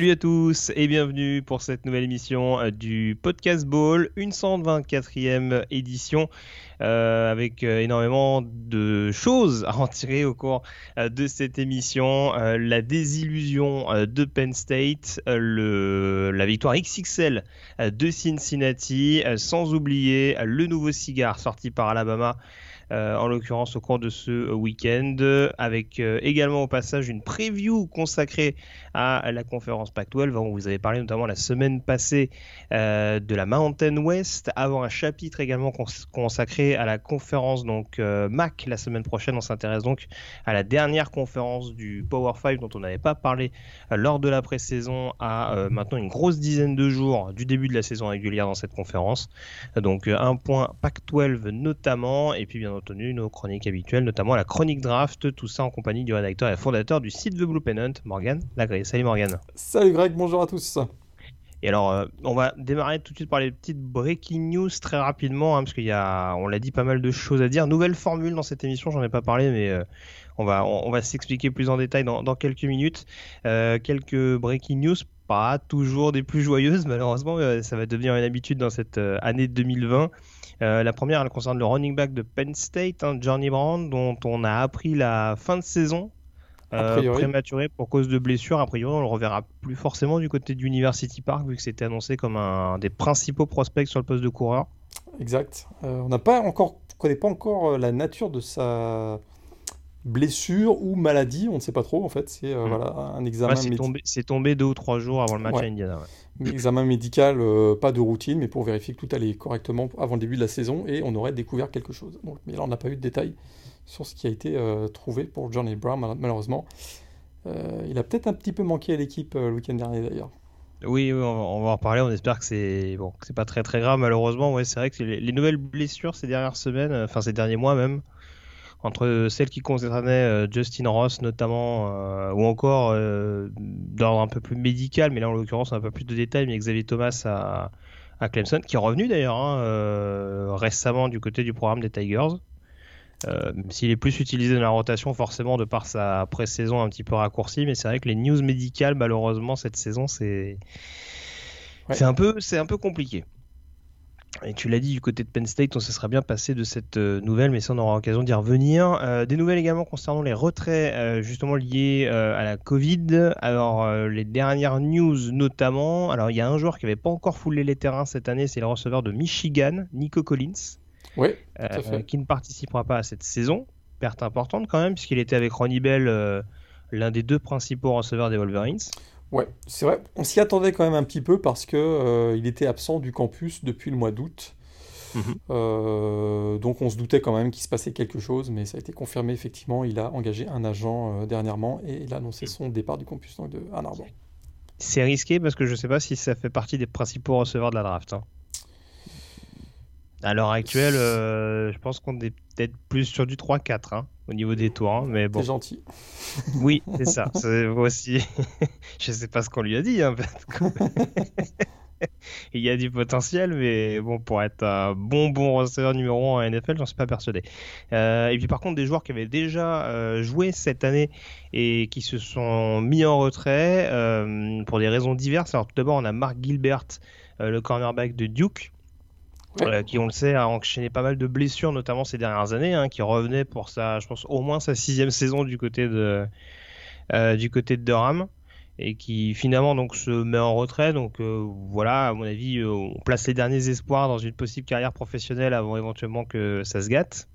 Salut à tous et bienvenue pour cette nouvelle émission euh, du Podcast Ball, une 124e édition euh, avec euh, énormément de choses à en tirer au cours de cette émission. La désillusion de Penn State, la victoire XXL de Cincinnati, sans oublier le nouveau cigare sorti par Alabama. Euh, en l'occurrence au cours de ce week-end, avec euh, également au passage une preview consacrée à la conférence Pac-12. On vous avait parlé notamment la semaine passée euh, de la Mountain West, avant un chapitre également cons consacré à la conférence donc euh, MAC la semaine prochaine. On s'intéresse donc à la dernière conférence du Power 5 dont on n'avait pas parlé euh, lors de la pré-saison à euh, maintenant une grosse dizaine de jours du début de la saison régulière dans cette conférence. Donc euh, un point Pac-12 notamment, et puis bien entendu nos chroniques habituelles, notamment la chronique draft, tout ça en compagnie du rédacteur et fondateur du site The Blue Pennant, Morgan Lagré. Salut Morgan. Salut Greg, bonjour à tous. Et alors, euh, on va démarrer tout de suite par les petites breaking news très rapidement, hein, parce qu'il y a, on l'a dit, pas mal de choses à dire. Nouvelle formule dans cette émission, j'en ai pas parlé, mais euh, on va, on, on va s'expliquer plus en détail dans, dans quelques minutes. Euh, quelques breaking news, pas toujours des plus joyeuses, malheureusement, ça va devenir une habitude dans cette année 2020. Euh, la première, elle concerne le running back de Penn State, hein, Johnny Brown, dont on a appris la fin de saison euh, prématuré pour cause de blessure. A priori, on le reverra plus forcément du côté d'University Park, vu que c'était annoncé comme un des principaux prospects sur le poste de coureur. Exact. Euh, on n'a pas encore, on connaît pas encore la nature de sa blessure ou maladie, on ne sait pas trop en fait. C'est euh, Mm. voilà un examen, Ouais, c'est tombé, c'est tombé deux ou trois jours avant le match Ouais. à Indiana. ouais. examen médical, euh, pas de routine, mais pour vérifier que tout allait correctement avant le début de la saison et on aurait découvert quelque chose. Donc, mais là, on n'a pas eu de détails sur ce qui a été euh, trouvé pour Johnny Brown mal- malheureusement. Il a peut-être un petit peu manqué à l'équipe le week-end dernier d'ailleurs. Oui, oui, on, va, on va en reparler. On espère que c'est bon, que c'est pas très très grave. Malheureusement, ouais, c'est vrai que les, les nouvelles blessures ces dernières semaines, enfin ces derniers mois même, entre celles qui concernaient euh, Justin Ross notamment, euh, ou encore euh, d'ordre un peu plus médical, mais là en l'occurrence on a un peu plus de détails, mais Xavier Thomas à, à Clemson, qui est revenu d'ailleurs hein, récemment du côté du programme des Tigers. Euh, S'il est plus utilisé dans la rotation, forcément, de par sa pré-saison un petit peu raccourcie, mais c'est vrai que les news médicales, malheureusement, cette saison, c'est Ouais. c'est un peu, c'est un peu compliqué. Et tu l'as dit du côté de Penn State, on se serait bien passé de cette euh, nouvelle, mais ça on aura l'occasion d'y revenir. Euh, des nouvelles également concernant les retraits euh, justement liés à la Covid. Alors les dernières news notamment, alors il y a un joueur qui n'avait pas encore foulé les terrains cette année, c'est le receveur de Michigan, Nico Collins, Oui, fait. qui ne participera pas à cette saison. Perte importante quand même, puisqu'il était avec Ronnie Bell, l'un des deux principaux receveurs des Wolverines. Ouais, c'est vrai. On s'y attendait quand même un petit peu parce que euh, il était absent du campus depuis le mois d'août. Mhm. Euh, donc on se doutait quand même qu'il se passait quelque chose, mais ça a été confirmé effectivement. Il a engagé un agent euh, dernièrement et il a annoncé son départ du campus donc, de Ann Arbor. C'est risqué parce que je sais pas si ça fait partie des principaux receveurs de la draft. hein. À l'heure actuelle, euh, je pense qu'on est peut-être plus sur du 3-4 hein, au niveau des tours. hein, mais bon, C'est gentil. oui, c'est ça. Aussi. je sais pas ce qu'on lui a dit. hein, Il y a du potentiel, mais bon, pour être un bon bon receveur numéro 1 en NFL, j'en suis pas persuadé. Euh, et puis par contre, des joueurs qui avaient déjà euh, joué cette année et qui se sont mis en retrait euh, pour des raisons diverses. Alors tout d'abord, on a Mark Gilbert, le cornerback de Duke. Euh, qui on le sait a enchaîné pas mal de blessures notamment ces dernières années hein, qui revenait pour sa je pense au moins sa sixième saison du côté de euh, du côté de Durham et qui finalement donc se met en retrait donc euh, voilà à mon avis on place les derniers espoirs dans une possible carrière professionnelle avant éventuellement que ça se gâte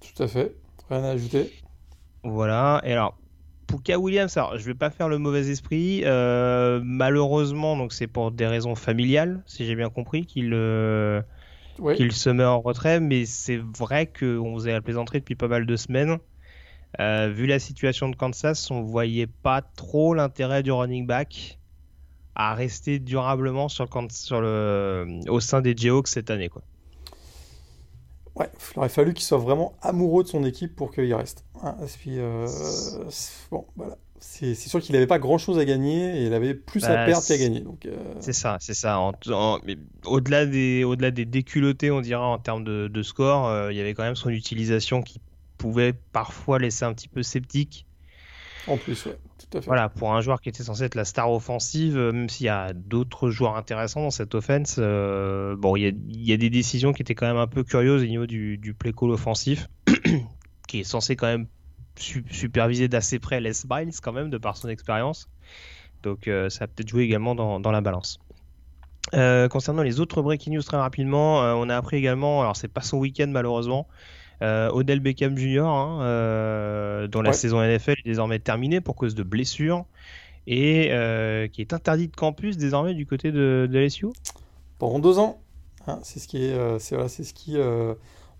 Tout à fait. Rien à ajouter? Voilà. Et alors, pour K. Williams, alors, je vais pas faire le mauvais esprit. euh, malheureusement, donc c'est pour des raisons familiales, si j'ai bien compris, qu'il euh, se met en retrait. Mais c'est vrai qu'on faisait la plaisanterie depuis pas mal de semaines. Euh, vu la situation de Kansas, on voyait pas trop l'intérêt du running back à rester durablement sur le, Kan- sur le, au sein des Jayhawks cette année. Quoi. Ouais, il aurait fallu qu'il soit vraiment amoureux de son équipe pour qu'il reste. Hein, puis, euh, bon, voilà. C'est sûr qu'il n'avait pas grand chose à gagner et il avait plus à bah, perdre qu'à gagner. Euh. C'est ça, c'est ça. Au-delà des, au des déculottés, on dira, en termes de, score, euh, il y avait quand même son utilisation qui pouvait parfois laisser un petit peu sceptique. En plus, ouais. Voilà, pour un joueur qui était censé être la star offensive, euh, même s'il y a d'autres joueurs intéressants dans cette offense, euh, bon, il y, a, des décisions qui étaient quand même un peu curieuses au niveau du, play call offensif, qui est censé quand même superviser d'assez près Les Miles quand même, de par son expérience. Donc euh, ça a peut-être joué également dans, la balance. concernant les autres breaking news très rapidement, on a appris également, alors c'est pas son week-end malheureusement, euh, Odell Beckham Jr., hein, euh, dont la saison NFL est désormais terminée pour cause de blessures et euh, qui est interdit de campus désormais du côté de, de LSU Pendant deux ans. Hein, c'est ce qui est, c'est, c'est ce qui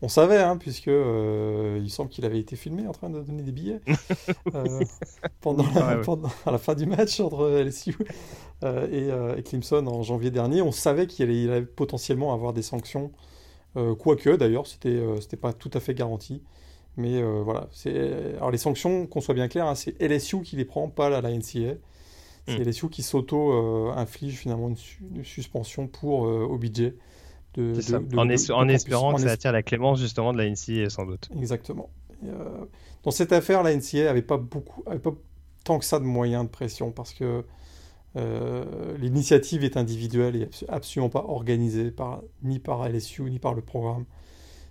on savait, hein, puisque il semble qu'il avait été filmé en train de donner des billets pendant, à la fin du match entre LSU et, Clemson en janvier dernier. On savait qu'il allait, potentiellement avoir des sanctions quoique d'ailleurs, c'était euh, c'était pas tout à fait garanti. Mais euh, voilà, c'est alors les sanctions, qu'on soit bien clair, hein, c'est LSU qui les prend, pas la, la NCA. C'est hmm. LSU qui s'auto-inflige finalement une, suspension pour OBJ. De, en, espérant que ça attire la clémence justement de la NCA sans doute. Exactement. dans cette affaire, la NCA avait pas beaucoup, avait pas tant que ça de moyens de pression parce que euh, l'initiative est individuelle et absolument pas organisée par, ni par LSU ni par le programme.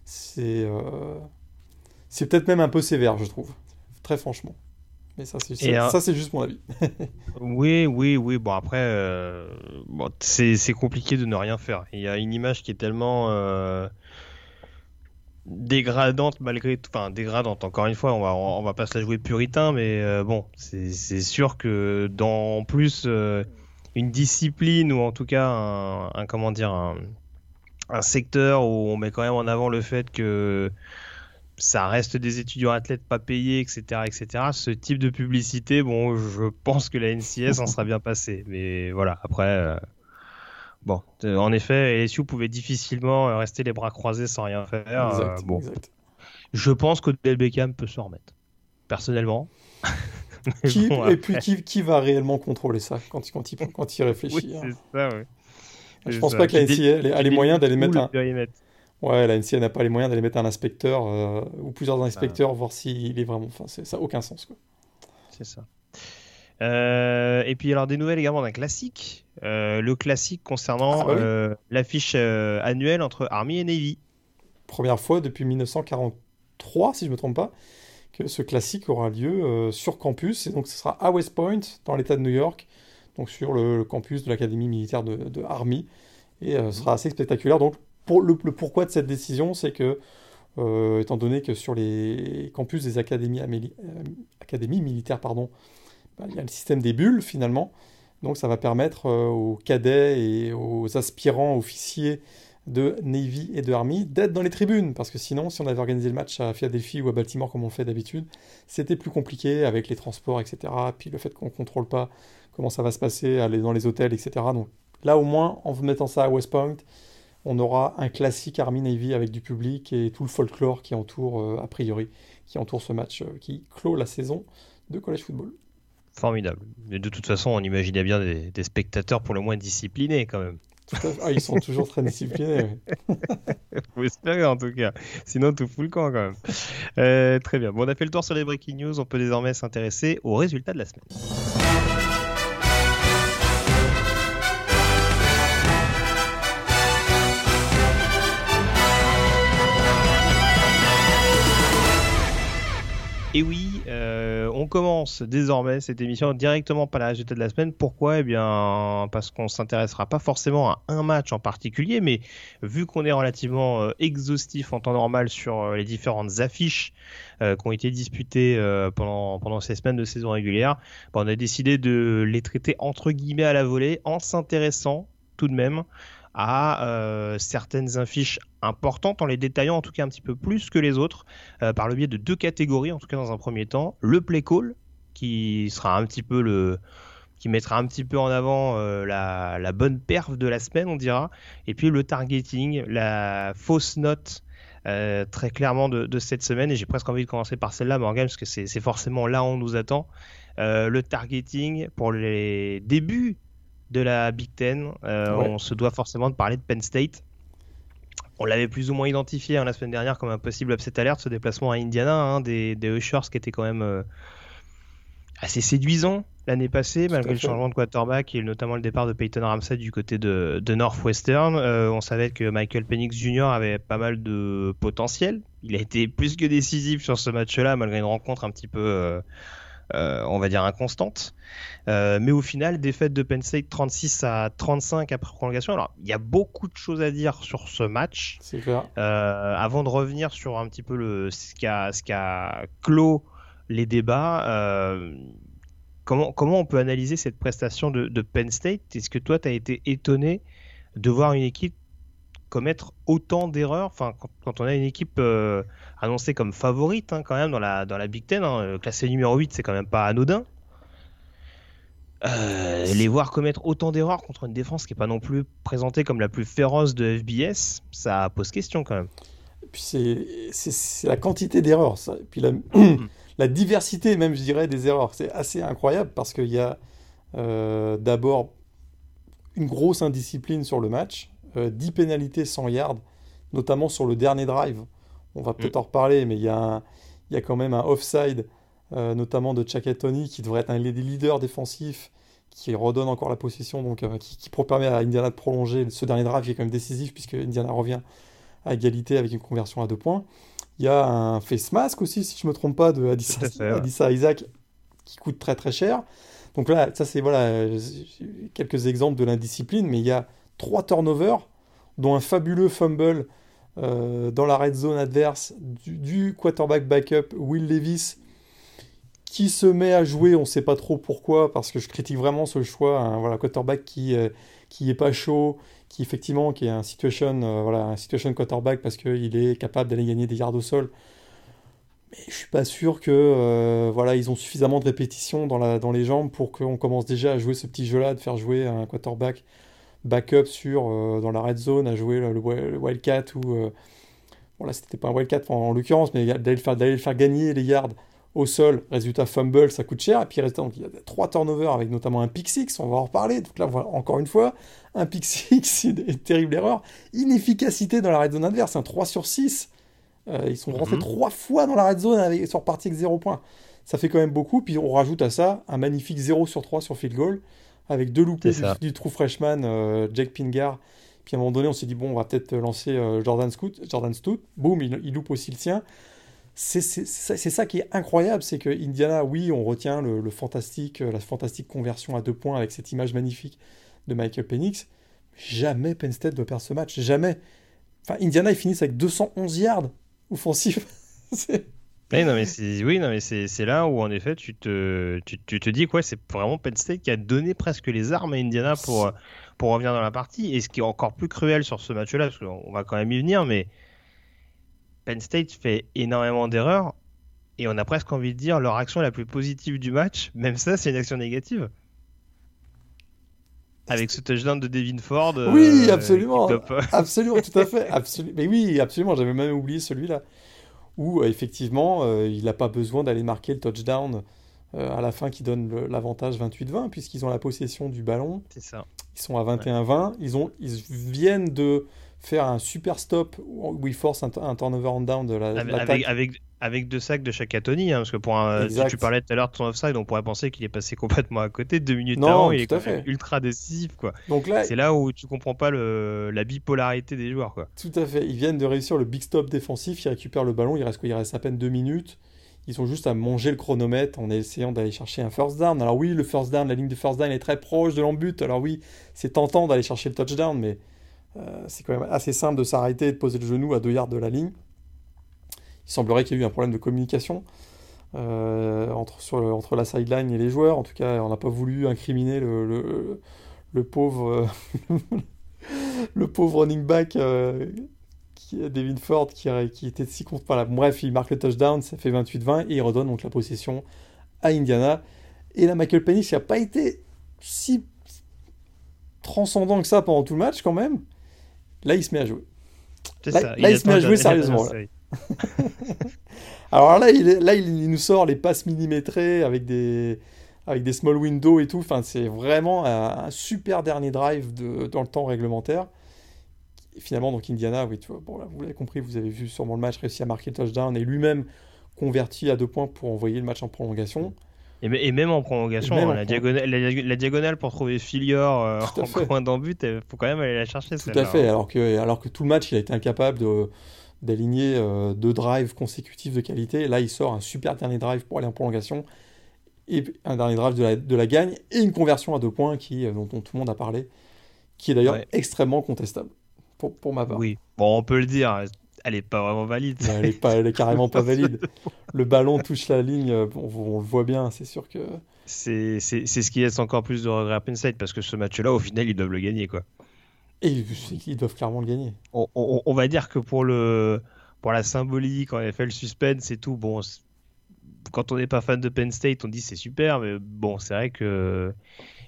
C'est euh, peut-être même un peu sévère, je trouve, très franchement. Mais ça, c'est c'est juste mon avis. oui, oui, oui. Bon, après, euh, bon, c'est compliqué de ne rien faire. Il y a une image qui est tellement dégradante malgré tout. Enfin, dégradante, encore une fois, on va, on va pas se la jouer puritain, mais euh, bon, c'est sûr que dans plus euh, une discipline ou en tout cas un, comment dire, un, secteur où on met quand même en avant le fait que ça reste des étudiants athlètes pas payés, etc., etc. Ce type de publicité, bon, je pense que la NCS en sera bien passée. Mais voilà, après, euh, Bon, euh, en effet, LSU pouvait difficilement euh, rester les bras croisés sans rien faire. Euh, bon. Je pense que Del Beckham peut se remettre, personnellement. et puis qui, va réellement contrôler ça quand, quand, il, quand il réfléchit hein. ça, Je pense pas que la NCA a les moyens d'aller mettre un. Ouais, la NCA n'a pas les moyens d'aller mettre un inspecteur ou plusieurs inspecteurs, voir s'il est vraiment. Enfin, ça n'a aucun sens. C'est ça. Euh, et puis alors des nouvelles également d'un classique, euh, le classique concernant ah bah euh, l'affiche annuelle entre Army et Navy. Première fois depuis 1943, si je me trompe pas, que ce classique aura lieu sur campus. Et donc ce sera à West Point, dans l'État de New York, donc sur le, campus de l'Académie militaire de, Army. Et ce sera assez spectaculaire. Donc pour le, pourquoi de cette décision, c'est que étant donné que sur les campus des académies, académies militaires pardon, il y a le système des bulles finalement. Donc ça va permettre euh, aux cadets et aux aspirants officiers de Navy et de Army d'être dans les tribunes. Parce que sinon, si on avait organisé le match à Philadelphie ou à Baltimore comme on fait d'habitude, c'était plus compliqué avec les transports, etc. Puis le fait qu'on ne contrôle pas comment ça va se passer, aller dans les hôtels, etc. Donc là au moins, en mettant ça à West Point, on aura un classique Army Navy avec du public et tout le folklore qui entoure, euh, a priori, qui entoure ce match euh, qui clôt la saison de college football. Formidable. Mais de toute façon, on imaginait bien des, spectateurs pour le moins disciplinés quand même. Ah, ils sont toujours très disciplinés. Faut espérer en tout cas. Sinon, tout fout le camp quand même. Euh, très bien. Bon, on a fait le tour sur les breaking news. On peut désormais s'intéresser aux résultats de la semaine. Et oui, euh, on commence désormais cette émission directement par la résultat de la semaine. Pourquoi? Eh bien, parce qu'on s'intéressera pas forcément à un match en particulier, mais vu qu'on est relativement euh, exhaustif en temps normal sur euh, les différentes affiches qui ont été disputées pendant, ces semaines de saison régulière, ben, on a décidé de les traiter entre guillemets à la volée en s'intéressant tout de même à euh, certaines affiches importantes en les détaillant en tout cas un petit peu plus que les autres euh, par le biais de deux catégories en tout cas dans un premier temps le play call qui sera un petit peu le qui mettra un petit peu en avant euh, la, bonne perf de la semaine on dira et puis le targeting la fausse note très clairement de, cette semaine. Et j'ai presque envie de commencer par celle-là, Morgan, parce que c'est forcément là où on nous attend. le targeting pour les débuts de la Big Ten. On se doit forcément de parler de Penn State. On l'avait plus ou moins identifié hein, la semaine dernière comme un possible upset alert, ce déplacement à Indiana, hein, des, des Ushers qui étaient quand même assez séduisant l'année passée, malgré le changement de quarterback et notamment le départ de Peyton Ramsey du côté de, Northwestern. Euh, on savait que Michael Penix Jr. avait pas mal de potentiel. Il a été plus que décisif sur ce match-là, malgré une rencontre un petit peu, euh, euh, on va dire, inconstante. mais au final, défaite de Penn State 36 à 35 après prolongation. Alors, il y a beaucoup de choses à dire sur ce match. C'est clair. avant de revenir sur un petit peu le, ce qu'a a clos les débats. Comment, on peut analyser cette prestation de, Penn State? Est-ce que toi, tu as été étonné de voir une équipe commettre autant d'erreurs enfin, quand, on a une équipe euh, annoncée comme favorite hein, quand même dans la, dans la Big Ten, hein, euh, classée numéro 8, c'est quand même pas anodin. Euh, les voir commettre autant d'erreurs contre une défense qui n'est pas non plus présentée comme la plus féroce de FBS, ça pose question quand même. Et puis c'est la quantité d'erreurs. Puis la, mm la diversité même, je dirais, des erreurs. C'est assez incroyable parce qu'il y a euh, d'abord une grosse indiscipline sur le match, 10 euh, pénalités sans yards, notamment sur le dernier drive. On va peut-être mm. en reparler, mais il y, a il y quand même un offside, euh, notamment de Tony, qui devrait être un des leaders défensifs, qui redonne encore la possession, donc qui, qui permet à Indiana de prolonger ce dernier drive qui est quand même décisif, puisque Indiana revient à égalité avec une conversion à deux points. Il y a un face mask aussi, si je ne me trompe pas, de Adissa, Isaac, qui coûte très très cher. Donc là, ça c'est voilà, quelques exemples de l'indiscipline, mais il y a trois turnovers, dont un fabuleux fumble euh, dans la red zone adverse du, quarterback backup Will Levis, qui se met à jouer, on ne sait pas trop pourquoi, parce que je critique vraiment ce choix, un voilà, quarterback qui, euh, qui est pas chaud, qui effectivement qui est un situation, euh, voilà, un situation quarterback parce qu'il est capable d'aller gagner des yards au sol. Mais je suis pas sûr que euh, voilà, ils ont suffisamment de répétitions dans, dans les jambes pour qu'on commence déjà à jouer ce petit jeu-là, de faire jouer un quarterback backup sur euh, dans la red zone, à jouer le, wildcat ou bon là c'était pas un wildcat en, en l'occurrence, mais d'aller faire, le faire gagner les yards au sol, résultat fumble, ça coûte cher. Et puis il y a trois turnovers avec notamment un pick six, on va en reparler. Donc là, encore une fois, un pick six, une terrible erreur. Inefficacité dans la red zone adverse, un 3 sur 6. Euh, ils sont rentrés mhm. trois fois dans la red zone avec, sont repartis avec 0 points. Ça fait quand même beaucoup. Puis on rajoute à ça un magnifique 0 sur 3 sur field goal avec deux loupés du, true freshman, euh, Jack Pingar. Puis à un moment donné, on s'est dit, bon, on va peut-être lancer euh, Jordan, Scoot, Jordan Stout. Boum, il, il loupe aussi le sien c'est ça qui est incroyable, c'est que Indiana, oui, on retient le, fantastique, la fantastique conversion à deux points avec cette image magnifique de Michael Penix. Jamais Penn State doit perdre ce match, jamais. Enfin, Indiana, ils finissent avec 211 yards offensifs. oui, non, mais c'est là où en effet tu te, tu, te dis quoi, c'est vraiment Penn State qui a donné presque les armes à Indiana pour, pour revenir dans la partie. Et ce qui est encore plus cruel sur ce match-là, parce qu'on va quand même y venir, mais Penn State fait énormément d'erreurs et on a presque envie de dire leur action la plus positive du match, même ça, c'est une action négative. Avec ce touchdown de Devin Ford. Oui, euh, absolument. absolument, tout à fait. Mais oui, absolument. J'avais même oublié celui-là. Où, euh, effectivement, euh, il n'a pas besoin d'aller marquer le touchdown à la fin qui donne l'avantage 28-20, puisqu'ils ont la possession du ballon. C'est ça. Ils sont à 21-20. Ils, ont... ils viennent de faire un super stop où il force un, turnover on down de la avec, avec, avec, deux sacs de chaque Tony, hein, parce que pour un, si tu parlais tout à l'heure de son offside, on pourrait penser qu'il est passé complètement à côté, deux minutes avant, il est ultra décisif. Quoi. Donc là, c'est là où tu comprends pas le, la bipolarité des joueurs. Quoi. Tout à fait, ils viennent de réussir le big stop défensif, ils récupèrent le ballon, il reste, il reste à peine deux minutes. Ils sont juste à manger le chronomètre en essayant d'aller chercher un first down. Alors oui, le first down, la ligne de first down est très proche de l'embut. Alors oui, c'est tentant d'aller chercher le touchdown, mais euh, c'est quand même assez simple de s'arrêter et de poser le genou à deux yards de la ligne. Il semblerait qu'il y ait eu un problème de communication euh, entre, entre la sideline et les joueurs. En tout cas, on n'a pas voulu incriminer le, le, pauvre, le pauvre running back euh, qui, Devin Ford qui, qui était si contre. Voilà, bref, il marque le touchdown, ça fait 28-20 et il redonne donc la possession à Indiana. Et là, Michael Penix n'a pas été si transcendant que ça pendant tout le match quand même. Là, il se met à jouer. Là, il, se met à jouer sérieusement. Alors là il, là, il nous sort les passes millimétrées avec des, avec des small windows et tout. Enfin, c'est vraiment un, super dernier drive de, dans le temps réglementaire. Et finalement, donc Indiana, oui, tu vois, bon, là, vous l'avez compris, vous avez vu sûrement le match, réussi à marquer le touchdown et lui-même converti à deux points pour envoyer le match en prolongation. Et, même en prolongation, la, Diagonale, la, diagonale pour trouver Filior euh, en coin d'embut, il faut quand même aller la chercher. Tout à fait, alors que, alors que tout le match, il a été incapable d'aligner euh, deux drives consécutifs de qualité. Là, il sort un super dernier drive pour aller en prolongation et un dernier drive de la, de la gagne et une conversion à deux points qui, euh, dont, tout le monde a parlé, qui est d'ailleurs extrêmement contestable pour, pour ma part. Oui, bon, on peut le dire, elle est pas vraiment valide. elle, est pas, elle est carrément pas valide. Le ballon touche la ligne, on, le voit bien, c'est sûr que. C'est ce qui laisse encore plus de regret à Penn State parce que ce match-là, au final, ils doivent le gagner, quoi. Et ils doivent clairement le gagner. On, on, va dire que pour le pour la symbolique, en effet, le suspense et tout, bon, quand on n'est pas fan de Penn State, on dit c'est super, mais bon, c'est vrai que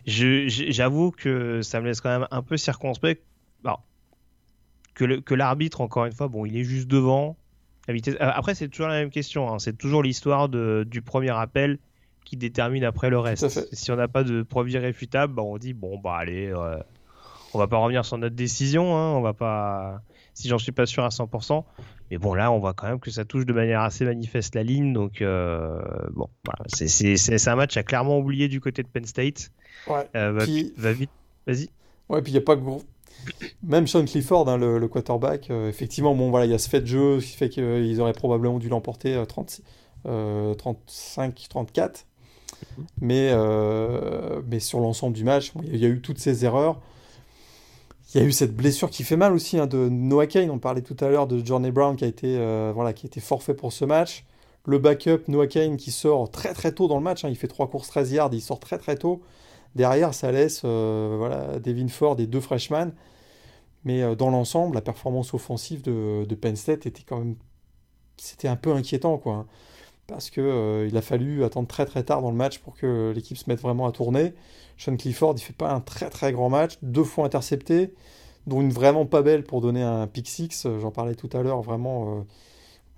j'avoue que ça me laisse quand même un peu circonspect. Alors, que l'arbitre, encore une fois, bon, il est juste devant. Euh, après, c'est toujours la même question. Hein. C'est toujours l'histoire du premier appel qui détermine après le reste. Si on n'a pas de preuve irréfutable, bah, on dit bon, bah allez, euh, on va pas revenir sur notre décision. Hein. on va pas. Si j'en suis pas sûr à 100%. Mais bon, là, on voit quand même que ça touche de manière assez manifeste la ligne. Donc, euh, bon, voilà. c'est un match à clairement oublier du côté de Penn State. Ouais. va, vite. Vas-y. Ouais, puis il n'y a pas même Sean Clifford, hein, le, quarterback, euh, effectivement, bon, voilà, il y a ce fait de jeu qui fait qu'ils auraient probablement dû l'emporter 35-34. Euh, euh, mais, mais sur l'ensemble du match, il y a eu toutes ces erreurs. Il y a eu cette blessure qui fait mal aussi hein, de Noah Kane. On parlait tout à l'heure de Johnny Brown qui a, été, voilà, qui a forfait pour ce match. Le backup Noah Kane qui sort très très tôt dans le match. Hein. il fait 3 courses 13 yards, il sort très très tôt. Derrière, ça laisse voilà, Devin Ford et deux freshmen. Mais euh, dans l'ensemble, la performance offensive de, Penn State était quand même. C'était un peu inquiétant. Hein. Parce qu'il euh, a fallu attendre très très tard dans le match pour que l'équipe se mette vraiment à tourner. Où Clifford, il fait pas un très très grand match, deux fois intercepté, dont une vraiment pas belle pour donner un pick six. J'en parlais tout à l'heure, vraiment.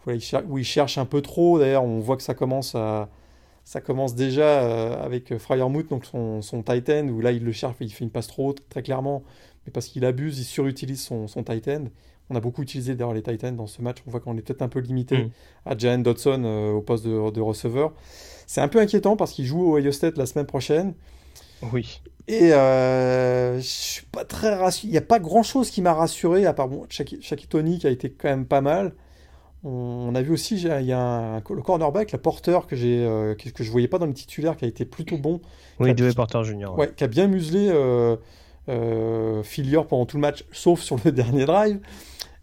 Euh, où il cherche un peu trop. D'ailleurs, on voit que ça commence déjà avec Fryermuth, donc son, son Titan, où là il le cherche, il fait une passe trop haute, très clairement mais parce qu'il abuse, il surutilise son, son. On a beaucoup utilisé d'ailleurs les tight ends dans ce match. On voit qu'on est peut-être un peu limité mm. à Jalen Dodson euh, au poste de, de receveur. C'est un peu inquiétant parce qu'il joue au Ohio State la semaine prochaine. Oui. Et euh, je suis pas très rassuré. Il n'y a pas grand chose qui m'a rassuré, à part bon, Shaki Tony qui a été quand même pas mal. On a vu aussi, il y a un, le cornerback, la porteur que, j'ai, euh, que, je voyais pas dans le titulaire, qui a été plutôt bon. Oui, Dewey Porter Junior. Ouais. qui a bien muselé euh, euh, pendant tout le match, sauf sur le dernier drive.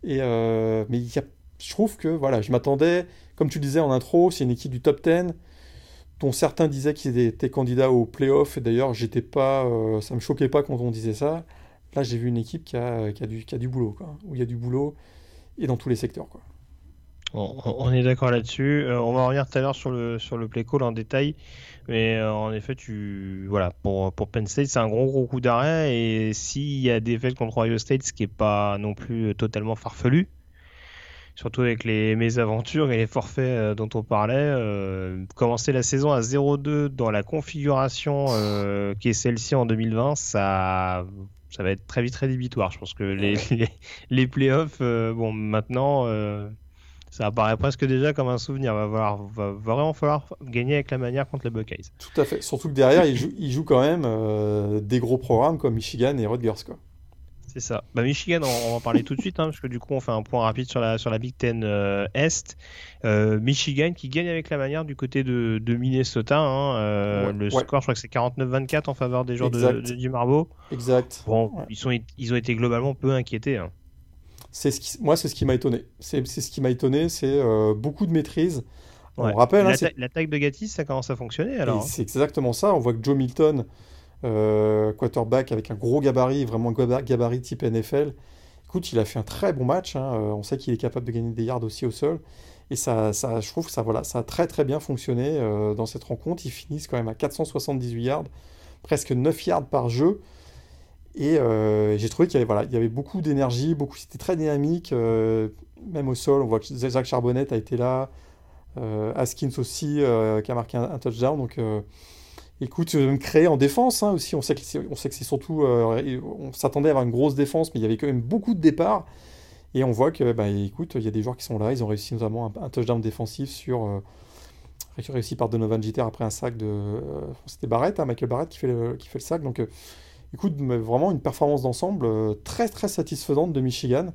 Et, euh, mais y a, je trouve que voilà, je m'attendais, comme tu disais en intro, c'est une équipe du top 10 dont certains disaient qu'ils étaient candidats au playoff. Et d'ailleurs, j'étais pas, euh, ça me choquait pas quand on disait ça. Là, j'ai vu une équipe qui a, qui a, du, qui a du boulot, quoi, où il y a du boulot et dans tous les secteurs. Quoi. On, est d'accord là-dessus. Euh, on va revenir tout à l'heure sur le, sur le play call en détail. Mais euh, en effet, tu, voilà, pour, pour Penn State, c'est un gros gros coup d'arrêt. Et s'il y a des faits contre Ohio State, ce qui n'est pas non plus totalement farfelu, surtout avec les mésaventures et les forfaits euh, dont on parlait, commencer la saison à 0-2 dans la configuration qui est celle-ci en 2020, ça, ça va être très vite rédhibitoire. Je pense que les, les, les playoffs, bon, maintenant ça apparaît presque déjà comme un souvenir. Va, va, va vraiment falloir gagner avec la manière contre les Buckeyes. Tout à fait. Surtout que derrière, ils jouent, quand même euh, des gros programmes comme Michigan et Rutgers. Quoi. C'est ça. Bah, Michigan, on, va en parler tout de suite, hein, parce que du coup, on fait un point rapide sur la, sur la Big Ten euh, Est. Euh, Michigan qui gagne avec la manière du côté de, de Minnesota. Hein, le score, je crois que c'est 49-24 en faveur des joueurs de, du Marbeau. Exact. Bon, ils, sont, ils ont été globalement peu inquiétés. Hein c'est ce qui, moi, c'est ce qui m'a étonné. C'est ce qui m'a étonné, c'est euh, beaucoup de maîtrise. On rappelle. Hein, L'attaque de Gattis, ça commence à fonctionner alors. Hein. C'est exactement ça. On voit que Joe Milton, euh, quarterback avec un gros gabarit, vraiment gabarit type NFL. Écoute, il a fait un très bon match. Hein. Euh, on sait qu'il est capable de gagner des yards aussi au sol. Et ça, ça, je trouve que ça, voilà, ça a très très bien fonctionné dans cette rencontre. Ils finissent quand même à 478 yards, presque 9 yards par jeu. Et j'ai trouvé qu'il y avait, beaucoup d'énergie, c'était très dynamique, même au sol. On voit que Zach Charbonnet a été là, Askins aussi, qui a marqué un, touchdown. Donc, écoute, me créer en défense hein, aussi. On sait que c'est surtout, on s'attendait à avoir une grosse défense, mais il y avait quand même beaucoup de départs. Et on voit que, bah, écoute, il y a des joueurs qui sont là. Ils ont réussi notamment un, touchdown défensif sur. Euh, réussi par Donovan Jeter après un sac de. Euh, c'était Barrett, hein, Michael Barrett qui fait le, qui fait le sac. Donc, euh, écoute, vraiment une performance d'ensemble très très satisfaisante de Michigan.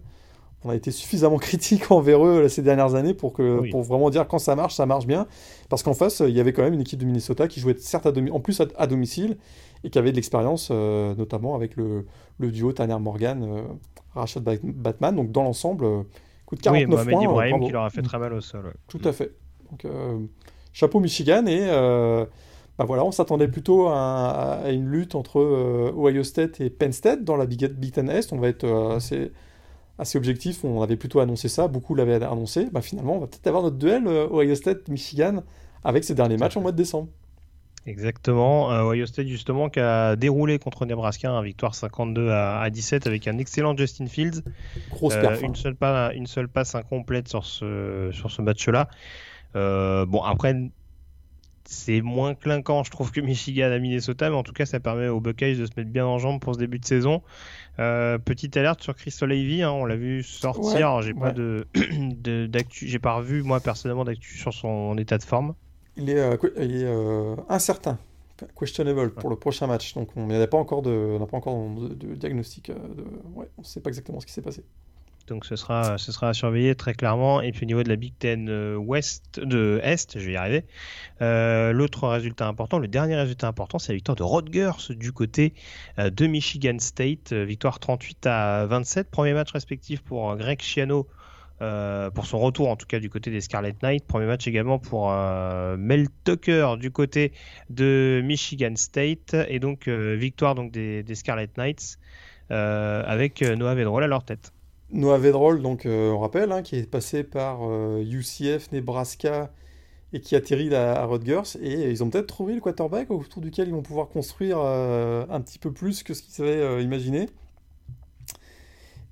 On a été suffisamment critique envers eux ces dernières années pour, que, pour vraiment dire quand ça marche, ça marche bien. Parce qu'en face, il y avait quand même une équipe de Minnesota qui jouait certes en plus à, domicile et qui avait de l'expérience, notamment avec le, le duo Tanner Morgan Rachat Batman. Donc dans l'ensemble, euh, coûte 49 oui, points. Ibrahim qui leur a fait très mal au sol. Tout à fait. Donc, euh, chapeau Michigan et euh, bah voilà, on s'attendait plutôt à, une lutte entre Ohio State et Penn State dans la Big, Ten Est. On va être assez, assez objectif. On avait plutôt annoncé ça, beaucoup l'avaient annoncé. Bah, finalement, on va peut-être avoir notre duel Ohio State-Michigan avec ces derniers matchs en mois de décembre. Exactement. Euh, Ohio State, justement, qui a déroulé contre Nebraska, un victoire 52 à, 17 avec un excellent Justin Fields. Grosse euh, une, seule passe, une seule passe incomplète sur ce, sur ce match-là. Euh, bon, après, c'est moins clinquant, je trouve, que Michigan à Minnesota, mais en tout cas, ça permet aux Buckeyes de se mettre bien en jambe pour ce début de saison. petite alerte sur Crystal Levy, hein, on l'a vu sortir. j'ai pas de, d'actu, j'ai pas revu moi personnellement d'actu sur son état de forme il est, euh, euh, incertain, questionable pour le prochain match. Donc on n'a pas encore de, pas encore de, diagnostic. Euh, on ne sait pas exactement ce qui s'est passé. Donc ce sera, ce sera à surveiller très clairement. Et puis au niveau de la Big Ten West, de Est, je vais y arriver. L'autre résultat important, le dernier résultat important, c'est la victoire de Rodgers du côté de Michigan State. victoire 38 à 27. Premier match respectif pour Greg Schiano euh, pour son retour en tout cas du côté des Scarlet Knights. Premier match également pour euh, Mel Tucker du côté de Michigan State et donc euh, victoire donc des, Scarlet Knights avec Noah Vedrol à leur tête. Noah Vedrol, donc on rappelle, hein, qui est passé par UCF, Nebraska et qui atterrit à, à Rutgers et ils ont peut-être trouvé le quarterback autour duquel ils vont pouvoir construire un petit peu plus que ce qu'ils avaient imaginé.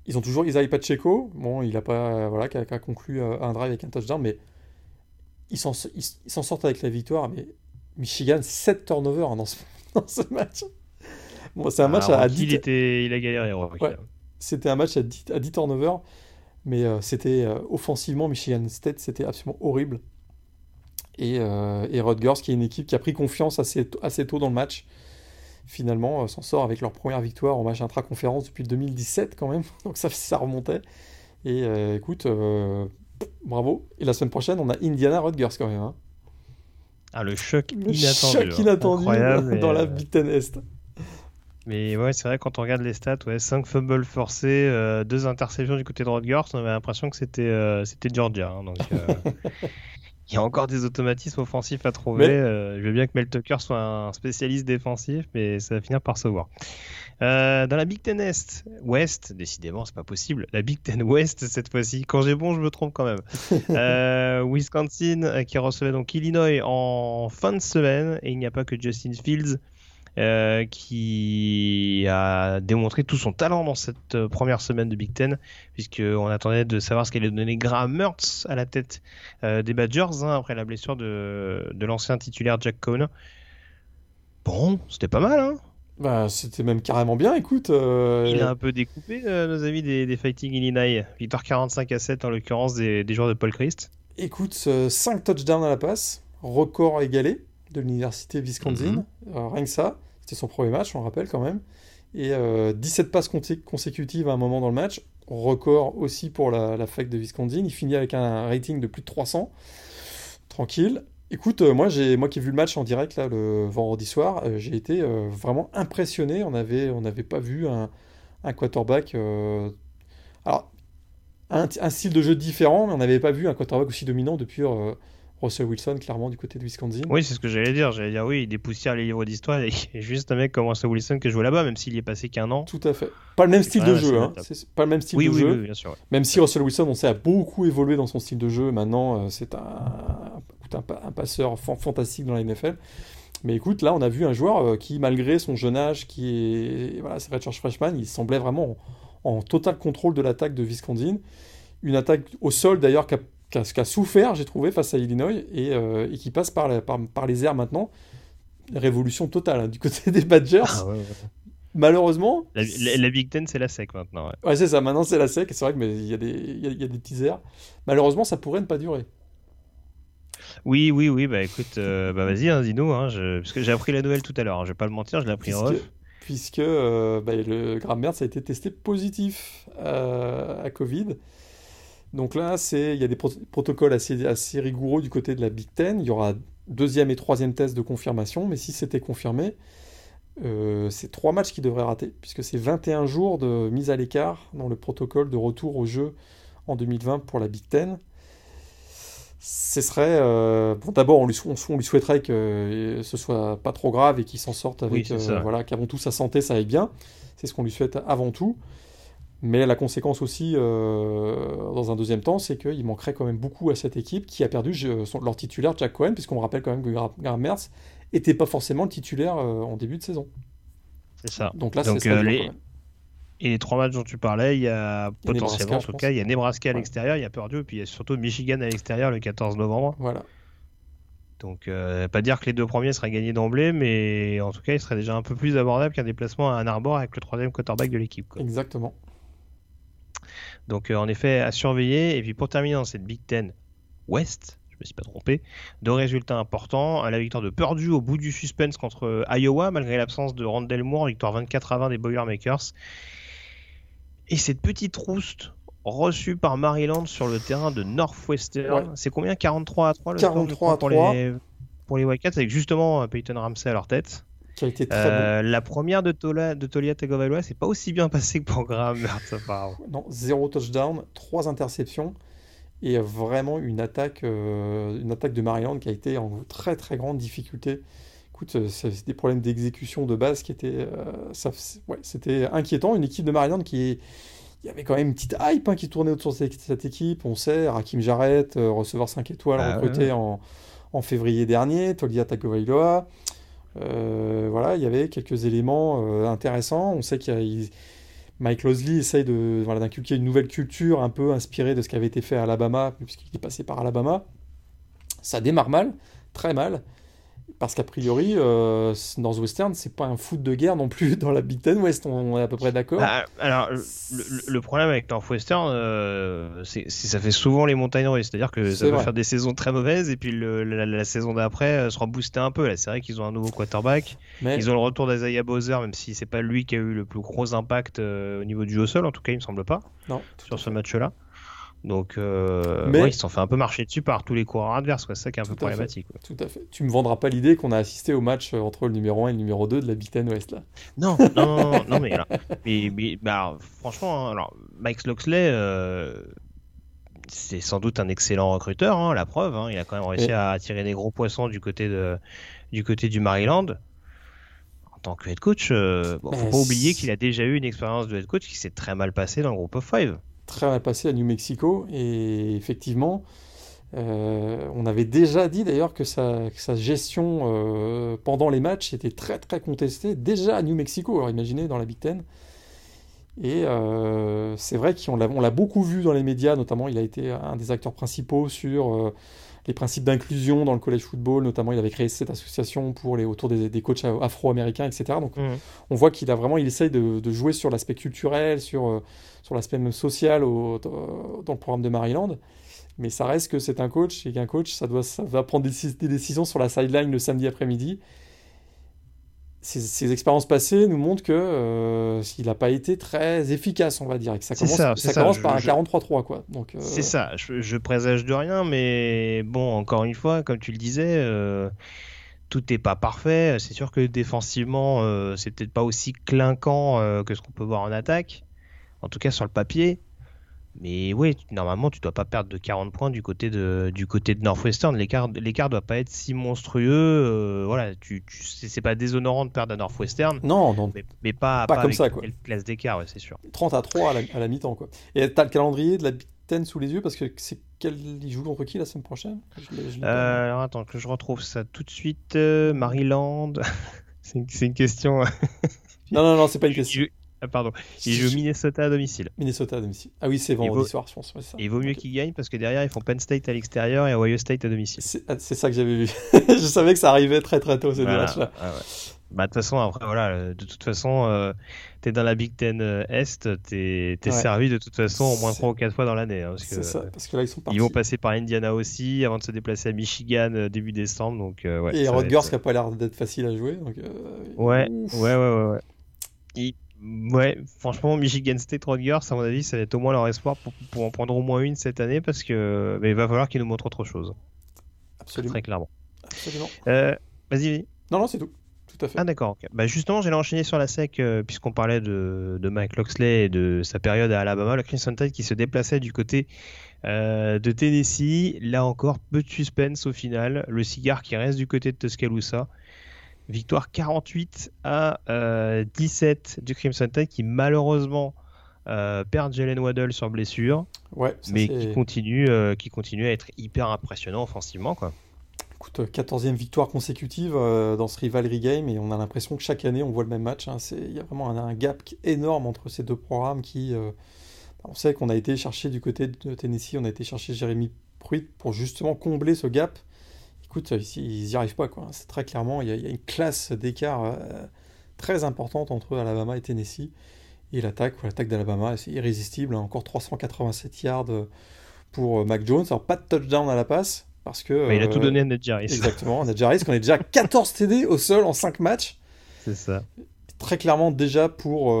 Ils ont toujours Isaiah Pacheco, bon, il a pas, voilà, qui a, conclu euh, un drive avec un touchdown, mais ils s'en sortent avec la victoire. Mais Michigan, 7 turnovers hein, dans, ce, dans, ce, match. Bon, c'est un match à, 10 il, était, il a galéré. C'était un match à 10, à 10 turnovers, mais euh, c'était euh, offensivement, Michigan State, c'était absolument horrible. Et, et Rutgers, qui est une équipe qui a pris confiance assez, assez tôt dans le match, finalement euh, s'en sort avec leur première victoire en match intra-conférence depuis 2017 quand même, donc ça, ça remontait. Et euh, écoute, euh, bravo. Et la semaine prochaine, on a Indiana Rutgers quand même. Hein. Ah, le choc le inattendu. Choc inattendu dans la Big Ten Est. Mais ouais, c'est vrai, quand on regarde les stats, ouais, 5 fumbles forcés, 2 interceptions du côté de Rutgers, on avait l'impression que c'était c'était Georgia. Hein, donc, il y a encore des automatismes offensifs à trouver. Euh, je veux bien que Mel Tucker soit un spécialiste défensif, mais ça va finir par se voir. Euh, dans la Big Ten Est, West, décidément, c'est pas possible. La Big Ten West cette fois-ci. Quand j'ai bon, je me trompe quand même. Euh, Wisconsin qui recevait donc Illinois en fin de semaine et il n'y a pas que Justin Fields euh, qui a démontré tout son talent dans cette euh, première semaine de Big Ten, puisqu'on attendait de savoir ce qu'allait donner Graham Mertz à la tête euh, des Badgers hein, après la blessure de, de l'ancien titulaire Jack Cohn. Bon, c'était pas mal, hein bah, c'était même carrément bien, écoute. Il a un peu découpé nos amis des, des, Fighting Illinois. Victoire 45 à 7 en l'occurrence des, des, joueurs de Paul Christ. Écoute, 5 touchdowns à la passe, record égalé de l'université Wisconsin. Mhm. rien que ça. C'était son premier match, on le rappelle quand même. Et 17 euh, passes consécutives à un moment dans le match. Record aussi pour la, fac de Wisconsin. Il finit avec un rating de plus de 300. Tranquille. Écoute, euh, moi, moi qui ai vu le match en direct là, le vendredi soir, euh, j'ai été vraiment impressionné. On n'avait on pas vu un, un quarterback. alors, un, style de jeu différent, mais on n'avait pas vu un quarterback aussi dominant depuis Russell Wilson, clairement, du côté de Wisconsin. Oui, c'est ce que j'allais dire. J'allais dire, oui, il dépoussière les livres d'histoire. Et juste un mec comme Russell Wilson que je vois là-bas, même s'il y est passé qu'un an. Tout à fait. Pas le même style de jeu. Hein. Pas le même style de jeu. Oui, bien sûr. Même si Russell Wilson, on sait, a beaucoup évolué dans son style de jeu. Maintenant, euh, c'est un, un, un, passeur fantastique dans la NFL. Mais écoute, là, on a vu un joueur qui, malgré son jeune âge, qui est. Voilà, c'est Richard Freshman, il semblait vraiment en, total contrôle de l'attaque de Wisconsin. Une attaque au sol, d'ailleurs, qui a, souffert, j'ai trouvé, face à Illinois, et, qui passe par, par, les airs maintenant. Révolution totale hein, du côté des Badgers. Ah Malheureusement. La, Big Ten, c'est la sec maintenant. Ouais, c'est ça, maintenant c'est la sec. C'est vrai qu'il y, a des, y, a, y a des petits airs. Malheureusement, ça pourrait ne pas durer. Oui, oui, oui, bah écoute, euh, bah vas-y, hein, dis-nous, hein, parce que j'ai appris la nouvelle tout à l'heure, hein, je vais pas le mentir, je l'ai appris en off. Puisque euh, bah, le Graham Mertz a été testé positif euh, à Covid. Donc là, il y a des protocoles assez, assez rigoureux du côté de la Big Ten. Il y aura deuxième et troisième test de confirmation, mais si c'était confirmé, euh, c'est trois matchs qui devraient rater, puisque c'est 21 jours de mise à l'écart dans le protocole de retour au jeu en 2020 pour la Big Ten. Ce serait. Euh, bon, d'abord, on lui, on, lui, souhaiterait que ce soit pas trop grave et qu'il s'en sorte avec. Euh, voilà, qu'avant tout, sa santé, ça aille bien. C'est ce qu'on lui souhaite avant tout. Mais la conséquence aussi, dans un deuxième temps, c'est qu'il manquerait quand même beaucoup à cette équipe qui a perdu leur titulaire Jack Cohen, puisqu'on rappelle quand même que Graham Mertz était pas forcément le titulaire euh, en début de saison. C'est ça. Donc là, c'est euh, les... Et les trois matchs dont tu parlais, il y a potentiellement, en tout cas, il y a Nebraska à l'extérieur, il y a Purdue, et puis il y a surtout Michigan à l'extérieur le 14 novembre. Voilà. Donc, euh, pas dire que les deux premiers seraient gagnés d'emblée, mais en tout cas, il serait déjà un peu plus abordable qu'un déplacement à Ann Arbor avec le troisième quarterback de l'équipe. Exactement. Donc, en effet, à surveiller. Et puis, pour terminer dans cette Big Ten West, je me suis pas trompé. Deux résultats importants. La victoire de Purdue au bout du suspense contre Iowa, malgré l'absence de Randall Moore, victoire 24 à 20 des Boilermakers. Et cette petite rouste reçue par Maryland sur le terrain de Northwestern. C'est combien? 43 à 3 le 43 à 3 pour les, pour les Wildcats, avec justement euh, Peyton Ramsey à leur tête. Qui a été très euh, La première de, Tola, de Tolia Tagovailoa, c'est pas aussi bien passé que pour Graham Non, zéro touchdown, trois interceptions et vraiment une attaque, euh, une attaque de Maryland qui a été en très très grande difficulté. Écoute, euh, c'est des problèmes d'exécution de base qui étaient, euh, ouais, c'était inquiétant. Une équipe de Maryland qui il y avait quand même une petite hype hein, qui tournait autour de cette, équipe. On sait, Rakim Jarrett, receveur 5 étoiles, bah recruté En, en, février dernier, Tolia Tagovailoa. Voilà, il y avait quelques éléments intéressants. On sait qu'il Mike Losley essaye d'inculquer une nouvelle culture un peu inspirée de ce qui avait été fait à Alabama, puisqu'il est passé par Alabama. Ça démarre mal, très mal. Parce qu'a priori, euh, Northwestern, c'est pas un foot de guerre non plus dans la Big Ten West, on est à peu près d'accord. Bah, alors, le, problème avec Northwestern, euh, c'est ça fait souvent les montagnes russes, c'est-à-dire que ça va faire des saisons très mauvaises et puis la, saison d'après euh, se rebooster un peu. C'est vrai qu'ils ont un nouveau quarterback, ils ont le retour d'Isaiah Bowser, même si c'est pas lui qui a eu le plus gros impact euh, au niveau du jeu au sol, en tout cas, il me semble pas, non, sur ce match-là. Donc, euh, Mais... ils s'en fait un peu marcher dessus par tous les coureurs adverses. C'est ça qui est un peu problématique. Tout à fait. Tu me vendras pas l'idée qu'on a assisté au match euh, entre le numéro 1 et le numéro 2 de la Big Ten West là. Non, non, non, non, mais, alors, mais, bah, franchement, hein, alors, Mike Loxley, euh, c'est sans doute un excellent recruteur, hein, la preuve. Hein, il a quand même réussi à attirer des gros poissons du côté, de, du, côté du Maryland. En tant que head coach, euh, bon, faut pas oublier qu'il a déjà eu une expérience de head coach qui s'est très mal passée dans le groupe of five très mal passé à New Mexico. Et effectivement, euh, on avait déjà dit d'ailleurs que sa, sa gestion euh, pendant les matchs était très très contestée, déjà à New Mexico, alors imaginez dans la Big Ten. Et euh, c'est vrai qu'on l'a beaucoup vu dans les médias, notamment il a été un des acteurs principaux sur les principes d'inclusion dans le college football, notamment il avait créé cette association pour les, autour des, des coachs afro-américains, etc. Donc mmh. on voit qu'il a vraiment, il essaye de, de jouer sur l'aspect culturel, sur sur l'aspect même social au, dans le programme de Maryland. Mais ça reste que c'est un coach et qu'un coach, ça, doit, ça va prendre des, décisions sur la sideline le samedi après-midi. Ces, expériences passées nous montrent que euh, s'il n'a pas été très efficace, on va dire, et que ça commence, ça, commence par un 43-3. quoi. Donc, euh, C'est ça, je, présage de rien, mais bon, encore une fois, comme tu le disais, euh, tout n'est pas parfait. C'est sûr que défensivement, c'est peut-être pas aussi clinquant que ce qu'on peut voir en attaque en tout cas sur le papier. Mais oui, normalement, tu dois pas perdre de 40 points du côté de, du côté de Northwestern. L'écart ne doit pas être si monstrueux. Euh, voilà, tu, tu c'est pas déshonorant de perdre à Northwestern. Non, non. Mais, pas, pas, comme ça, quoi. Place d'écart, c'est sûr. 30 à 3 à la, mi-temps, quoi. Et tu as le calendrier de la, Ten sous les yeux parce que c'est quel il joue contre qui la semaine prochaine? Euh, Alors attends que je retrouve ça tout de suite. Maryland. c'est une, question. non non non c'est pas une question. Ah, pardon. Il joue Minnesota à domicile. Minnesota à domicile. Ah oui, c'est vendredi soir, je pense. il vaut mieux qu'il gagne parce que derrière, ils font Penn State à l'extérieur et Ohio State à domicile. C'est ah, ça que j'avais vu. je savais que ça arrivait très très tôt ces deux matchs-là. Ah bah, de toute façon, après, voilà, de toute façon, euh, t'es dans la Big Ten euh, Est, t'es es servi de toute façon au moins 3 ou 4 fois dans l'année. Hein, c'est ça, parce que là, ils sont partis. Ils vont passer par Indiana aussi avant de se déplacer à Michigan euh, début décembre. Donc, ouais, et Rutgers qui a pas l'air d'être facile à jouer. Donc, ouais, ouais, ouais, ouais, ouais. Ouais, franchement, Michigan State Rutgers, à mon avis, ça va être au moins leur espoir pour, pour en prendre au moins une cette année parce que mais il va falloir qu'ils nous montrent autre chose. Absolument. Très clairement. Absolument. Euh, Vas-y, Non, non, c'est tout. Tout à fait. Ah, d'accord. Bah, justement, j'allais enchaîner sur la SEC euh, puisqu'on parlait de, de, Mike Loxley et de sa période à Alabama. Le Crimson Tide qui se déplaçait du côté euh, de Tennessee. Là encore, peu de suspense au final. Le cigare qui reste du côté de Tuscaloosa. Victoire 48 à 17 euh, du Crimson Tide qui malheureusement euh, perd Jalen Waddell sur blessure, ouais, mais qui continue, euh, qui continue à être hyper impressionnant offensivement. Quoi. Écoute, 14e victoire consécutive dans ce rivalry game et on a l'impression que chaque année on voit le même match. Hein. Il y a vraiment un, gap énorme entre ces deux programmes qui... on sait qu'on a été chercher du côté de Tennessee, on a été chercher Jérémy Pruitt pour justement combler ce gap écoute, ils n'y arrivent pas. Quoi. C'est très clairement, il y, a, une classe d'écart euh, très importante entre Alabama et Tennessee. Et l'attaque, l'attaque d'Alabama, c'est irrésistible. Hein. Encore 387 yards euh, pour euh, Mac Jones. Alors, pas de touchdown à la passe. Parce que, il a tout donné à Nedjaris. Exactement, à Nedjaris, qu'on est déjà 14 TD au sol en 5 matchs. C'est ça. Très clairement déjà pour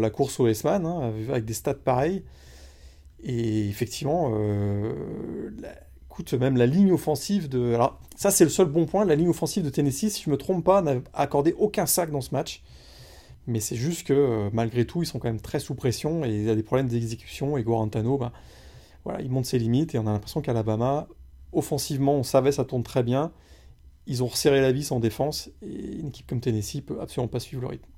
la course au S-Man, hein, avec des stats pareils. Et effectivement, écoute, même la ligne offensive de. Alors, ça, c'est le seul bon point. La ligne offensive de Tennessee, si je ne me trompe pas, n'a accordé aucun sac dans ce match. Mais c'est juste que euh, malgré tout, ils sont quand même très sous pression et il y a des problèmes d'exécution. Et Guarantano, ben, voilà, il monte ses limites et on a l'impression qu'Alabama, offensivement, on savait ça tourne très bien. Ils ont resserré la vis en défense et une équipe comme Tennessee peut absolument pas suivre le rythme.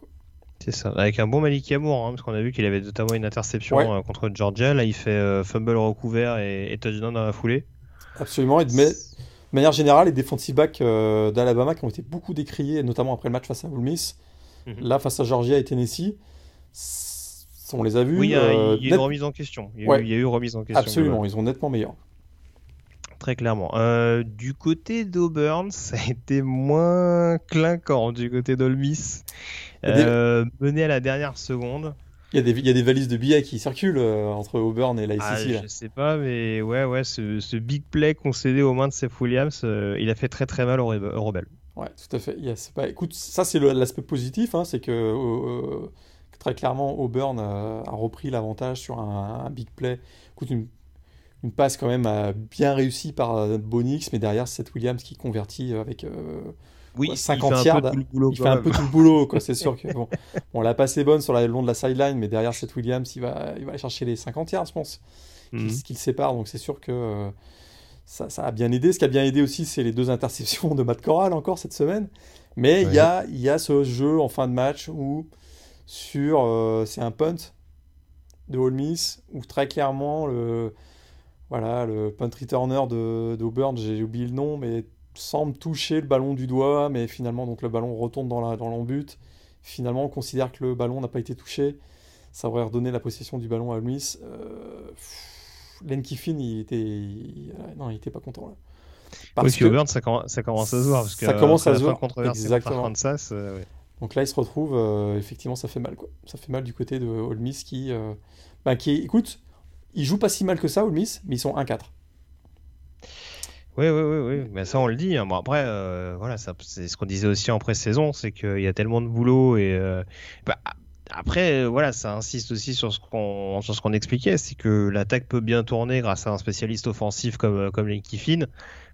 C'est ça, avec un bon Malik Amour, hein, parce qu'on a vu qu'il avait notamment une interception euh, contre Georgia. Là, il fait euh, fumble recouvert et, et touchdown dans la foulée. Absolument, et de, de manière générale, les defensive backs euh, d'Alabama qui ont été beaucoup décriés, notamment après le match face à Ole Miss, mhm. là face à Georgia et Tennessee, on les a vus. Oui, il y a, euh, eu une remise en question. Il y a, eu, remise en question. Absolument, ils ont nettement meilleurs. Très clairement. Euh, du côté d'Auburn, ça a été moins clinquant du côté d'Ole Miss. Mené à la dernière seconde. Il y, a des, valises de billets qui circulent euh, entre Auburn et la ah, Je sais pas, mais ouais, ouais, ce, big play concédé aux mains de Seth Williams, euh, il a fait très très mal aux, rebelles. Ouais, tout à fait. Yes. Bah, écoute, ça c'est l'aspect positif, hein, c'est que euh, très clairement Auburn a, repris l'avantage sur un, big play. Écoute, une, passe quand même bien réussie par Bonix, mais derrière Seth Williams qui convertit avec oui, 50 yards, il fait un peu tout le boulot, quoi. C'est sûr que bon, bon, la passe est bonne sur le long de la sideline, mais derrière Seth Williams, il va, il va aller chercher les 50 yards, je pense, mm qui, le séparent. Donc c'est sûr que euh, ça, ça, a bien aidé. Ce qui a bien aidé aussi, c'est les deux interceptions de Matt Corral encore cette semaine. Mais il y, a, y a ce jeu en fin de match où sur euh, c'est un punt de Ole Miss où très clairement le voilà le punt returner de d'Auburn, j'ai oublié le nom, mais semble toucher le ballon du doigt, mais finalement donc le ballon retourne dans la dans l'embut. Finalement, on considère que le ballon n'a pas été touché. Ça aurait redonné la possession du ballon à Luis. Euh, Len Kiffin, il était, non, il était pas content là. Parce que Auburn, ça, ça, commence à se voir. Parce que, ça commence à se voir. Exactement. Euh, donc là, il se retrouve, euh, effectivement, ça fait mal. Quoi. Ça fait mal du côté de Ole Miss qui, euh, bah, qui, écoute, ils jouent pas si mal que ça, Ole Miss, mais ils sont 1-4. Oui, oui, oui, oui. Mais ça, on le dit. Hein. Bon, après, euh, voilà, c'est ce qu'on disait aussi en pré-saison, c'est qu'il y a tellement de boulot et euh, bah, après, voilà, ça insiste aussi sur ce qu'on sur ce qu'on expliquait, c'est que l'attaque peut bien tourner grâce à un spécialiste offensif comme euh, comme Kiffin,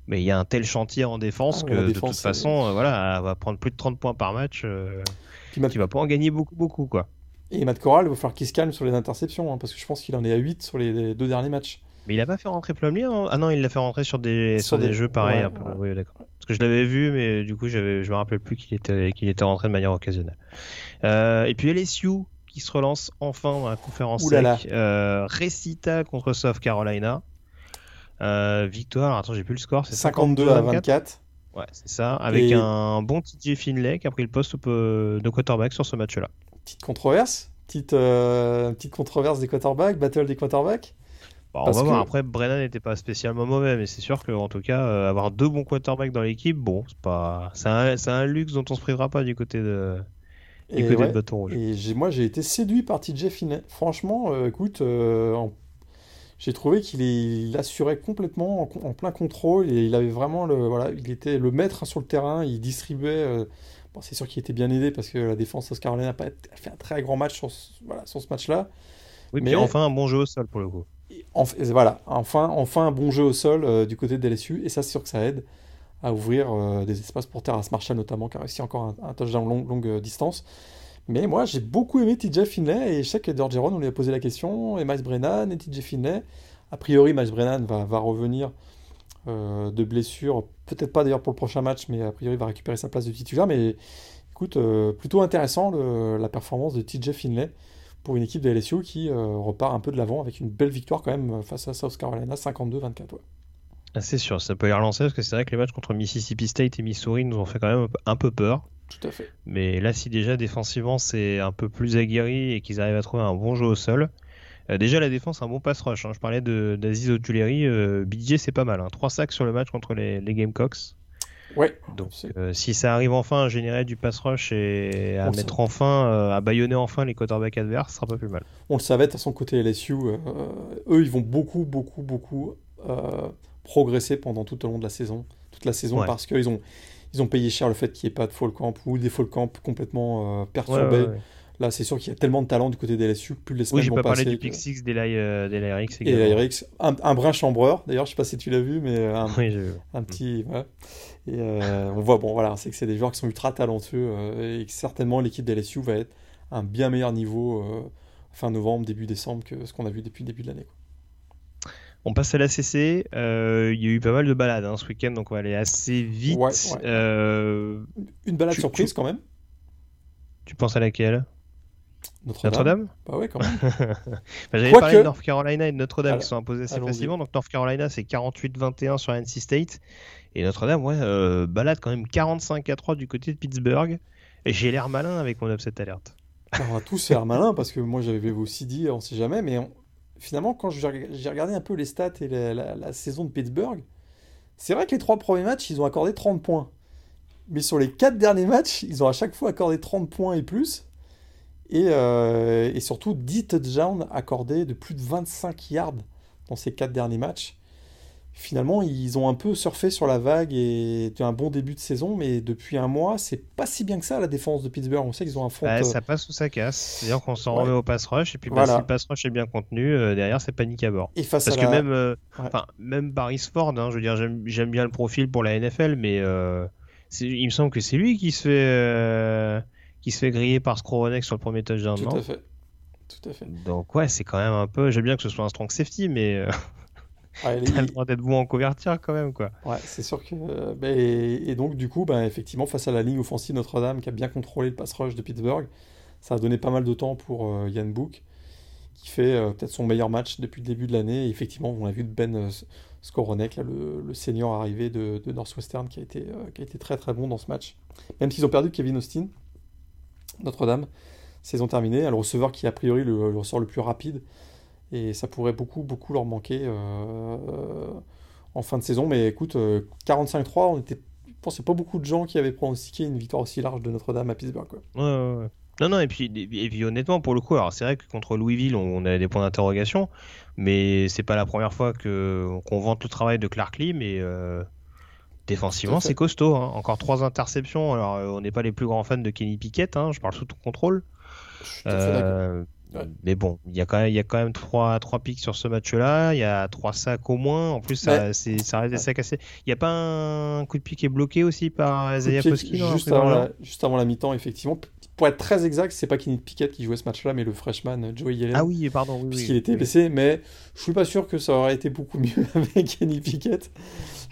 mais il y a un tel chantier en défense ah, que de toute façon, voilà, elle va prendre plus de 30 points par match, qui va pas en gagner beaucoup, beaucoup, quoi. Et Matt Corral, il va falloir qu'il se calme sur les interceptions, hein, parce que je pense qu'il en est à 8 sur les deux derniers matchs. Mais il a pas fait rentrer Plumlee hein? Ah non, il l'a fait rentrer sur des, sur, des, jeux pareils. Oui, d'accord. Parce que je l'avais vu, mais du coup, je me rappelle plus qu'il était, qu'il était rentré de manière occasionnelle. Euh, et puis LSU, qui se relance enfin dans la conférence Ouh là là. sec. Euh, contre South Carolina. Euh, victoire, attends, j'ai plus le score, c'est 52 à 24. Ouais, c'est ça, avec Et- un bon TJ Finlay qui a pris le poste de quarterback sur ce match-là. Petite controverse. Petite, petite controverse des quarterbacks, battle des quarterbacks. Bon, on va voir. que- Après, Brennan n'était pas spécialement mauvais, mais c'est sûr qu'en tout cas, euh, avoir deux bons quarterbacks dans l'équipe, bon, c'est pas, c'est un, luxe dont on se privera pas du côté de, du Et, côté ouais, de Bâton Rouge. et moi, j'ai été séduit par TJ Finlay. Franchement, euh, écoute, euh, en- j'ai trouvé qu'il est- assurait complètement en, en plein contrôle et il avait vraiment le, voilà, il était le maître sur le terrain. Il distribuait. bon, c'est sûr qu'il était bien aidé parce que la défense South Carolina n'a pas a fait un très grand match sur ce, voilà, sur ce match-là. Oui, mais- puis enfin un bon jeu au sol pour le coup. Et enf- et voilà, enfin, enfin un bon jeu au sol euh, du côté de LSU, et ça, c'est sûr que ça aide à ouvrir euh, des espaces pour Terrace Marshall notamment, qui a encore un, un touchdown long- longue euh, distance. Mais moi, j'ai beaucoup aimé TJ Finlay, et je sais que Dorgeron, on lui a posé la question, et Miles Brennan, et TJ Finlay. A priori, Miles Brennan va, revenir de blessure, peut-être pas d'ailleurs pour le prochain match, mais a priori, il va récupérer sa place de titulaire. Mais écoute, plutôt intéressant la performance de TJ Finlay pour une équipe de LSU qui euh, repart un peu de l'avant avec une belle victoire quand même euh, face à South Carolina, 52-24. ouais. Ah, c'est sûr, ça peut y relancer parce que c'est vrai que les matchs contre Mississippi State et Missouri nous ont fait quand même un peu- peur. Tout à fait. Mais là, si déjà défensivement c'est un peu plus aguerri et qu'ils arrivent à trouver un bon jeu au sol, euh, déjà la défense, un bon pass rush. hein. Je parlais d'Aziz Otuleri, euh, BJ c'est pas mal. Hein. 3 sacs sur le match contre les, les Gamecocks. Ouais, Donc euh, si ça arrive enfin à générer du pass rush et à On mettre enfin, euh, à baïonner enfin les quarterbacks adverses, ce sera pas plus mal. on le savait, de toute façon, côté LSU, euh, eux, ils vont beaucoup, beaucoup, beaucoup progresser pendant tout au long de la saison. Toute la saison, Ouais. parce qu'ils ont, ils ont payé cher le fait qu'il n'y ait pas de fall camp ou des fall camp complètement perturbés. ouais. Là, c'est sûr qu'il y a tellement de talent du côté des LSU que plus les Oui, semaines j'ai vont pas parlé passer. du que- pick six d'Eli euh, Et également. Eric, un, un brin chambreur, d'ailleurs, je sais pas si tu l'as vu, mais un, Oui, j'ai vu. un petit. ouais. Et euh, on voit, bon, voilà, c'est que c'est des joueurs qui sont ultra talentueux euh, et que certainement l'équipe de LSU va être à un bien meilleur niveau euh, fin novembre, début décembre que ce qu'on a vu depuis le début de l'année. On passe à la CC. Euh, Il y a eu pas mal de balades hein, ce week-end, donc on va aller assez vite. Ouais, ouais. Euh, Une balade Tu- surprise tu- quand même. tu penses à laquelle? Notre-Dame. Bah ouais, quand même. Bah, J'avais parlé de North Carolina et de Notre-Dame Alors, qui sont imposés assez facilement. Donc North Carolina, c'est 48-21 sur NC State. Et Notre-Dame, ouais, euh, balade quand même 45 à 3 du côté de Pittsburgh. Et j'ai l'air malin avec mon upset alerte. Alors, on a tous l'air malin parce que moi j'avais aussi dit, on sait jamais, mais on- finalement, quand j'ai j'ai regardé un peu les stats et la, la- la saison de Pittsburgh, c'est vrai que les trois premiers matchs, ils ont accordé 30 points. Mais sur les quatre derniers matchs, ils ont à chaque fois accordé 30 points et plus. Et, euh, et surtout 10 touchdowns accordés de plus de 25 yards dans ces quatre derniers matchs. Finalement, ils ont un peu surfé sur la vague et un bon début de saison, mais depuis un mois, c'est pas si bien que ça la défense de Pittsburgh. On sait qu'ils ont un front. Bah, euh, ça passe ou ça casse. C'est-à-dire qu'on s'en Ouais. remet au pass rush. Et puis bah, Voilà. si le pass rush est bien contenu, euh, derrière, c'est panique à bord. Et face Parce à que la- même, euh, Ouais. même Barry Ford, hein, je veux dire, j'aime bien le profil pour la NFL, mais il me semble que c'est lui qui se fait, qui se fait griller par Skowronek sur le premier touchdown, Tout à fait. Tout à fait. Donc ouais, c'est quand même un peu. J'aime bien que ce soit un strong safety, mais euh, Ouais, les- t'as le droit d'être bon en couverture quand même, quoi. ouais, c'est sûr que. euh, bah, et, et donc, du coup, bah, effectivement, face à la ligne offensive Notre-Dame qui a bien contrôlé le pass rush de Pittsburgh, ça a donné pas mal de temps pour euh, Yann Book, qui fait euh, peut-être son meilleur match depuis le début de l'année. Et effectivement, on a vu de Ben euh, Skowronek, là, le, le senior arrivé de, de Northwestern, qui a, été, qui a été très très bon dans ce match. Même s'ils ont perdu Kevin Austin, Notre-Dame, saison terminée. Un receveur qui, a priori, le, le ressort le plus rapide. Et ça pourrait beaucoup, beaucoup leur manquer euh, en fin de saison. Mais écoute, euh, 45-3, on était, je pas beaucoup de gens qui avaient pronostiqué une victoire aussi large de Notre-Dame à Pittsburgh. Quoi. Ouais, ouais. Non, non, et puis, et puis honnêtement, pour le coup, alors c'est vrai que contre Louisville, on, a des points d'interrogation, mais c'est pas la première fois qu'on vante le travail de Clark Lee, mais euh, défensivement, c'est costaud. hein. Encore trois interceptions. Alors, euh, on n'est pas les plus grands fans de Kenny Pickett, hein, je parle sous ton contrôle. Euh, Ouais. Mais bon, il y a quand même, il y a quand même trois, trois pics sur ce match-là. Il y a trois sacs au moins. En plus, ça, reste des sacs assez. Il n'y a pas un coup de pied qui est bloqué aussi par Koski la juste, juste avant la mi-temps, effectivement. Pour être très exact, c'est pas Kenny Pickett qui jouait ce match-là, mais le freshman euh, Joey Yellen. Ah oui, pardon. Oui, puisqu'il oui. était Oui. blessé, mais je suis pas sûr que ça aurait été beaucoup mieux avec Kenny Pickett.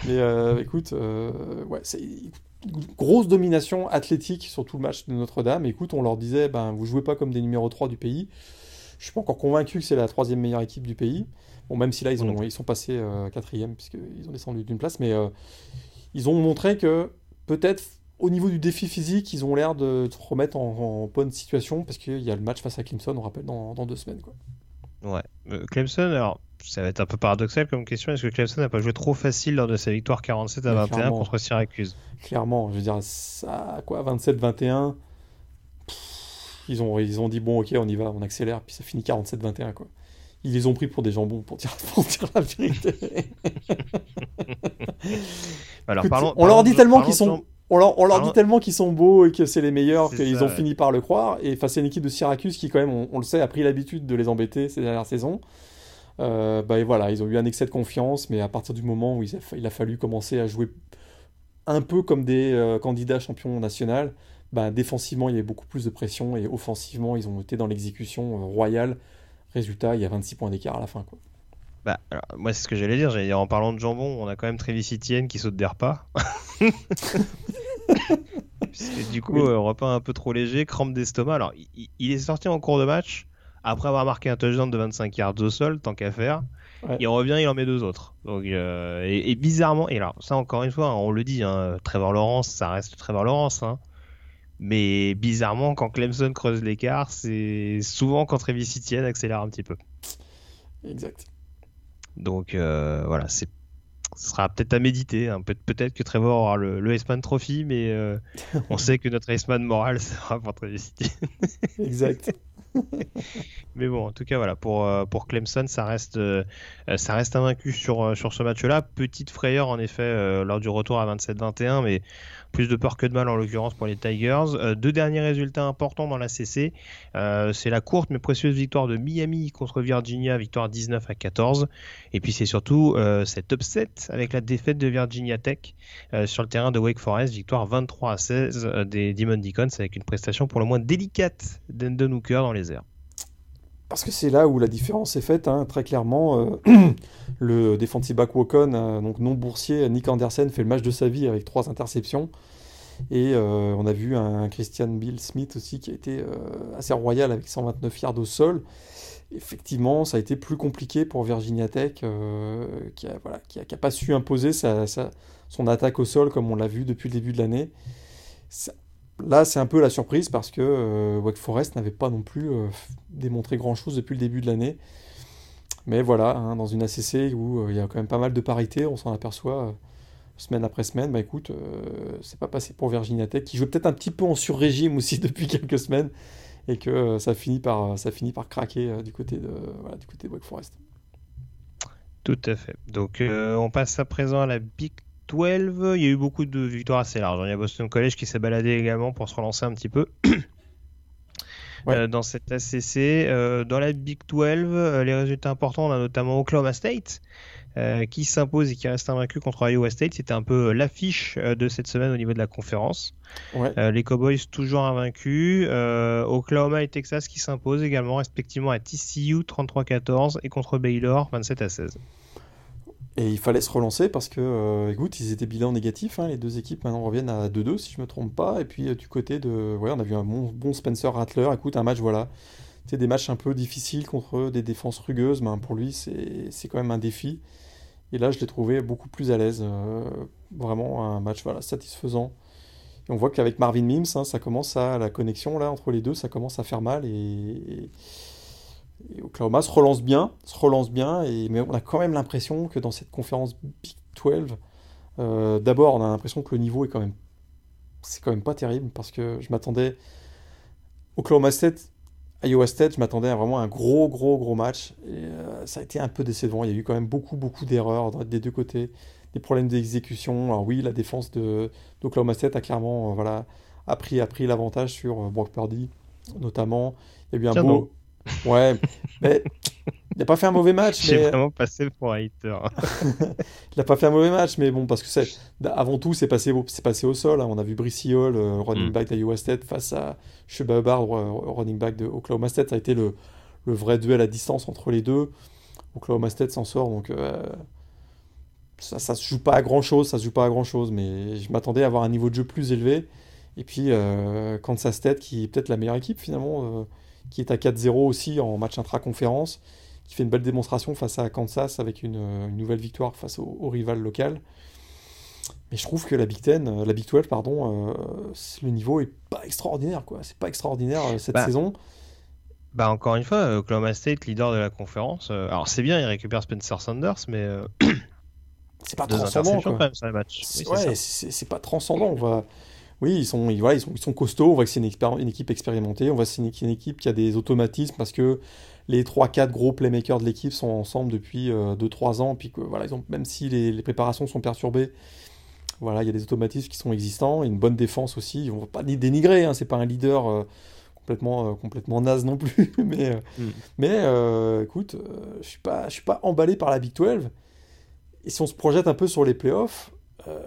Mais euh, écoute, euh, ouais, c'est- grosse domination athlétique sur tout le match de Notre-Dame. Écoute, on leur disait, ben, vous jouez pas comme des numéros 3 du pays. Je suis pas encore convaincu que c'est la troisième meilleure équipe du pays. Bon, même si là, ils, ont, ils sont passés euh, quatrième, puisqu'ils ont descendu d'une place, mais ils ont montré que peut-être au niveau du défi physique, ils ont l'air de se remettre en, bonne situation, parce qu'il y a le match face à Clemson, on rappelle, dans, dans deux semaines. Quoi. Ouais. Euh, Clemson, alors, ça va être un peu paradoxal comme question. Est-ce que Clemson n'a pas joué trop facile lors de sa victoire 47 à 21 contre Syracuse? Clairement, je veux dire, ça, quoi, 27-21, ils ont, ils ont dit bon, ok, on y va, on accélère, puis ça finit 47-21, quoi. Ils les ont pris pour des jambons, pour dire, pour dire la vérité. Alors, on leur dit tellement qu'ils sont. On leur, on leur dit tellement qu'ils sont beaux et que c'est les meilleurs qu'ils ont fini par le croire. Et face à une équipe de Syracuse qui, quand même, on, on le sait, a pris l'habitude de les embêter ces dernières saisons. Euh, bah, et voilà, ils ont eu un excès de confiance, mais à partir du moment où il a, il a fallu commencer à jouer un peu comme des euh, candidats champions nationaux, bah, défensivement il y avait beaucoup plus de pression et offensivement ils ont été dans l'exécution euh, royale. Résultat, il y a 26 points d'écart à la fin. Quoi. Bah, alors, moi, c'est ce que j'allais dire. J'allais dire, en parlant de jambon, on a quand même Travis Etienne qui saute des repas. du coup, repas un peu trop léger, crampe d'estomac. Alors, il, est sorti en cours de match après avoir marqué un touchdown de 25 yards au sol, tant qu'à faire. Il revient, il en met deux autres. Donc, euh, et, bizarrement, et alors ça encore une fois, on le dit, hein, Trevor Lawrence, ça reste Trevor Lawrence. Hein. mais bizarrement, quand Clemson creuse l'écart, c'est souvent quand Travis Etienne accélère un petit peu. Exact. Donc euh, voilà, c'est ce sera peut-être à méditer. Hein. peut-être que Trevor aura le, le Trophy, mais euh, on sait que notre Iceman moral sera pour Travis Etienne. exact. Mais bon, en tout cas, voilà, pour, euh, pour Clemson, ça reste, ça reste invaincu sur, sur ce match-là. Petite frayeur, en effet, lors du retour à 27-21, mais plus de peur que de mal en l'occurrence pour les Tigers. Euh, deux derniers résultats importants dans la CC. Euh, c'est la courte mais précieuse victoire de Miami contre Virginia, victoire 19 à 14. Et puis c'est surtout euh, cet upset avec la défaite de Virginia Tech sur le terrain de Wake Forest, victoire 23 à 16 des Demon Deacons avec une prestation pour le moins délicate d'Endon Hooker dans les airs. Parce que c'est là où la différence est faite, hein, très clairement. le defensive back Wokon, donc non boursier, Nick Andersen, fait le match de sa vie avec trois interceptions. Et euh, on a vu un Christian Bill Smith aussi qui a été euh, assez royal avec 129 yards au sol. Effectivement, ça a été plus compliqué pour Virginia Tech, euh, qui n'a a, pas su imposer son attaque au sol comme on l'a vu depuis le début de l'année. Là, c'est un peu la surprise parce que Wake Forest n'avait pas non plus démontré grand-chose depuis le début de l'année. Mais voilà, hein, dans une ACC où il y a quand même pas mal de parité, on s'en aperçoit semaine après semaine, bah écoute, euh, c'est pas passé pour Virginia Tech, qui joue peut-être un petit peu en sur-régime aussi depuis quelques semaines, et que euh, ça, finit par, craquer euh, du, côté de, voilà, côté de Wake Forest. Tout à fait. Donc on passe à présent à la Big 12. Il y a eu beaucoup de victoires assez larges. Il y a Boston College qui s'est baladé également pour se relancer un petit peu. dans cette ACC. dans la Big 12, les résultats importants, on a notamment Oklahoma State euh, qui s'impose et qui reste invaincu contre Iowa State. C'était un peu euh, l'affiche euh, de cette semaine au niveau de la conférence. les Cowboys toujours invaincus. Oklahoma et Texas qui s'imposent également respectivement à TCU 33-14 et contre Baylor 27 à 16. Et il fallait se relancer parce que, écoute, ils étaient bilan négatif. Hein. les deux équipes maintenant reviennent à 2-2 si je me trompe pas. Et puis du côté de, ouais, on a vu un bon, Spencer Rattler. Écoute, un match voilà. C'était des matchs un peu difficiles contre des défenses rugueuses, mais pour lui c'est quand même un défi. Et là, je l'ai trouvé beaucoup plus à l'aise. Euh, vraiment un match voilà, satisfaisant. Et on voit qu'avec Marvin Mims, hein, ça commence à la connexion là entre les deux, ça commence à faire mal et, Oklahoma se relance bien, se relance bien. Et mais on a quand même l'impression que dans cette conférence Big 12, euh, d'abord on a l'impression que le niveau est quand même, c'est quand même pas terrible parce que je m'attendais Oklahoma State Iowa State, je m'attendais à vraiment un gros, gros, gros match. Et euh, ça a été un peu décevant. Il y a eu quand même beaucoup, beaucoup d'erreurs des deux côtés. Des problèmes d'exécution. Alors oui, la défense de d'Oklahoma State a clairement euh, voilà, a pris, a pris l'avantage sur euh, Brock Purdy, notamment. Il y a eu un beau... Ouais, mais il n'a pas fait un mauvais match. J'ai vraiment passé pour un hater. il n'a pas fait un mauvais match, mais bon, parce que c'est avant tout, c'est passé, c'est passé au sol. Hein. On a vu Brissy Hall, euh, running mm. back d'Iowa State, face à Shubabar, running back de Oklahoma State. Ça a été le, le, vrai duel à distance entre les deux. Oklahoma State s'en sort, donc euh, ça, ça se joue pas à grand chose, ça se joue pas à grand chose, mais je m'attendais à avoir un niveau de jeu plus élevé. Et puis euh, Kansas State, qui est peut-être la meilleure équipe finalement, euh, qui est à 4-0 aussi en match intra-conférence, qui fait une belle démonstration face à Kansas avec une, une nouvelle victoire face au, au, rival local. Mais je trouve que la Big Ten, la Big 12, pardon, euh, le niveau est pas extraordinaire, quoi. C'est pas extraordinaire euh, cette Bah, saison. Bah encore une fois, euh, Oklahoma State, leader de la conférence. euh, alors c'est bien, il récupère Spencer Sanders, mais euh, C'est pas transcendant, quoi. quand même. Oui, ouais, c'est pas transcendant. On va... Oui, ils sont, ils, voilà, ils, sont, ils sont costauds. On voit que c'est une, une équipe expérimentée. On voit que c'est une, une équipe qui a des automatismes parce que les 3-4 gros playmakers de l'équipe sont ensemble depuis 2-3 ans. Puis que, voilà, ils ont, même si les, les préparations sont perturbées, voilà, il y a des automatismes qui sont existants. Et une bonne défense aussi. On va pas ni dénigrer. Hein, c'est pas un leader euh, complètement, euh, complètement naze non plus. mais euh, Mm. mais euh, écoute, euh, je suis pas, suis pas emballé par la Big 12. Et si on se projette un peu sur les playoffs, euh,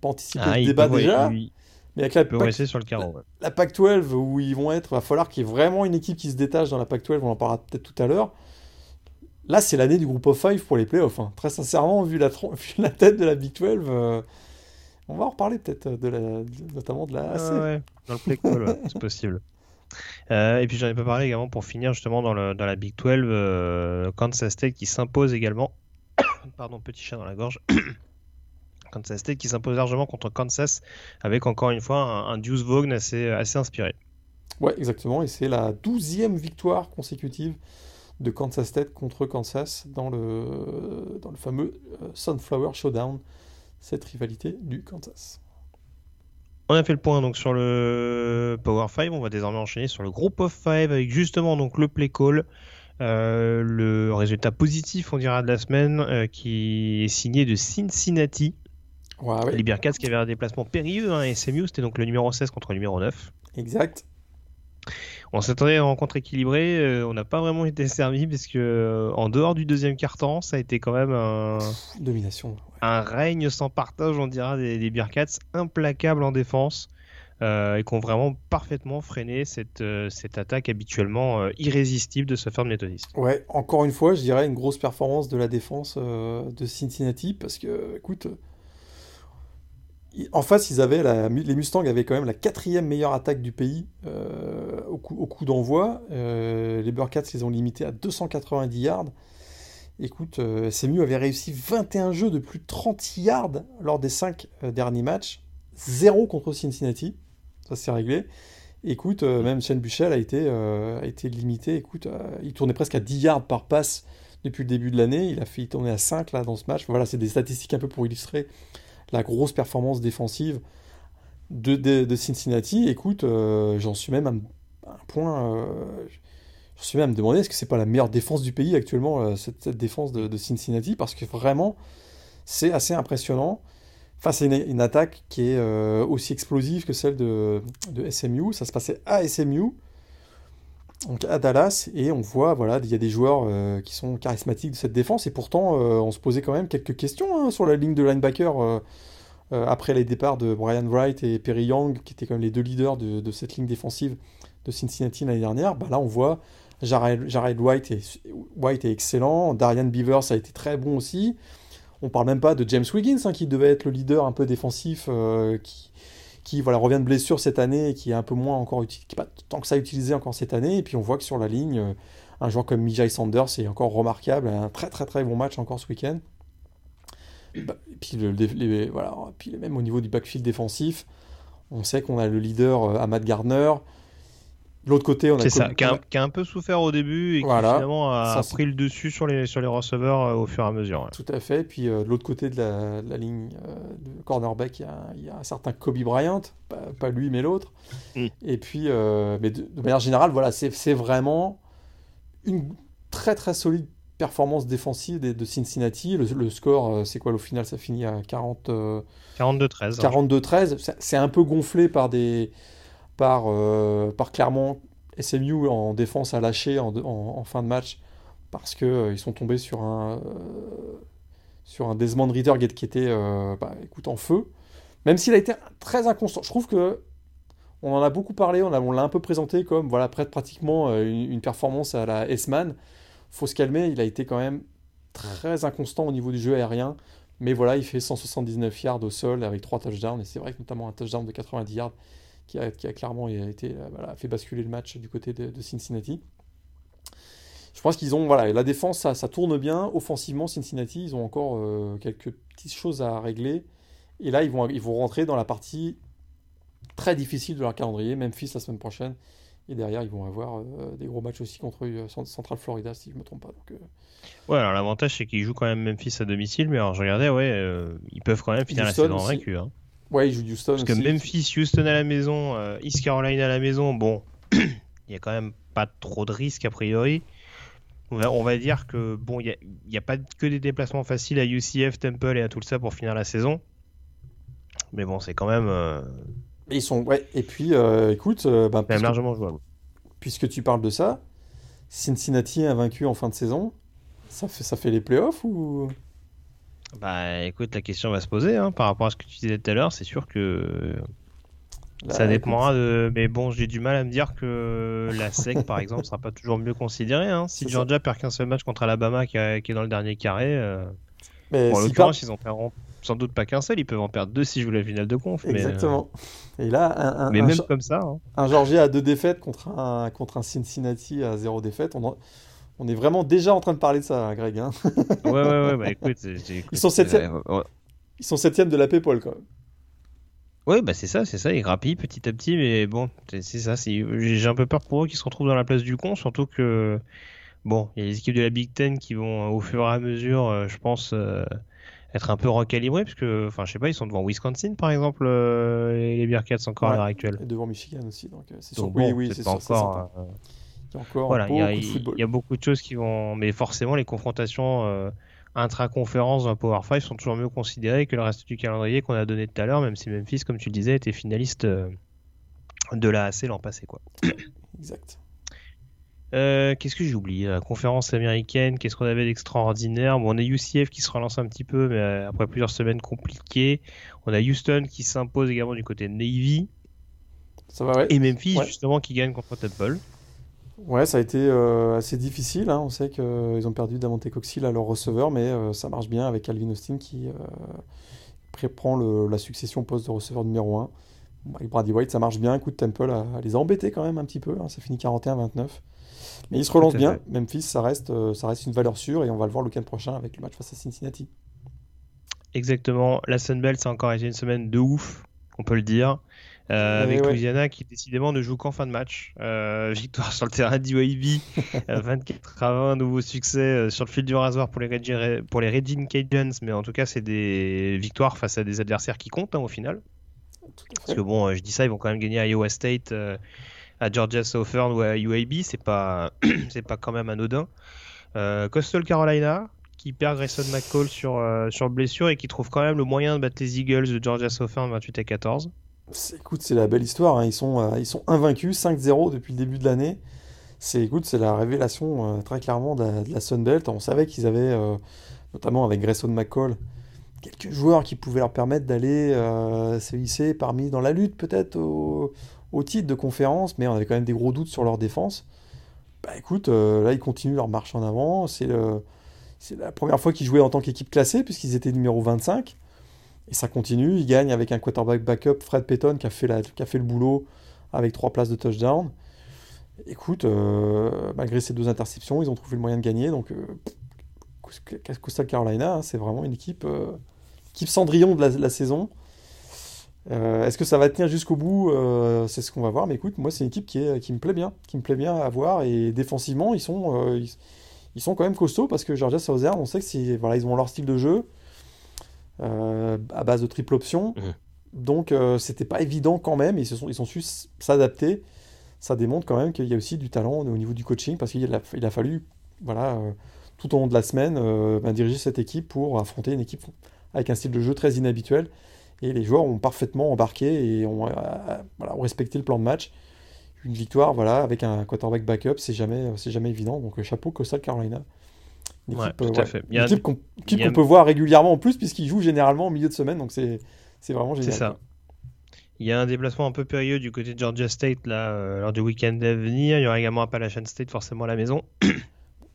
pas anticiper Ah, le débat peut, déjà, mais avec la, Pac- sur le carreau. ouais. la Pac-12 où ils vont être, va falloir qu'il y ait vraiment une équipe qui se détache dans la Pac-12, on en parlera peut-être tout à l'heure. Là, c'est l'année du groupe of five pour les playoffs. hein. Très sincèrement, vu la, tron- vu la tête de la Big 12, euh, on va en reparler peut-être, de la, de- notamment de la AC. Ah ouais, dans le play call, ouais, c'est possible. Euh, et puis j'en ai pas parlé également pour finir justement dans, le, dans la Big 12, euh, Kansas State qui s'impose également. Pardon, petit chat dans la gorge. Kansas State qui s'impose largement contre Kansas avec encore une fois un, un Deuce Vaughn assez, assez inspiré. Ouais, exactement. Et c'est la douzième victoire consécutive de Kansas State contre Kansas dans le, dans le fameux euh, Sunflower Showdown, cette rivalité du Kansas. On a fait le point donc sur le Power 5, on va désormais enchaîner sur le Group of 5 avec justement donc le play call. Euh, le résultat positif, on dira, de la semaine euh, qui est signé de Cincinnati. Ouais, ouais, Les Bearcats qui avaient un déplacement périlleux, hein, SMU, c'était donc le numéro 16 contre le numéro 9. exact. On s'attendait à une rencontre équilibrée, euh, on n'a pas vraiment été servi parce que euh, en dehors du deuxième quart-temps, ça a été quand même un, Domination. ouais. un règne sans partage, on dira, des, des Bearcats, implacables en défense euh, et qui ont vraiment parfaitement freiné cette, cette attaque habituellement irrésistible de Southern Methodist. Ouais, encore une fois, je dirais une grosse performance de la défense de Cincinnati parce que, écoute, en face, ils avaient les Mustangs avaient quand même la quatrième meilleure attaque du pays euh, au coup, d'envoi. Euh, les Bearcats les ont limités à 290 yards. Écoute, euh, avait réussi 21 jeux de plus de 30 yards lors des 5 derniers matchs. Zéro contre Cincinnati. Ça, c'est réglé. Écoute, euh, même Shane Buchel a été, euh, limité. Écoute, euh, il tournait presque à 10 yards par passe depuis le début de l'année. Il a fait tourner à 5 là, dans ce match. Voilà, c'est des statistiques un peu pour illustrer la grosse performance défensive de, Cincinnati. Écoute, euh, j'en suis même à, un point. euh, j'en suis même à me demander est-ce que c'est pas la meilleure défense du pays actuellement, euh, cette, cette défense de, Cincinnati? Parce que vraiment, c'est assez impressionnant face à une, attaque qui est aussi explosive que celle de SMU. Ça se passait à SMU, donc à Dallas, et on voit, voilà, il y a des joueurs euh, qui sont charismatiques de cette défense, et pourtant, euh, on se posait quand même quelques questions hein, sur la ligne de linebacker euh, après les départs de Brian Wright et Perry Young, qui étaient quand même les deux leaders de, cette ligne défensive de Cincinnati l'année dernière. Bah, là, on voit Jared, White, est, White est excellent, Darian Beavers a été très bon aussi. On parle même pas de James Wiggins, hein, qui devait être le leader un peu défensif, qui, qui voilà, revient de blessure cette année et qui est un peu moins encore qui est pas tant que ça utilisé encore cette année. Et puis on voit que sur la ligne, euh, un joueur comme Mijay Sanders est encore remarquable, un très très très bon match encore ce week-end. Bah, et puis, le, même au niveau du backfield défensif, on sait qu'on a le leader euh, Ahmad Gardner. De l'autre côté, on a C'est ça, qui a, qui a un peu souffert au début et qui finalement a Ça, pris le dessus sur les, sur les receveurs euh, au fur et à mesure. ouais. Tout à fait. Puis euh, de l'autre côté de la, de la ligne euh, de cornerback, il y, a, il y a un certain Kobe Bryant, pas, pas lui mais l'autre. Mm. Et puis, euh, mais de, de manière générale, voilà, c'est c'est vraiment une très très solide performance défensive de, de Cincinnati. Le, le score, c'est quoi? Au final Ça finit à 40, euh, 42-13. hein. 42-13. C'est- C'est un peu gonflé par des par, euh, clairement SMU en défense à lâcher en, fin de match parce que euh, sont tombés sur un euh, sur un Desmond Reader qui était euh, bah, écoute en feu. Même s'il a été très inconstant. Je trouve que on en a beaucoup parlé, on l'a un peu présenté comme voilà près de pratiquement une, une performance à la S-Man. Faut se calmer, il a été quand même très inconstant au niveau du jeu aérien. Mais voilà, il fait 179 yards au sol avec 3 touchdowns. Et c'est vrai que notamment un touchdown de 90 yards qui a, clairement été, voilà, fait basculer le match du côté de, Cincinnati. Je pense qu'ils ont, voilà, la défense, ça, ça, tourne bien. Offensivement, Cincinnati, ils ont encore quelques petites choses à régler. Et là, ils vont, ils vont rentrer dans la partie très difficile de leur calendrier. Memphis la semaine prochaine. Et derrière, ils vont avoir euh, des gros matchs aussi contre euh, Central Florida, si je ne me trompe pas. Donc, euh. Ouais, alors l'avantage, c'est qu'ils jouent quand même Memphis à domicile. Mais alors, je regardais, ouais, ils peuvent quand même finir la saison en vaincu. Hein. Ouais, ils jouent Houston. Parce que Memphis, Houston à la maison, East Carolina à la maison, bon, il n'y a quand même pas trop de risques a priori. On va, dire que bon, il n'y a, a, pas que des déplacements faciles à UCF, Temple et à tout ça pour finir la saison. Mais bon, c'est quand même. Euh, ils sont. Ouais, et puis, euh, écoute. Euh, bah, même largement jouable. Puisque tu parles de ça, Cincinnati a vaincu en fin de saison. Ça fait, ça fait les playoffs ou? Bah écoute, la question va se poser hein, par rapport à ce que tu disais tout à l'heure. C'est sûr que ça dépendra de. Mais bon, j'ai du mal à me dire que la SEC, par exemple, sera pas toujours mieux considérée. Hein. Si Georgia perd qu'un seul match contre Alabama qui, est dans le dernier carré. Mais en l'occurrence, ils en perdront sans doute pas qu'un seul, ils peuvent en perdre deux si je jouent la finale de conf. Exactement. Et là, un, mais même comme ça. Hein. Un Georgia à deux défaites contre un, contre un Cincinnati à zéro défaite. On, on est vraiment déjà en train de parler de ça, Greg. Hein. ouais, ouais, ouais. Bah, écoute, ils sont septième. Ils sont septième de la PayPal quand même. Oui, bah c'est ça, c'est ça. Ils grappillent petit à petit, mais bon, c'est ça. J'ai un peu peur pour eux qu'ils se retrouvent dans la place du con, surtout que bon, il y a les équipes de la Big Ten qui vont au fur et à mesure, euh, je pense. Euh, être un peu recalibré parce que enfin je sais pas ils sont devant Wisconsin par exemple euh, les Bearcats encore à l'heure actuelle et devant Michigan aussi donc euh, c'est sûr oui oui c'est encore euh, encore voilà, il y, a beaucoup de choses qui vont mais forcément les confrontations intra-conférences dans Power 5 sont toujours mieux considérées que le reste du calendrier qu'on a donné tout à l'heure même si Memphis comme tu le disais était finaliste de la AC l'an passé quoi exact euh, qu'est-ce que j'ai oublié La conférence américaine, qu'est-ce qu'on avait d'extraordinaire? Bon, On a UCF qui se relance un petit peu, mais euh, après plusieurs semaines compliquées. On a Houston qui s'impose également du côté de Navy. Ça va, ouais. Et Memphis, justement, qui gagne contre Temple. Ouais, ça a été euh, assez difficile. Hein. On sait qu'ils ont perdu Davante Coxil à leur receveur, mais ça marche bien avec Alvin Austin qui prend la succession poste de receveur numéro 1. avec Brady White, ça marche bien. Écoute, Temple a, les a embêtés quand même un petit peu. Hein. Ça finit 41-29. Mais il se relance bien. Memphis, ça reste, euh, ça reste une valeur sûre et on va le voir le week-end prochain avec le match face à Cincinnati. Exactement. La Sunbelt, ça a encore été une semaine de ouf, on peut le dire. Euh, avec Louisiana qui décidément ne joue qu'en fin de match. Euh, victoire sur le terrain d'UAB, 24 à 20, nouveau succès sur le fil du rasoir pour les, Regin, pour les Cajuns, mais en tout cas c'est des victoires face à des adversaires qui comptent hein, au final. Parce que bon, je dis ça, ils vont quand même gagner à Iowa State à Georgia Southern ou à UAB, c'est pas, c'est pas quand même anodin. Euh, Coastal Carolina, qui perd Grayson McCall sur, euh, sur blessure et qui trouve quand même le moyen de battre les Eagles de Georgia Southern 28 à 14. Écoute, c'est la belle histoire. Hein. Ils, sont, euh, ils sont invaincus, 5-0 depuis le début de l'année. C'est, écoute, c'est la révélation très clairement de la, de. On savait qu'ils avaient, notamment avec Grayson McCall, quelques joueurs qui pouvaient leur permettre d'aller se hisser parmi dans la lutte peut-être au, au titre de conférence, mais on avait quand même des gros doutes sur leur défense. Bah écoute, euh, là ils continuent leur marche en avant. C'est la première fois qu'ils jouaient en tant qu'équipe classée, puisqu'ils étaient numéro 25. Et ça continue. Ils gagnent avec un quarterback backup, Fred Payton, qui a fait, le boulot avec trois places de touchdown. Écoute, euh, malgré ces deux interceptions, ils ont trouvé le moyen de gagner. Donc, euh, Coastal Carolina, hein, c'est vraiment une équipe, équipe cendrillon de la saison. Euh, est-ce que ça va tenir jusqu'au bout euh, C'est ce qu'on va voir. Mais écoute, moi, c'est une équipe qui, me plaît bien, qui me plaît bien à voir. Et défensivement, ils sont, euh, ils, sont quand même costauds parce que Georgia Southern, on sait que voilà, ils ont leur style de jeu à base de triple option. Mhm. Donc, c'était pas évident quand même. Ils, se sont, ils ont su s'adapter. Ça démontre quand même qu'il y a aussi du talent au niveau du coaching parce qu'il a, il a fallu, voilà, tout au long de la semaine, ben, diriger cette équipe pour affronter une équipe avec un style de jeu très inhabituel. Et les joueurs ont parfaitement embarqué et ont, euh, respecté le plan de match. Une victoire voilà, avec un quarterback backup, c'est jamais, jamais évident. Donc euh, chapeau Coastal Carolina. Une équipe, euh, équipe qu'on peut voir régulièrement en plus, puisqu'ils jouent généralement au milieu de semaine. Donc c'est vraiment génial. C'est ça. Il y a un déplacement un peu périlleux du côté de Georgia State là, lors du week-end à venir. Il y aura également Appalachian State forcément à la maison.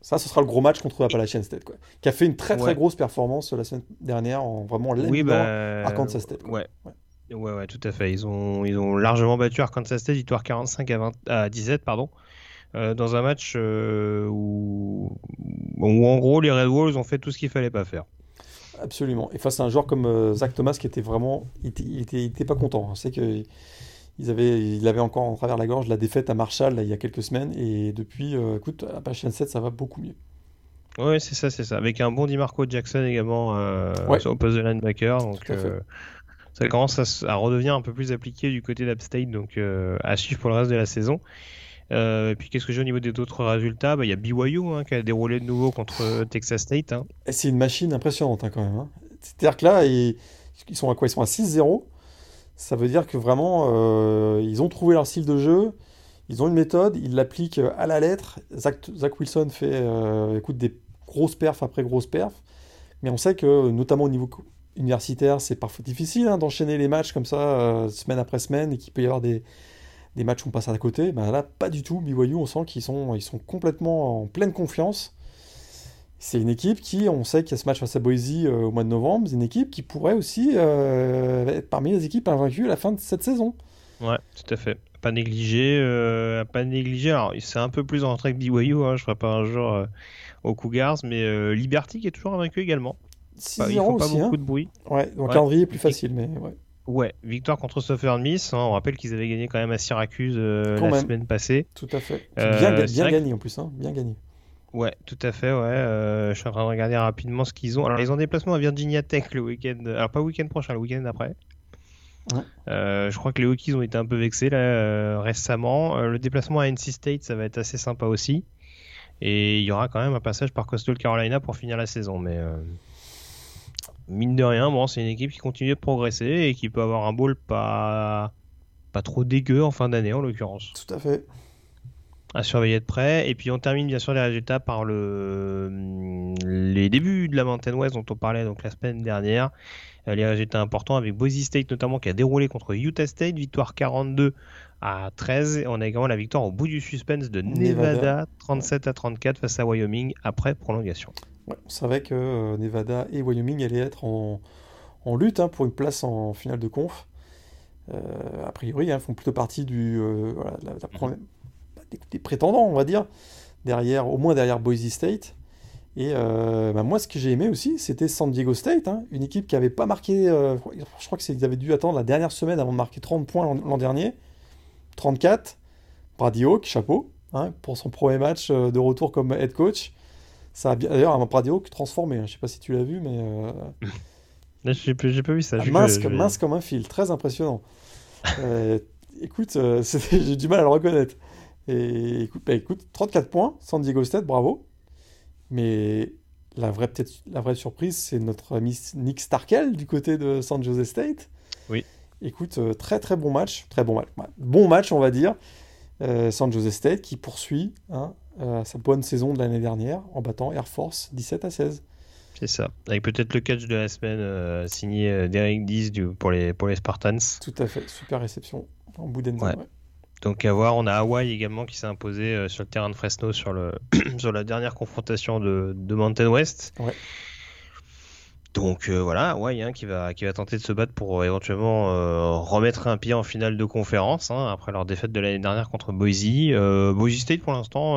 Ça, ce sera le gros match contre Appalachian State, quoi. Qui a fait une très très Ouais. grosse performance la semaine dernière en vraiment Oui, bah. Arkansas State. quoi. Ouais. Ouais. Ouais, ouais, tout à fait. Ils ont, ils ont largement battu Arkansas State, victoire 45 à, 20 à 17, pardon. Euh, dans un match euh, où, où, en gros, les Red Wolves ont fait tout ce qu'il fallait pas faire. Absolument. Et face à un joueur comme euh, Zach Thomas qui était vraiment. Il était, il était, il était pas content. C'est que. Ils avaient, il avait encore en travers la gorge la défaite à Marshall là, il y a quelques semaines et depuis, écoute, à Appalachian 7 ça va beaucoup mieux. Ouais, c'est ça, c'est ça. Avec un bon DiMarco Jackson également euh, Ouais. au poste de linebacker. Donc, euh, ça commence à, à redevenir un peu plus appliqué du côté d'Upstate. Donc, euh, à suivre pour le reste de la saison. Euh, et puis, qu'est-ce que j'ai au niveau des autres résultats? Bah, Il y a BYU hein, qui a déroulé de nouveau contre euh, Texas State. hein. C'est une machine impressionnante hein, quand même. C'est-à-dire que là, ils, sont à quoi? Ils sont à 6-0. Ça veut dire que vraiment, euh, ils ont trouvé leur style de jeu. Ils ont une méthode, ils l'appliquent à la lettre. Zach, Zach Wilson fait écoute, des grosses perfs après grosses perfs. Mais on sait que, notamment au niveau universitaire, c'est parfois difficile d'enchaîner les matchs comme ça, semaine après semaine, et qu'il peut y avoir des, des matchs où on passe à côté. Ben là, pas du tout. BYU, on sent qu'ils sont, ils sont complètement en pleine confiance. C'est une équipe qui, on sait qu'il y a ce match face à Boise euh, au mois de novembre, c'est une équipe qui pourrait aussi euh, être parmi les équipes invaincues à la fin de cette saison. Ouais, tout à fait. Pas négligé, euh, pas négligé. Alors, c'est un peu plus en retrait que BYU. Hein, je ferai pas un jour aux Cougars, mais Liberty qui est toujours invaincu également. Bah, 6-0 ils font pas aussi, beaucoup hein. de bruit. Ouais, donc Ouais. calendrier est plus facile, mais ouais. Ouais, victoire contre Southern Miss. hein, on rappelle qu'ils avaient gagné quand même à Syracuse euh, la même. semaine passée. Tout à fait. Euh, bien que- gagné en plus, hein, bien gagné. Ouais, tout à fait. Ouais, Euh, je suis en train de regarder rapidement ce qu'ils ont. Alors, ils ont des déplacements à Virginia Tech le week-end. Alors, pas le week-end prochain, le week-end. Ouais. Euh, je crois que les Hokies ont été un peu vexés là récemment. Le déplacement à NC State, ça va être assez sympa aussi. Et il y aura quand même un passage par Coastal Carolina pour finir la saison. Mais mine de rien, bon, c'est une équipe qui continue de progresser et qui peut avoir un bowl pas pas trop dégueu en fin d'année en l'occurrence Tout à fait. à surveiller de près. Et puis on termine bien sûr les résultats par le... les débuts de la Mountain West dont on parlait donc la semaine dernière. Euh, Les résultats importants avec Boise State notamment qui a déroulé contre Utah State, victoire 42 à 13. Et on a également la victoire au bout du suspense de Nevada, Nevada. 37 à 34 face à Wyoming après prolongation. Ouais, on savait que euh, Nevada et Wyoming allaient être en, en lutte hein, pour une place en finale de conf. Euh, a priori, hein, font plutôt partie du, euh, voilà, la- la des, des prétendants, on va dire, derrière, au moins derrière Boise State. Et euh, bah, moi, ce que j'ai aimé aussi, c'était San Diego State, hein, une équipe qui n'avait pas marqué. je crois qu'ils avaient dû attendre la dernière semaine avant de marquer 30 points l'an dernier. 34. Brady Hawk, chapeau, pour son premier match de retour comme head coach. Ça a bien... D'ailleurs, un Hawk transformé. hein. Je sais pas si tu l'as vu, mais euh, j'ai pas pas vu ça. ah, mince, comme, je- mince comme un fil, très impressionnant. Euh, écoute, euh, j'ai du mal à le reconnaître. Et écoute, bah, écoute, 34 points, San Diego State, bravo. Mais la vraie, peut-être, la vraie surprise, c'est notre ami Nick Starkel du côté de San Jose State. Oui. Écoute, euh, très très bon match, très bon match, bon match, on va dire. Euh, San Jose State qui poursuit hein, euh, sa bonne saison de l'année dernière en battant Air Force 17 à 16. C'est ça. Avec peut-être le catch de la semaine euh, signé euh, Derek Dees du- pour, les, pour les Spartans. Tout à fait, super réception en bout d'end zone, Ouais. ouais. Donc à voir, on a Hawaii également qui s'est imposé sur le terrain de Fresno sur, le sur la dernière confrontation de, de Mountain West. Ouais. Donc euh, voilà, Hawaii hein, qui, va, qui va tenter de se battre pour euh, éventuellement euh, remettre un pied en finale de conférence hein, après leur défaite de l'année dernière contre Boise. Boise State pour l'instant,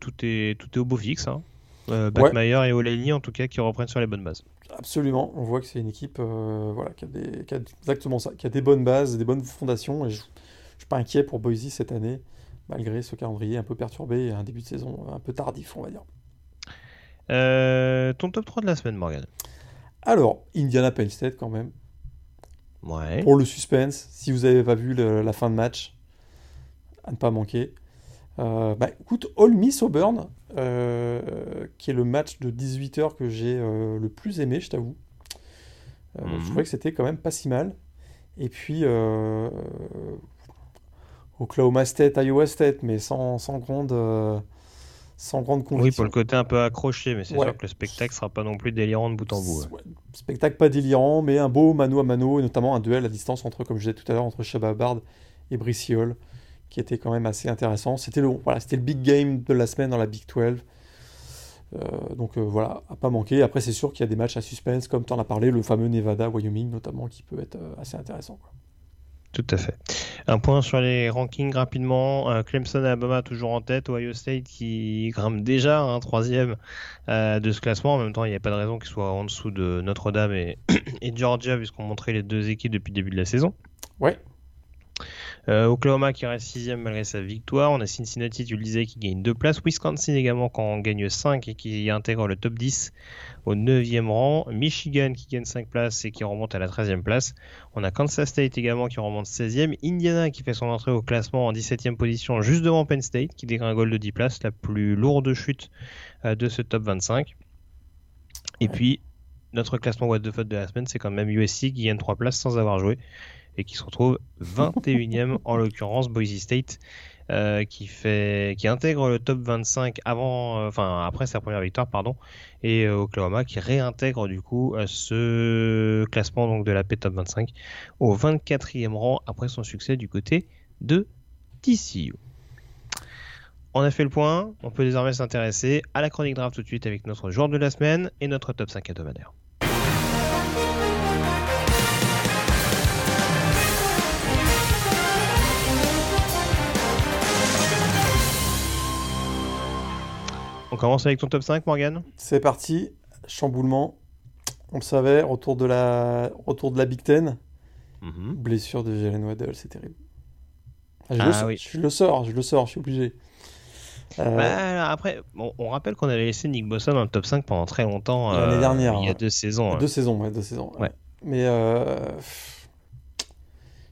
tout, est, tout est au beau fixe. Hein. Batmeyer et O'Leary en tout cas qui reprennent sur les bonnes bases. Absolument, on voit que c'est une équipe voilà, qui, a des, qui a exactement ça, qui a des bonnes bases, des bonnes fondations, et je ne suis pas inquiet pour Boise cette année, malgré ce calendrier un peu perturbé et un début de saison un peu tardif, on va dire. Ton top 3 de la semaine, Morgan Alors, Indiana Penn State quand même, Ouais. pour le suspense, si vous n'avez pas vu le- la fin de match, à ne pas manquer. Euh, bah, écoute, All Miss Auburn, euh, qui est le match de 18h que j'ai euh, le plus aimé, je t'avoue. Mhm. Je trouvais que c'était quand même pas si mal. Et puis, Oklahoma State, Iowa State, mais sans, sans grande, sans grande Oui, conviction. pour le côté un peu accroché, mais c'est Ouais. sûr que le spectacle sera pas non plus délirant de bout en bout. ouais. Spectacle pas délirant, mais un beau mano à mano, et notamment un duel à distance entre, comme je disais tout à l'heure, entre Shabba Bard et Brice Hall, qui était quand même assez intéressant. C'était le, voilà, c'était le big game de la semaine dans la Big 12. donc voilà, à pas manquer. Après, c'est sûr qu'il y a des matchs à suspense, comme tu en as parlé, le fameux Nevada-Wyoming notamment, qui peut être assez intéressant. Quoi. Tout à fait. Un point sur les rankings rapidement. Euh, Clemson et Alabama toujours en tête. Ohio State qui grimpe déjà un troisième euh, de ce classement. En même temps, il n'y a pas de raison qu'il soit en dessous de Notre-Dame et, et Georgia puisqu'on montrait les deux équipes depuis le début de la saison. Ouais. Euh, Oklahoma qui reste sixième malgré sa victoire. On a Cincinnati, tu le disais, qui gagne deux places. Wisconsin également quand on gagne 5 et qui intègre le top 10 au 9e rang. Michigan qui gagne 5 places et qui remonte à la 13e place. On a Kansas State également qui remonte 16e. Indiana qui fait son entrée au classement en 17e position juste devant Penn State qui dégringole de 10 places, la plus lourde chute euh, de ce top 25. Et puis notre classement What the fuck de la semaine, c'est quand même USC qui gagne 3 places sans avoir joué et qui se retrouve 21e en l'occurrence Boise State euh, qui fait qui intègre le top 25 avant euh, enfin après sa première victoire pardon et euh, Oklahoma qui réintègre du coup ce classement donc de la P top 25 au 24e rang après son succès du côté de TCU. On a fait le point, on peut désormais s'intéresser à la chronique draft tout de suite avec notre joueur de la semaine et notre top 5 hebdomadaire. On commence avec ton top 5, Morgan C'est parti. Chamboulement. On le savait, retour de la, retour de la Big Ten. Mhm. Blessure de Jalen Waddell, c'est terrible. je, ah, le, oui. je, le, sors, je le sors, je suis obligé. Euh, bah, après, on rappelle qu'on avait laissé Nick Bossa dans le top 5 pendant très longtemps. L'année euh, dernière. Il y a deux saisons. Deux saisons, ouais, deux saisons. Ouais. Mais euh,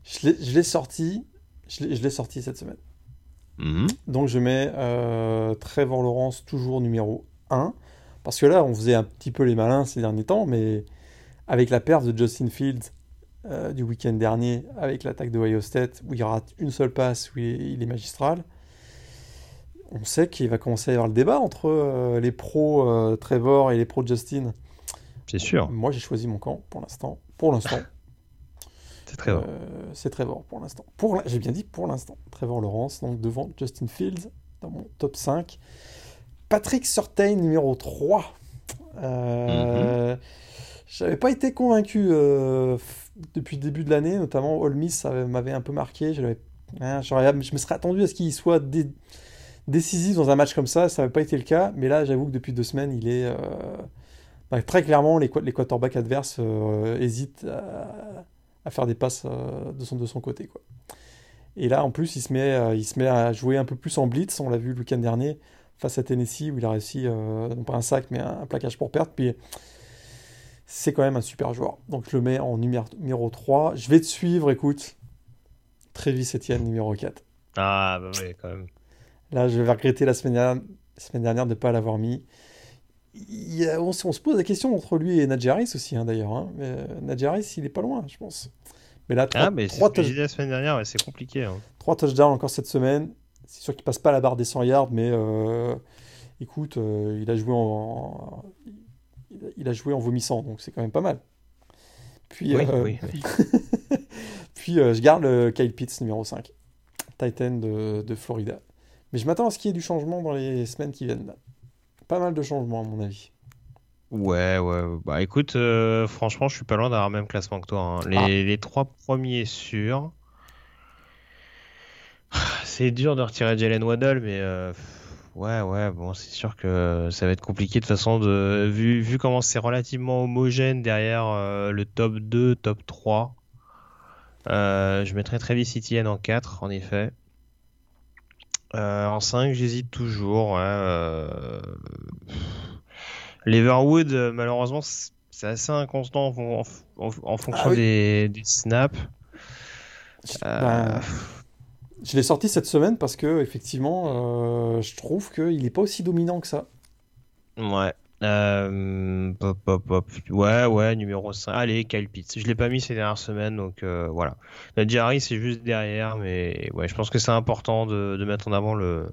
je l'ai sorti. Je l'ai sorti cette semaine. Mhm. Donc je mets euh, Trevor Lawrence toujours numéro 1. Parce que là, on faisait un petit peu les malins ces derniers temps, mais avec la perte de Justin Fields euh, du week-end dernier, avec l'attaque de Ohio State, où il rate une seule passe, où il est magistral, on sait qu'il va commencer à y avoir le débat entre euh, les pros Trevor et les pros Justin. C'est sûr. Moi, j'ai choisi mon camp pour l'instant. Pour l'instant. C'est Trevor. Euh, c'est Trevor pour l'instant. Pour J'ai bien dit pour l'instant. Trevor Lawrence, donc devant Justin Fields dans mon top 5. Patrick Surtain, numéro 3. Euh. J'avais pas été convaincu euh, depuis le début de l'année, notamment All Miss, ça m'avait un peu marqué. Hein, je me serais attendu à ce qu'il soit décisif dans un match comme ça, ça n'avait pas été le cas, mais là j'avoue que depuis deux semaines, il est. Bah, très clairement, les, les quarterbacks adverses hésitent à à faire des passes euh, de, son, de son côté. Quoi. Et là, en plus, il se, met, euh, il se met à jouer un peu plus en blitz. On l'a vu le week-end dernier face à Tennessee où il a réussi, euh, non pas un sac, mais un, plaquage pour perte. Puis c'est quand même un super joueur. Donc je le mets en numéro, numéro 3. Je vais te suivre, écoute. Travis Etienne, numéro 4. Ah, bah oui, quand même. Là, je vais regretter la semaine dernière, la semaine dernière de ne pas l'avoir mis on, se pose la question entre lui et Nadjaris aussi, hein, d'ailleurs. Hein. Euh, Nadjaris, il est pas loin, je pense. Mais là, trois, ah, mais la semaine dernière, c'est compliqué. Hein. Trois touchdowns encore cette semaine. C'est sûr qu'il passe pas la barre des 100 yards, mais euh, écoute, euh, il a joué en, il a joué en vomissant, donc c'est quand même pas mal. Puis, puis je garde le Kyle Pitts numéro 5, Titan de, de Florida. Mais je m'attends à ce qu'il y ait du changement dans les semaines qui viennent. Là pas mal de changements à mon avis. Ouais, ouais. Bah écoute, euh, franchement, je suis pas loin d'avoir le même classement que toi. Hein. Ah. Les, trois premiers sûrs. C'est dur de retirer Jalen Waddle, mais euh, ouais, ouais, bon, c'est sûr que ça va être compliqué de toute façon. De, vu, vu comment c'est relativement homogène derrière euh, le top 2, top 3, je mettrais Travis Etienne en 4, en effet. Euh, en 5, j'hésite toujours. Euh... Leverwood, euh, malheureusement, c'est assez inconstant en, fonction ah des, snaps. Ben, je l'ai sorti cette semaine parce que effectivement, je trouve qu'il n'est pas aussi dominant que ça. Ouais. Euh, Ouais, ouais, numéro 5. Allez, Kyle Pitts. Je l'ai pas mis ces dernières semaines, donc euh, voilà. Jerry, c'est juste derrière, mais ouais, je pense que c'est important de, mettre en avant le,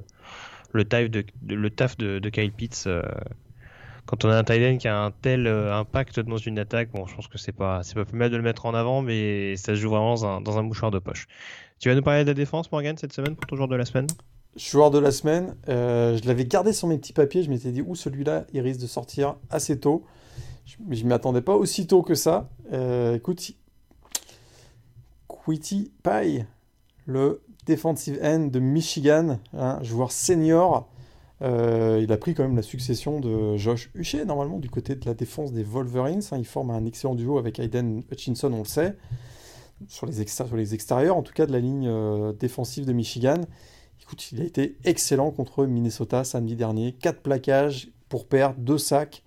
le, taf de, le taf de, Kyle Pitts. Euh, quand on a un Thailand qui a un tel impact dans une attaque, bon, je pense que c'est pas, c'est pas plus mal de le mettre en avant, mais ça se joue vraiment dans un, dans un mouchoir de poche. Tu vas nous parler de la défense, Morgan, cette semaine pour ton jour de la semaine? Joueur de la semaine, euh, je l'avais gardé sur mes petits papiers. Je m'étais dit, ouh, celui-là, il risque de sortir assez tôt. Je ne m'y attendais pas aussi tôt que ça. Euh, écoute, Quitty Pie, le defensive end de Michigan, un joueur senior. Euh, il a pris quand même la succession de Josh Huchet, normalement, du côté de la défense des Wolverines. Hein. il forme un excellent duo avec Aiden Hutchinson, on le sait, sur les, sur les extérieurs, en tout cas de la ligne euh, défensive de Michigan. Écoute, il a été excellent contre Minnesota samedi dernier. 4 plaquages pour perdre, 2 sacs.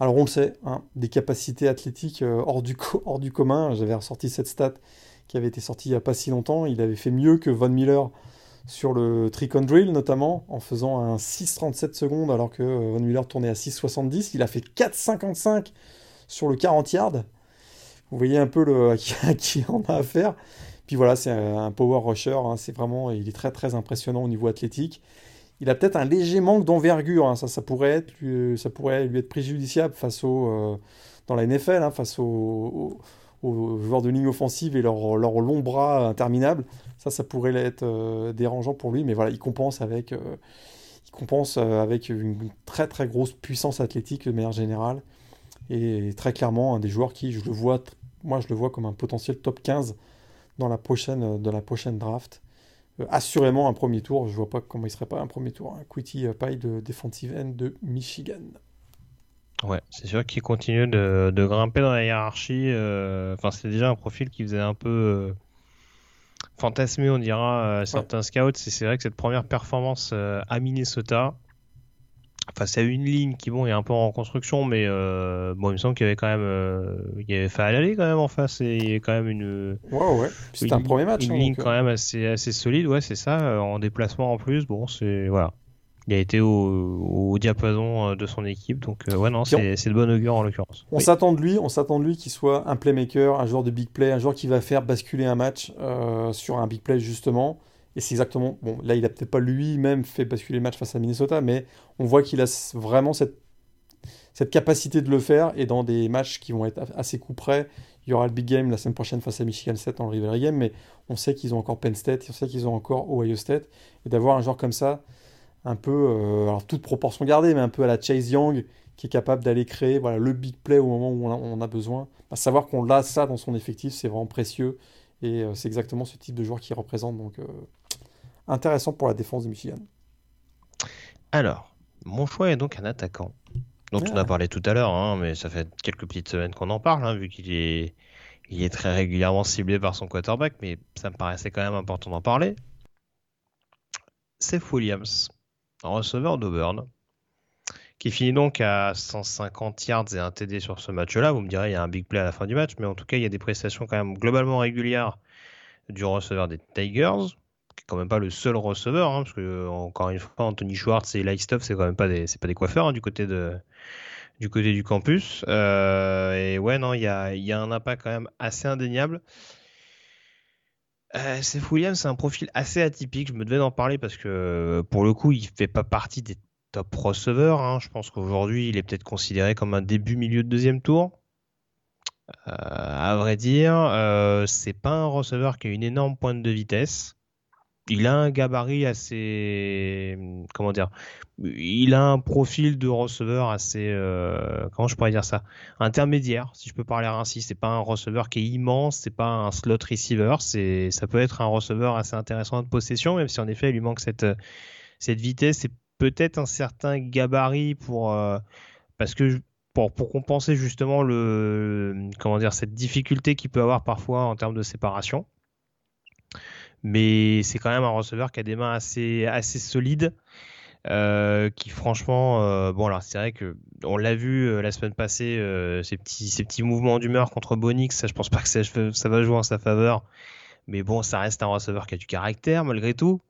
Alors on le sait, hein, des capacités athlétiques euh, hors, du hors du commun. J'avais ressorti cette stat qui avait été sortie il n'y a pas si longtemps. Il avait fait mieux que Von Miller sur le trick drill notamment, en faisant un 6,37 secondes alors que euh, Von Miller tournait à 6,70. Il a fait 4,55 sur le 40 yards. Vous voyez un peu le, à, qui, on a affaire. Puis voilà, c'est un power rusher. Hein. c'est vraiment, il est très très impressionnant au niveau athlétique. Il a peut-être un léger manque d'envergure. Hein. ça, ça pourrait être, ça pourrait lui être préjudiciable face au, euh, dans la NFL, hein, face aux, joueurs de ligne offensive et leurs leur longs bras interminables. Ça, ça pourrait être euh, dérangeant pour lui, mais voilà, il compense avec, euh, il compense euh, avec une très très grosse puissance athlétique de manière générale. Et très clairement, un des joueurs qui, je le vois, moi je le vois comme un potentiel top 15 dans la prochaine, dans la prochaine draft. assurément un premier tour, je vois pas comment il serait pas un premier tour. Un Quitty Pie de defensive end de Michigan. Ouais, c'est sûr qu'il continue de, de, grimper dans la hiérarchie. Enfin, c'est déjà un profil qui faisait un peu fantasmé, on dira, euh, certains scouts. C'est vrai que cette première performance euh, à Minnesota, face à une ligne qui bon est un peu en construction, mais euh, bon, il me semble qu'il y avait quand même, il y avait fait à l'aller quand même en face et il y avait quand même une. Ouais, ouais. C'était un premier match. Une hein, ligne quand même assez assez solide, ouais, c'est ça. En déplacement en plus, bon, c'est voilà il a été au, diapason euh, de son équipe. Donc, euh, ouais, non, c'est de bon augure en l'occurrence. On s'attend de lui, on s'attend de lui qu'il soit un playmaker, un joueur de big play, un joueur qui va faire basculer un match euh, sur un big play justement. Et c'est exactement. Bon, là, il a peut-être pas lui-même fait basculer le match face à Minnesota, mais on voit qu'il a vraiment cette, cette capacité de le faire. Et dans des matchs qui vont être assez coup près, il y aura le big game la semaine prochaine face à Michigan State le rivalry game, mais on sait qu'ils ont encore Penn State, on sait qu'ils ont encore Ohio State. Et d'avoir un joueur comme ça, un peu, euh, alors toute proportion gardée, mais un peu à la Chase Young, qui est capable d'aller créer voilà, le big play au moment où on a, besoin. À savoir qu'on a ça dans son effectif, c'est vraiment précieux. Et euh, c'est exactement ce type de joueur qui représente. Donc, euh, intéressant pour la défense de Michigan. Alors, mon choix est donc un attaquant, dont on a ah. parlé tout à l'heure, hein, mais ça fait quelques petites semaines qu'on en parle, hein, vu qu'il est, il est très régulièrement ciblé par son quarterback, mais ça me paraissait quand même important d'en parler. C'est Williams un receveur d'Auburn, qui finit donc à 150 yards et un TD sur ce match-là. Vous me direz, il y a un big play à la fin du match, mais en tout cas, il y a des prestations quand même globalement régulières du receveur des Tigers, qui est quand même pas le seul receveur, hein, parce que encore une fois, Anthony Schwartz et Lightstuff, c'est quand même pas des, c'est pas des coiffeurs hein, du côté de du côté du campus. Euh, et ouais, non, il y a, y a un impact quand même assez indéniable. Euh, Seth Williams, c'est un profil assez atypique. Je me devais d'en parler parce que pour le coup, il fait pas partie des top receveurs. Hein. Je pense qu'aujourd'hui, il est peut-être considéré comme un début milieu de deuxième tour. Euh, à vrai dire, euh, c'est pas un receveur qui a une énorme pointe de vitesse il a un gabarit assez, comment dire, il a un profil de receveur assez, euh, comment je pourrais dire ça, intermédiaire, si je peux parler ainsi. C'est pas un receveur qui est immense, c'est pas un slot receiver, c'est, ça peut être un receveur assez intéressant de possession, même si en effet il lui manque cette, cette vitesse peut-être un certain gabarit pour, euh, parce que pour, pour compenser justement le, comment dire, cette difficulté qu'il peut avoir parfois en termes de séparation mais c'est quand même un receveur qui a des mains assez, assez solides. Euh, qui franchement, euh, bon alors c'est vrai que on l'a vu la semaine passée, ces petits, ces petits mouvements d'humeur contre Bonix, ça je pense pas que ça, va jouer en sa faveur, mais bon ça reste un receveur qui a du caractère malgré tout,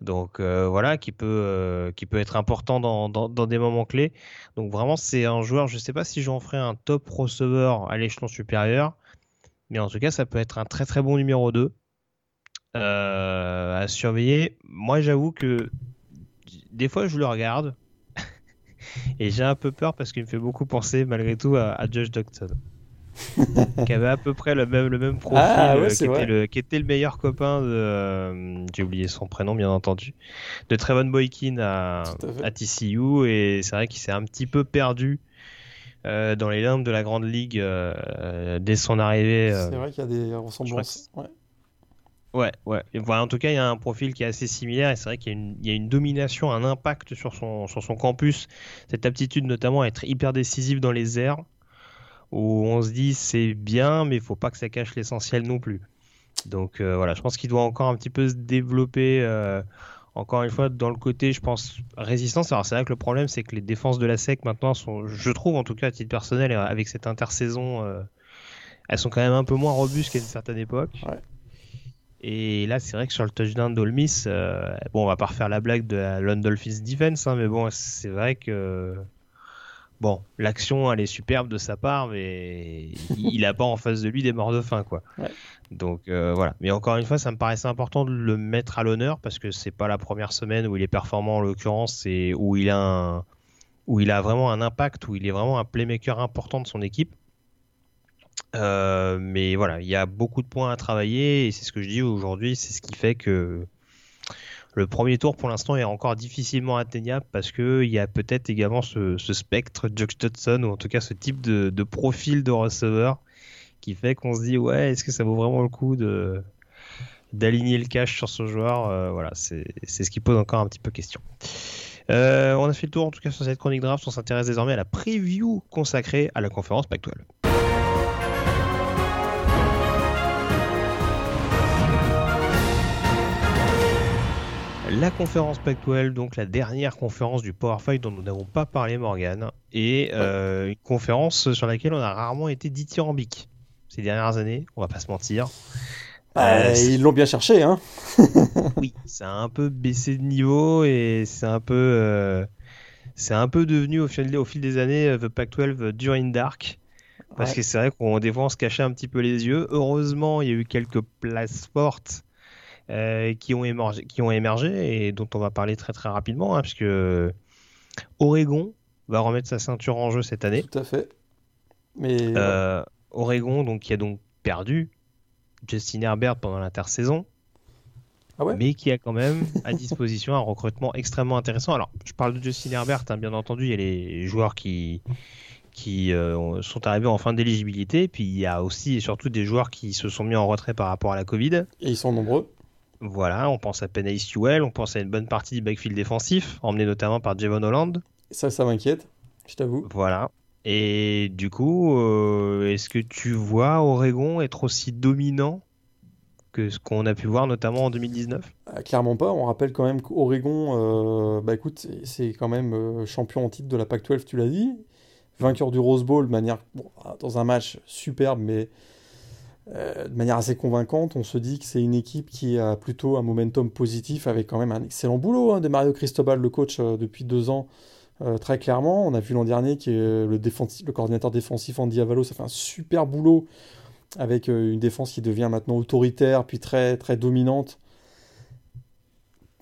donc voilà qui peut, qui peut être important dans, des moments clés. Donc vraiment c'est un joueur, je sais pas si j'en ferai un top receveur à l'échelon supérieur, mais en tout cas ça peut être un très très bon numéro 2. Euh, à surveiller. Moi, j'avoue que des fois, je le regarde et j'ai un peu peur parce qu'il me fait beaucoup penser malgré tout à, Josh Docton. Qui avait à peu près le même, le même profil, Ah, ouais, euh, qui, était le, qui était le meilleur copain de. euh, J'ai oublié son prénom, bien entendu. De Trevon Boykin à, TCU. Et c'est vrai qu'il s'est un petit peu perdu euh, dans les limbes de la Grande Ligue euh, dès son arrivée. C'est vrai qu'il y a des ressemblances. Ouais. Ouais, en tout cas, il y a un profil qui est assez similaire et c'est vrai qu'il y, a une- il y a une domination, un impact sur son, sur son campus. Cette aptitude notamment à être hyper décisif dans les airs, où on se dit c'est bien, mais il faut pas que ça cache l'essentiel non plus. Donc euh, voilà, je pense qu'il doit encore un petit peu se développer. euh, encore une fois, dans le côté, je pense, résistance. Alors c'est vrai que le problème, c'est que les défenses de la SEC maintenant sont, je trouve en tout cas à titre personnel, avec cette intersaison, euh, elles sont quand même un peu moins robustes qu'à une certaine époque. Ouais. Et là, c'est vrai que sur le touchdown d'Olmis, bon, on va pas refaire la blague de la London Dolphins defense, hein, mais bon, c'est vrai que bon, l'action elle est superbe de sa part, mais il a pas en face de lui des morts de faim, quoi. Ouais. Donc euh, voilà. Mais encore une fois, ça me paraissait important de le mettre à l'honneur parce que c'est pas la première semaine où il est performant en l'occurrence et où il a un, où il a vraiment un impact, où il est vraiment un playmaker important de son équipe. Euh, mais voilà, il y a beaucoup de points à travailler et c'est ce que je dis aujourd'hui, c'est ce qui fait que le premier tour pour l'instant est encore difficilement atteignable parce que il y a peut-être également ce, spectre Josh Dodson ou en tout cas ce type de, profil de receveur qui fait qu'on se dit ouais est-ce que ça vaut vraiment le coup d'aligner le cash sur ce joueur? Euh, voilà c'est ce qui pose encore un petit peu question. Euh, on a fait le tour en tout cas sur cette chronique draft. On s'intéresse désormais à la preview consacrée à la conférence Pac-12 La conférence Pac-12, donc la dernière conférence du Power 5 dont nous n'avons pas parlé, Morgan, et euh, une conférence sur laquelle on a rarement été dithyrambique ces dernières années, on va pas se mentir. Euh, Euh, ils l'ont bien cherché, hein. oui, ça a un peu baissé de niveau et c'est un peu, euh, c'est un peu devenu au fil, au fil des années The Pac-12 dur in dark. Parce Ouais. que c'est vrai qu'on des fois on se cachait un petit peu les yeux. Heureusement, il y a eu quelques places fortes euh, qui ont émergé, qui ont émergé et dont on va parler très très rapidement, hein, puisque Oregon va remettre sa ceinture en jeu cette année. Tout à fait. Mais Euh, Oregon, donc qui a donc perdu Justin Herbert pendant l'intersaison, ah ouais? mais qui a quand même à disposition un recrutement extrêmement intéressant. Alors, je parle de Justin Herbert, hein, bien entendu, il y a les joueurs qui qui euh, sont arrivés en fin d'éligibilité, puis il y a aussi et surtout des joueurs qui se sont mis en retrait par rapport à la Covid. Et ils sont nombreux. Voilà, on pense à Penny Sewell, on pense à une bonne partie du backfield défensif, emmené notamment par Javon Holland. Ça, ça m'inquiète. Je t'avoue. Voilà. Et du coup, euh, est-ce que tu vois Oregon être aussi dominant que ce qu'on a pu voir notamment en 2019 Ah, clairement pas. On rappelle quand même qu'Oregon, euh, bah écoute, c'est- quand même euh, champion en titre de la Pac-12, tu l'as dit. Vainqueur du Rose Bowl de manière, bon, dans un match superbe, mais euh, de manière assez convaincante. On se dit que c'est une équipe qui a plutôt un momentum positif avec quand même un excellent boulot hein, de Mario Cristobal, le coach euh, depuis deux ans. euh, très clairement, on a vu l'an dernier que le, coordinateur défensif Andy Avalo, ça fait un super boulot avec une défense qui devient maintenant autoritaire, puis très, très dominante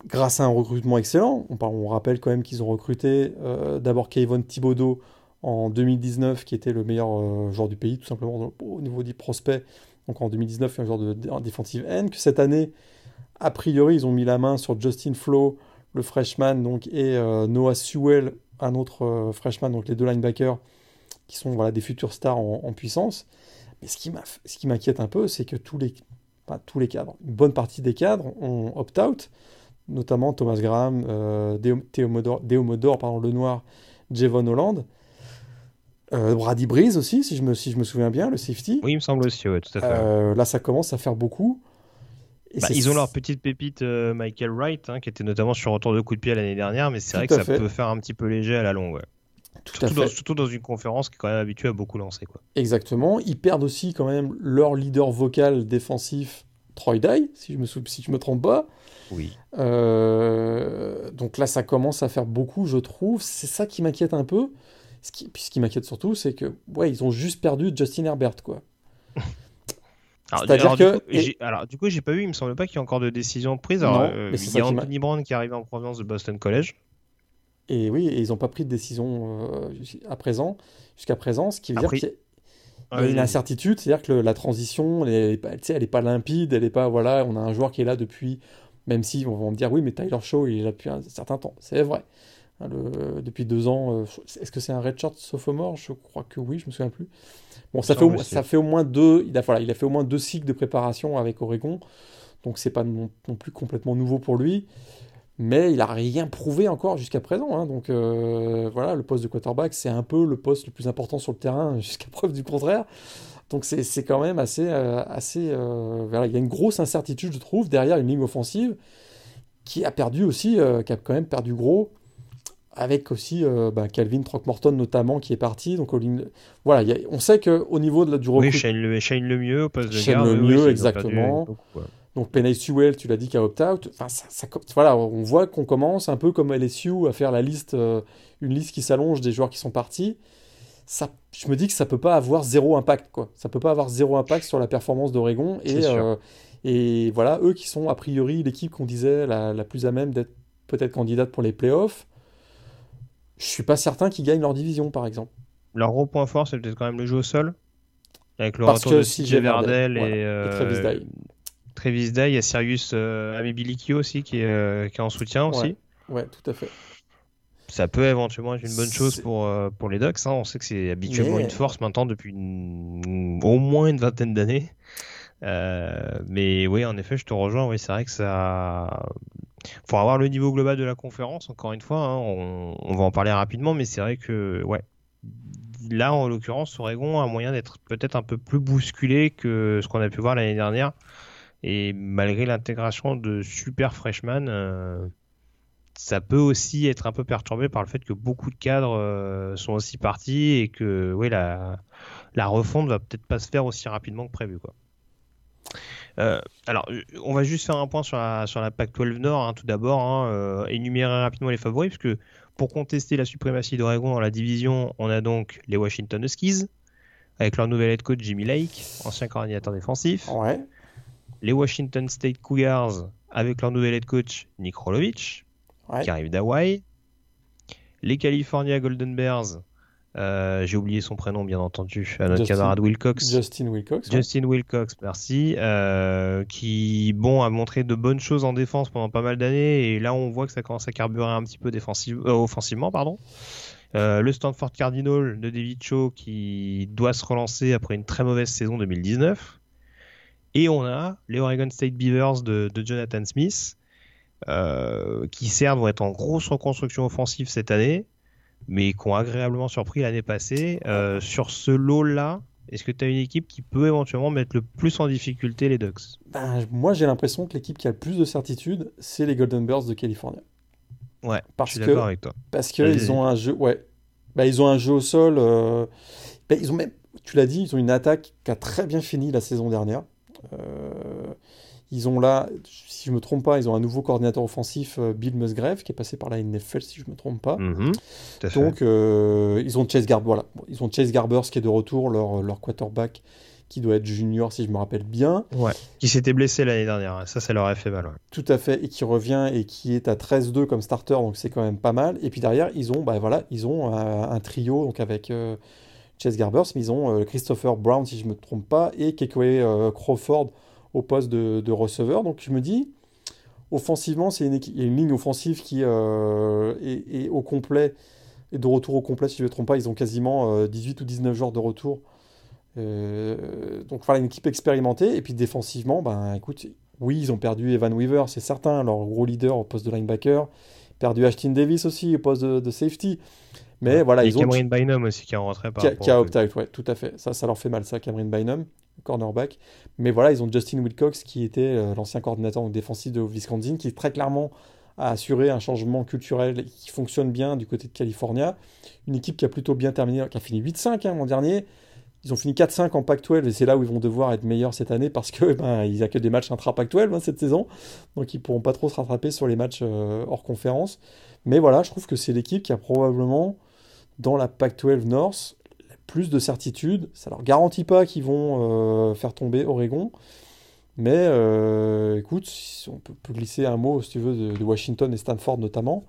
grâce à un recrutement excellent. On, rappelle quand même qu'ils ont recruté d'abord Kayvon Thibodeau en 2019, qui était le meilleur joueur du pays, tout simplement au niveau des prospects. Donc en 2019, un joueur de, defensive end. Que cette année, a priori, ils ont mis la main sur Justin Flo, le freshman, donc, et euh, Noah Sewell, un autre euh, freshman, donc les deux linebackers, qui sont voilà, des futurs stars en, puissance. Mais ce qui m'inquiète un peu, c'est que tous les, pas tous les cadres, une bonne partie des cadres ont opt-out notamment Thomas Graham, euh, Deo- Théomodore, Deomodore, pardon, Lenoir, Javon Holland, euh, Brady Breeze aussi, si je, me, si je me souviens bien, le safety. Oui, il me semble aussi, ouais, tout à fait. Euh, là, ça commence à faire Et Bah, ils ont leur petite pépite euh, Michael Wright, hein, qui était notamment sur retour de coup de pied l'année dernière, mais c'est vrai que ça peut faire un petit peu léger à la longue. ouais. Tout à Surtout, dans, surtout dans une conférence qui est quand même habituée à beaucoup lancer. Quoi. Exactement. Ils perdent aussi quand même leur leader vocal défensif, Troy Dye, si je me, sou- si je me trompe pas. Oui. Euh, donc là, ça commence à faire beaucoup, je trouve. C'est ça qui m'inquiète un peu. Ce qui, puis ce qui m'inquiète surtout, c'est que ouais, ils ont juste perdu Justin Herbert, quoi. Alors, C'est-à-dire alors, du que- coup, j'ai- alors, du coup, j'ai pas vu, il me semble pas qu'il y ait encore de décision prise. Non, Alors, euh, mais c'est il y a Anthony Brown qui arrive en provenance de Boston College. Et oui, et ils n'ont pas pris de décision euh, à présent, jusqu'à présent, ce qui veut Après- dire qu'il il y a une incertitude, c'est-à-dire que la transition, elle n'est pas, limpide, elle est pas, voilà, on a un joueur qui est là depuis, même si on va me dire, oui, mais Tyler Shaw, il est là depuis un certain temps, c'est vrai. Hein, depuis deux ans, euh, est-ce que c'est un redshirt sophomore? Je crois que oui, je me souviens plus. Bon, ça fait, au, ça fait au moins deux, il a, voilà, il a fait au moins deux cycles de préparation avec Oregon, donc c'est pas non, plus complètement nouveau pour lui mais il n'a rien prouvé encore jusqu'à présent. Hein. donc euh, voilà, le poste de quarterback, c'est un peu le poste le plus important sur le terrain jusqu'à preuve du contraire. Donc c'est quand même assez... Euh, assez euh, voilà, il y a une grosse incertitude, je trouve, derrière une ligne offensive qui a perdu aussi, qui a quand même perdu gros, avec aussi bah, Calvin Throckmorton notamment qui est parti. Donc voilà, on sait qu'au niveau de, du recrutement... Oui, Shane le, Shane le mieux au poste de Shane le mieux, exactement. Donc Penny Sewell, tu l'as dit, qui a opt-out. Enfin, ça, voilà, on voit qu'on commence un peu comme LSU à faire la liste, euh, une liste qui s'allonge des joueurs qui sont partis. Ça, je me dis que ça peut pas avoir zéro impact, quoi. Ça peut pas avoir zéro impact sur la performance d'Oregon. Et, euh, et voilà, eux qui sont a priori l'équipe qu'on disait la, la, plus à même d'être peut-être candidate pour les playoffs. Je suis pas certain qu'ils gagnent leur division, par exemple. Leur gros point fort, c'est peut-être quand même le jeu au sol. Avec le retour de CJ Verdel, et, euh, Travis Day, il y a Sirius euh, Amibilikio aussi qui est, euh, qui est en soutien aussi. Ouais, tout à fait. Ça peut éventuellement être une bonne chose pour, euh, pour les Ducks. Hein. On sait que c'est habituellement une force maintenant depuis au moins une vingtaine d'années. Mais oui, en effet, je te rejoins. Oui, c'est vrai que ça. Faut avoir le niveau global de la conférence. Encore une fois, hein. on, va en parler rapidement, mais c'est vrai que ouais, là, en l'occurrence, Oregon a moyen d'être peut-être un peu plus bousculé que ce qu'on a pu voir l'année dernière. Et malgré l'intégration de super freshmen, euh, ça peut aussi être un peu perturbé par le fait que beaucoup de cadres euh, sont aussi partis et que ouais, la, la refonte va peut-être pas se faire aussi rapidement que prévu. Quoi. Euh, alors, on va juste faire un point sur la, sur la PAC 12 Nord, hein, tout d'abord, hein, énumérer rapidement les favoris, puisque pour contester la suprématie d'Oregon dans la division, on a donc les Washington Huskies, avec leur nouvel head coach Jimmy Lake, ancien coordinateur défensif. Ouais les Washington State Cougars avec leur nouvel head coach Nick Rolovich, qui arrive d'Hawaii. Les California Golden Bears, euh, j'ai oublié son prénom bien entendu, à notre camarade Wilcox. Justin Wilcox. Justin Wilcox, merci. Euh, qui, bon, a montré de bonnes choses en défense pendant pas mal d'années et là on voit que ça commence à carburer un petit peu euh, offensivement, pardon. le Stanford Cardinal de David Cho qui doit se relancer après une très mauvaise saison 2019. Et on a les Oregon State Beavers de, Jonathan Smith, qui certes vont être en grosse reconstruction offensive cette année, mais qui ont agréablement surpris l'année passée. Euh, sur ce lot-là, est-ce que tu as une équipe qui peut éventuellement mettre le plus en difficulté les Ducks? Ben, Moi, j'ai l'impression que l'équipe qui a le plus de certitude, c'est les Golden Bears de Californie. Ouais, parce je suis d'accord avec toi. Parce qu'ils ont un jeu, ouais, bah, ils ont un jeu au sol. Euh, bah, ils ont même, tu l'as dit, ils ont une attaque qui a très bien fini la saison dernière. Euh, ils ont là, si je me trompe pas, ils ont un nouveau coordinateur offensif, euh, Bill Musgrave, qui est passé par la NFL, si je me trompe pas. Mhm, Donc, euh, ils ont Chase Garber, voilà. Ils ont Chase Garbers qui est de retour, leur, leur quarterback, qui doit être junior, si je me rappelle bien. Ouais. Qui s'était blessé l'année dernière. Ça, ça leur a fait mal. Tout à fait. Et qui revient et qui est à 13-2 comme starter, donc c'est quand même pas mal. Et puis derrière, ils ont, bah, voilà, ils ont un, trio, donc avec. Chase Garbers, mais ils ont euh, Christopher Brown, si je ne me trompe pas, et Kekwe euh, Crawford au poste de, receveur. Donc je me dis, offensivement, c'est une, il y a une ligne offensive qui euh, est, au complet, et de retour au complet, si je ne me trompe pas, ils ont quasiment 18 ou 19 joueurs de retour. donc voilà, une équipe expérimentée. Et puis défensivement, ben écoute, oui, ils ont perdu Evan Weaver, c'est certain, leur gros leader au poste de linebacker. Perdu Ashton Davis aussi au poste de safety. Mais voilà, ils ont. Cameron Bynum aussi qui est rentré par. Qui a, qui a opt-out, ouais, tout à fait. Ça, ça leur fait mal, ça, Cameron Bynum, cornerback. Mais voilà, ils ont Justin Wilcox qui était euh, l'ancien coordinateur défensif de Wisconsin, qui très clairement a assuré un changement culturel qui fonctionne bien du côté de California. Une équipe qui a plutôt bien terminé, qui a fini 8-5 hein, l'an dernier. Ils ont fini 4-5 en Pac-12 et c'est là où ils vont devoir être meilleurs cette année parce que ben, ils que des matchs intra-Pac-12 hein, cette saison. Donc ils pourront pas trop se rattraper sur les matchs euh, hors conférence. Mais voilà, je trouve que c'est l'équipe qui a probablement dans la PAC-12 North plus de certitude. Ça leur garantit pas qu'ils vont euh, faire tomber Oregon. Mais euh, écoute, on peut, glisser un mot, si tu veux, de, Washington et Stanford notamment.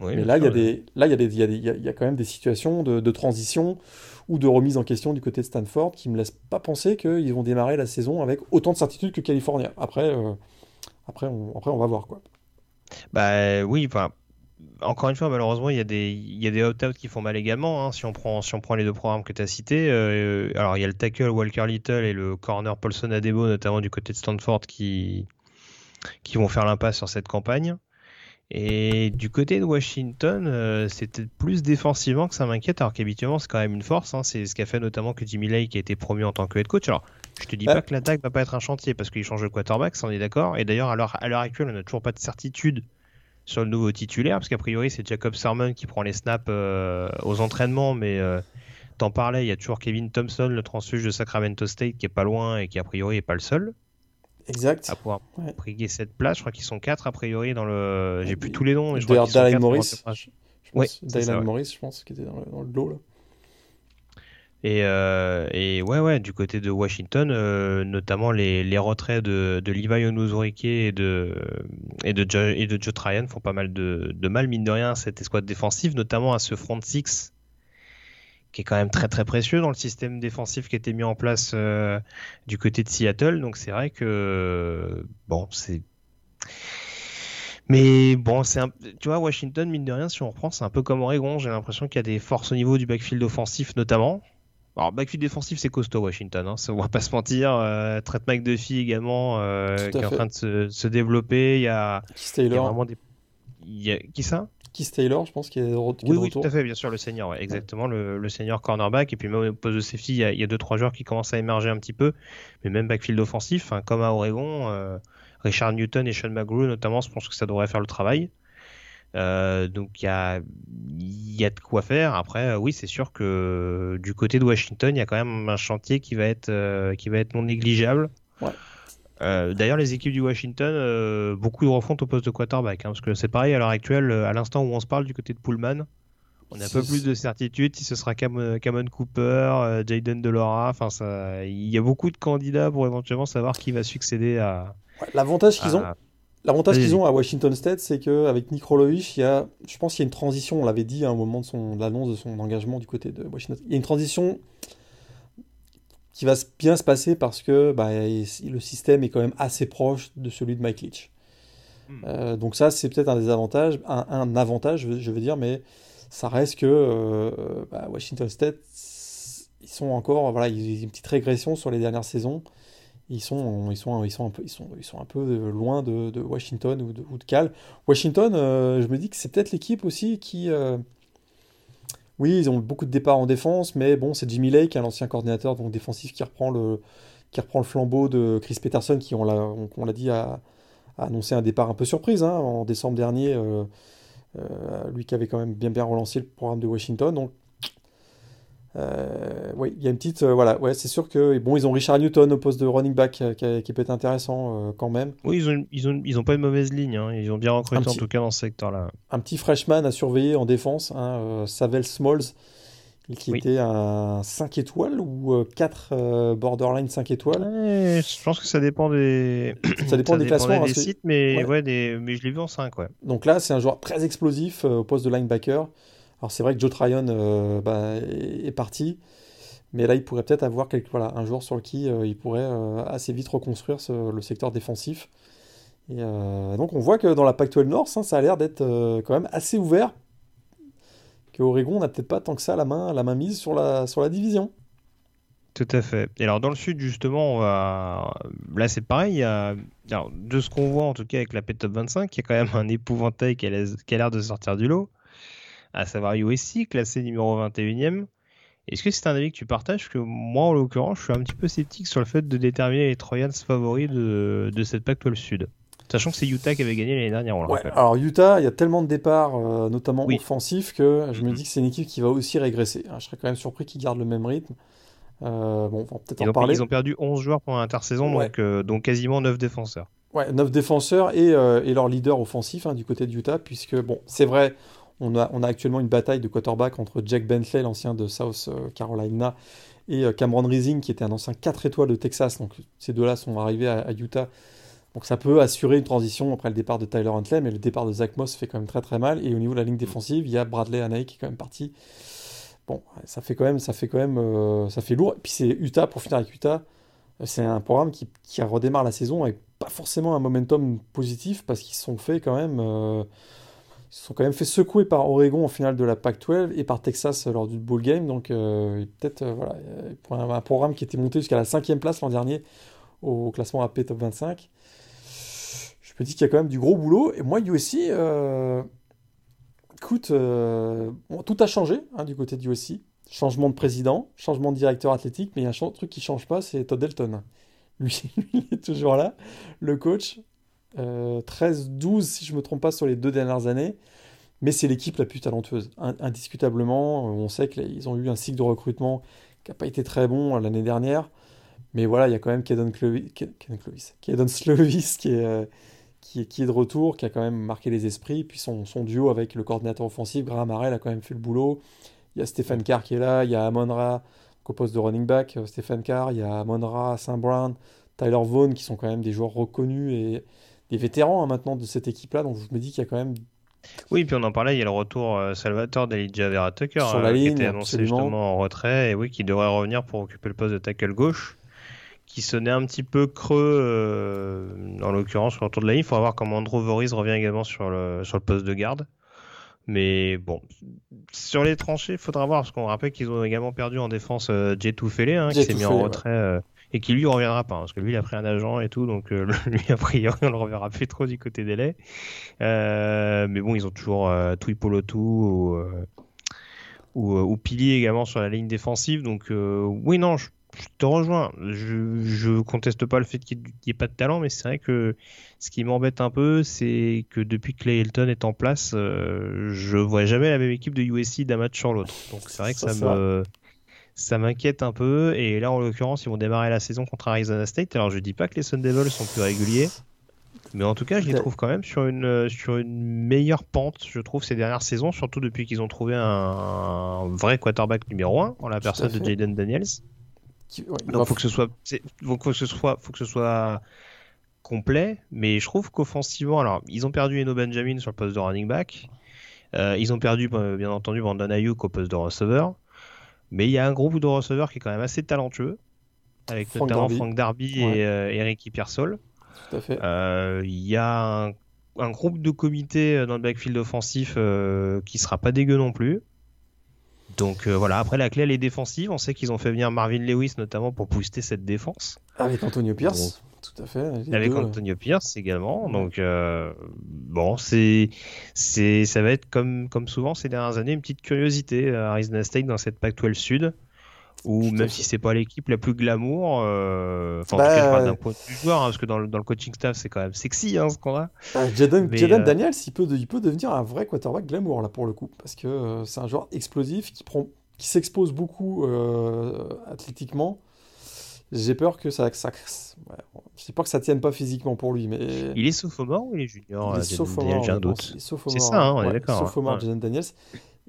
mais là, il y, a des, là il, y a des, il, y a des, il y a quand même des situations de, de, transition ou de remise en question du côté de Stanford qui me laissent pas penser qu'ils vont démarrer la saison avec autant de certitude que California. Après, euh, après, on, après, on va voir quoi. Bah oui, enfin, encore une fois, malheureusement, il y a des, il y a des opt-out qui font mal également. Hein, si, on prend, si on prend les deux programmes que tu as cités, euh, alors il y a le tackle Walker Little et le corner Paulson Adebo, notamment du côté de Stanford, qui, qui vont faire l'impasse sur cette campagne. Et du côté de Washington, euh, c'était plus défensivement que ça m'inquiète, alors qu'habituellement c'est quand même une force. Hein. c'est ce qui a fait notamment que Jimmy Lake a été promu en tant que head coach. Alors, je te dis pas que l'attaque va pas être un chantier parce qu'il change de quarterback, ça on est d'accord. Et d'ailleurs, à l'heure actuelle, on n'a toujours pas de certitude sur le nouveau titulaire, parce qu'a priori c'est Jacob Sermon qui prend les snaps euh, aux entraînements, mais euh, t'en parlais, il y a toujours Kevin Thompson, le transfuge de Sacramento State, qui est pas loin et qui a priori est pas le seul. Exact. À pouvoir ouais. cette place. Je crois qu'ils sont quatre a priori dans le. J'ai plus tous les noms. Crois Dylan Morris. Morris, je pense, qui était dans le, dans le lot là. Et, euh, et, ouais, ouais, du côté de Washington, euh, notamment les, retraits de, de Levi Onuzurike et de, et, de Joe, Tryon font pas mal de, de, mal, mine de rien, à cette escouade défensive, notamment à ce front six qui est quand même très très précieux dans le système défensif qui a été mis en place euh, du côté de Seattle. Donc c'est vrai que bon, c'est mais bon, c'est un... tu vois Washington mine de rien, si on reprend, c'est un peu comme Oregon. J'ai l'impression qu'il y a des forces au niveau du backfield offensif notamment. Alors backfield défensif c'est costaud Washington, hein, ça on va pas se mentir. Euh, Trent McDuffie également euh, qui est en train de se, se, développer. Il y a, il y a vraiment des, il y a... qui ça? Keith Taylor, je pense, qui est, oui, de oui, tout à fait, bien sûr, le senior, ouais, exactement, le, le, senior cornerback. Et puis même au poste de safety, il y, a, il y a deux trois joueurs qui commencent à émerger un petit peu, mais même backfield offensif, hein, comme à Oregon, euh, Richard Newton et Sean McGrew notamment, je pense que ça devrait faire le travail. Euh, donc il y a, y a de quoi faire. Après, euh, oui, c'est sûr que du côté de Washington, il y a quand même un chantier qui va être, euh, qui va être non négligeable. Ouais. Euh, D'ailleurs, les équipes du Washington, euh, beaucoup de refonte au poste de quarterback, hein, parce que c'est pareil à l'heure actuelle, à l'instant où on se parle du côté de Pullman, on a un peu plus de certitude si ce sera Cam Camon Cooper, euh, Jaden Delora. Enfin, ça, il y a beaucoup de candidats pour éventuellement savoir qui va succéder à. Ouais, L'avantage qu'ils ont, l'avantage qu'ils ont à Washington State, c'est qu'avec Nick Rolovich, il y a, je pense qu'il y a une transition. On l'avait dit à un moment de son de l'annonce de son engagement du côté de Washington. Il y a une transition qui va bien se passer parce que bah, le système est quand même assez proche de celui de Mike Leach. Hmm. Euh, donc ça, c'est peut-être un des avantages, un, un avantage, je veux, dire, mais ça reste que euh, bah, Washington State, ils sont encore, voilà, ils ont une petite régression sur les dernières saisons. Ils sont, ils sont, ils sont un peu, ils sont, ils sont un peu loin de, Washington ou de, Cal. Washington, euh, je me dis que c'est peut-être l'équipe aussi qui euh, oui, ils ont beaucoup de départs en défense, mais bon, c'est Jimmy Lake, un ancien coordinateur donc défensif, qui reprend le, qui reprend le flambeau de Chris Peterson, qui, on l'a, on, l'a dit, a, annoncé un départ un peu surprise hein, en décembre dernier. Euh, euh, lui qui avait quand même bien bien relancé le programme de Washington. Donc euh, oui, il y a une petite. Euh, voilà, ouais, c'est sûr que. Bon, ils ont Richard Newton au poste de running back euh, qui, qui, peut être intéressant quand même. Oui, ils ont, ils, ont, ils ont pas une mauvaise ligne. Hein. Ils ont bien recruté petit, en tout cas dans ce secteur-là. Un petit freshman à surveiller en défense, hein, Savel Smalls, qui oui. était un 5 étoiles ou 4 borderline 5 étoiles. Ouais, je pense que ça dépend des. ça dépend ça des classements. Des hein, sites, mais, ouais. ouais des... mais je l'ai vu en 5. Ouais. Donc là, c'est un joueur très explosif au poste de linebacker. Alors c'est vrai que Joe Tryon euh, bah, est, parti, mais là il pourrait peut-être avoir voilà, un joueur sur le qui euh, il pourrait euh, assez vite reconstruire le secteur défensif. Et donc on voit que dans la Pac-12 Nord, hein, ça a l'air d'être quand même assez ouvert. Que Oregon n'a peut-être pas tant que ça la main, la main mise sur la, sur la division. Tout à fait. Et alors dans le sud justement, on va... là c'est pareil. De ce qu'on voit en tout cas avec la P-Top 25, il y a quand même un épouvantail qui a l'air de sortir du lot à savoir USC, classé numéro 21e. Est-ce que c'est un avis que tu partages? Que moi, en l'occurrence, je suis un petit peu sceptique sur le fait de déterminer les Trojans favoris de, de cette Pac-12 Sud Sachant que c'est Utah qui avait gagné l'année dernière, on ouais, Alors Utah, il y a tellement de départs, euh, notamment oui. offensifs, que je me dis que c'est une équipe qui va aussi régresser. Je serais quand même surpris qu'ils gardent le même rythme. Euh, bon, on va peut-être en parler. Ils ont perdu 11 joueurs pendant l'intersaison, ouais. donc, euh, donc quasiment 9 défenseurs. Ouais, 9 défenseurs et, et leur leader offensif hein, du côté de Utah, puisque, bon, c'est vrai, on a, actuellement une bataille de quarterback entre Jack Bentley, l'ancien de South euh, Carolina, et euh, Cameron Rising, qui était un ancien 4 étoiles de Texas. Donc ces deux-là sont arrivés à, Utah Donc ça peut assurer une transition après le départ de Tyler Huntley, mais le départ de Zach Moss fait quand même très très mal. Et au niveau de la ligne défensive, il y a Bradley Anae qui est quand même parti. Bon, ça fait quand même, ça fait quand même, euh, ça fait lourd. Et puis c'est Utah pour finir avec Utah. C'est un programme qui, redémarre la saison avec pas forcément un momentum positif parce qu'ils sont fait quand même, ils se sont quand même fait secouer par Oregon en finale de la Pac-12 et par Texas lors du bowl game. Donc euh, peut-être voilà, pour un, programme qui était monté jusqu'à la cinquième place l'an dernier au classement AP Top 25 me dis qu'il y a quand même du gros boulot. Et moi, USC, euh, écoute, euh, tout a changé hein, du côté du USC. Changement de président, changement de directeur athlétique, mais il y a un truc qui change pas, c'est Todd Elton. Lui, il est toujours là, le coach. 13-12, euh, si je me trompe pas, sur les deux dernières années. Mais c'est l'équipe la plus talentueuse, indiscutablement. On sait qu'ils ont eu un cycle de recrutement qui n'a pas été très bon l'année dernière. Mais voilà, il y a quand même Kedon Clovis, Slovis qui est, qui, de retour, qui a quand même marqué les esprits. Puis son, duo avec le coordinateur offensif, Graham Harrell, a quand même fait le boulot. Il y a Stéphane Carr qui est là, il y a Amonra au poste de running back, euh, Stéphane Carr, il y a Amonra, Saint Brown, Tyler Vaughn, qui sont quand même des joueurs reconnus et des vétérans hein, maintenant de cette équipe-là. Donc je me dis qu'il y a quand même oui, puis on en parlait, il y a le retour euh, Salvatore d'Elijah Vera Tucker euh, qui était annoncé justement en retrait et oui, qui devrait revenir pour occuper le poste de tackle gauche qui sonnait un petit peu creux, euh, en l'occurrence sur le tour de la ligne. Il faudra voir comment Andrew Voris revient également sur le, sur le poste de garde. Mais bon, sur les tranchées, il faudra voir, parce qu'on rappelle qu'ils ont également perdu en défense euh, hein, qui s'est mis en retrait, euh, et qui lui reviendra pas, hein, parce que lui il a pris un agent et tout, donc euh, lui a priori on le reverra plus trop du côté des laits. mais bon, ils ont toujours euh, Polotu ou, ou, ou Pili également sur la ligne défensive, donc oui, non, je je te rejoins. Je, je conteste pas le fait qu'il n'y ait pas de talent, mais c'est vrai que ce qui m'embête un peu, c'est que depuis que Clay Elton est en place, euh, je vois jamais la même équipe de USC d'un match sur l'autre. Donc c'est vrai que ça, me ça m'inquiète un peu. Et là, en l'occurrence, ils vont démarrer la saison contre Arizona State. Alors je dis pas que les Sun Devils sont plus réguliers. Mais en tout cas, je les trouve quand même sur une, sur une meilleure pente, je trouve, ces dernières saisons, surtout depuis qu'ils ont trouvé un, vrai quarterback numéro 1 en la personne de Jaden Daniels. Donc faut que ce soit, faut que ce soit, faut que ce soit complet. Mais je trouve qu'offensivement, alors ils ont perdu Eno Benjamin sur le poste de running back. Euh, ils ont perdu euh, bien entendu Brandon Ayuk au poste de receveur. Mais il y a un groupe de receveurs qui est quand même assez talentueux, avec notamment Frank Darby et euh, Eric. Tout à fait. Il y a un, un, groupe de comités dans le backfield offensif qui sera pas dégueu non plus. Donc euh, voilà, après la clé elle est défensive. On sait qu'ils ont fait venir Marvin Lewis notamment pour booster cette défense. Avec Antonio Pierce, tout à fait. Avec Antonio Pierce également. Donc euh, bon, c'est c'est ça va être comme comme souvent ces dernières années une petite curiosité à Arizona State dans cette Pac-12 Sud ou même si c'est pas l'équipe la plus glamour, euh... enfin en tout cas je parle d'un bah, point de vue joueur, hein, parce que dans le, dans le, coaching staff c'est quand même sexy hein, ce qu'on a. Ah, Jaden, euh... Daniels, il peut, il peut devenir un vrai quarterback glamour là pour le coup, parce que euh, c'est un joueur explosif qui prend, qui s'expose beaucoup euh, athlétiquement. J'ai peur que ça, ça ouais, je sais pas que ça tienne pas physiquement pour lui, mais il est sophomore ou il est junior Il est sophomore, j'ai un doute. C'est ça, hein, on est d'accord. Sophomore, Jaden Daniels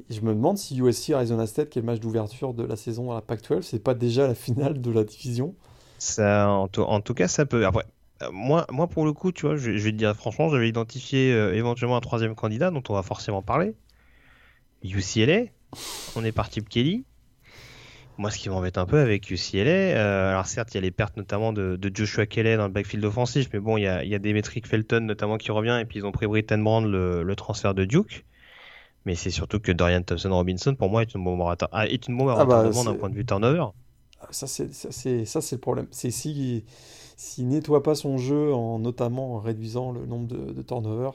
je me demande si USC Arizona State, qui est le match d'ouverture de la saison à la Pac-12, c'est pas déjà la finale de la division? Ça, en, tout cas, ça peut. Après, euh, moi, moi, pour le coup, tu vois, je, vais te dire franchement, j'avais identifié euh, éventuellement un troisième candidat dont on va forcément parler. UCLA. On est parti de Kelly. Moi, ce qui m'embête un peu avec UCLA, euh, alors certes, il y a les pertes notamment de, Joshua Kelly dans le backfield offensif, mais bon, il y a, il y a Demetric Felton notamment qui revient, et puis ils ont pris Britton Brand, le transfert de Duke. Mais c'est surtout que Dorian Thompson Robinson, pour moi, est une bombe à, ah, est une bombe à ah bah, d'un point de vue turnover. Ah, ça, c'est, ça, c'est, ça, c'est le problème. C'est s'il si, nettoie pas son jeu, en notamment en réduisant le nombre de, de turnovers,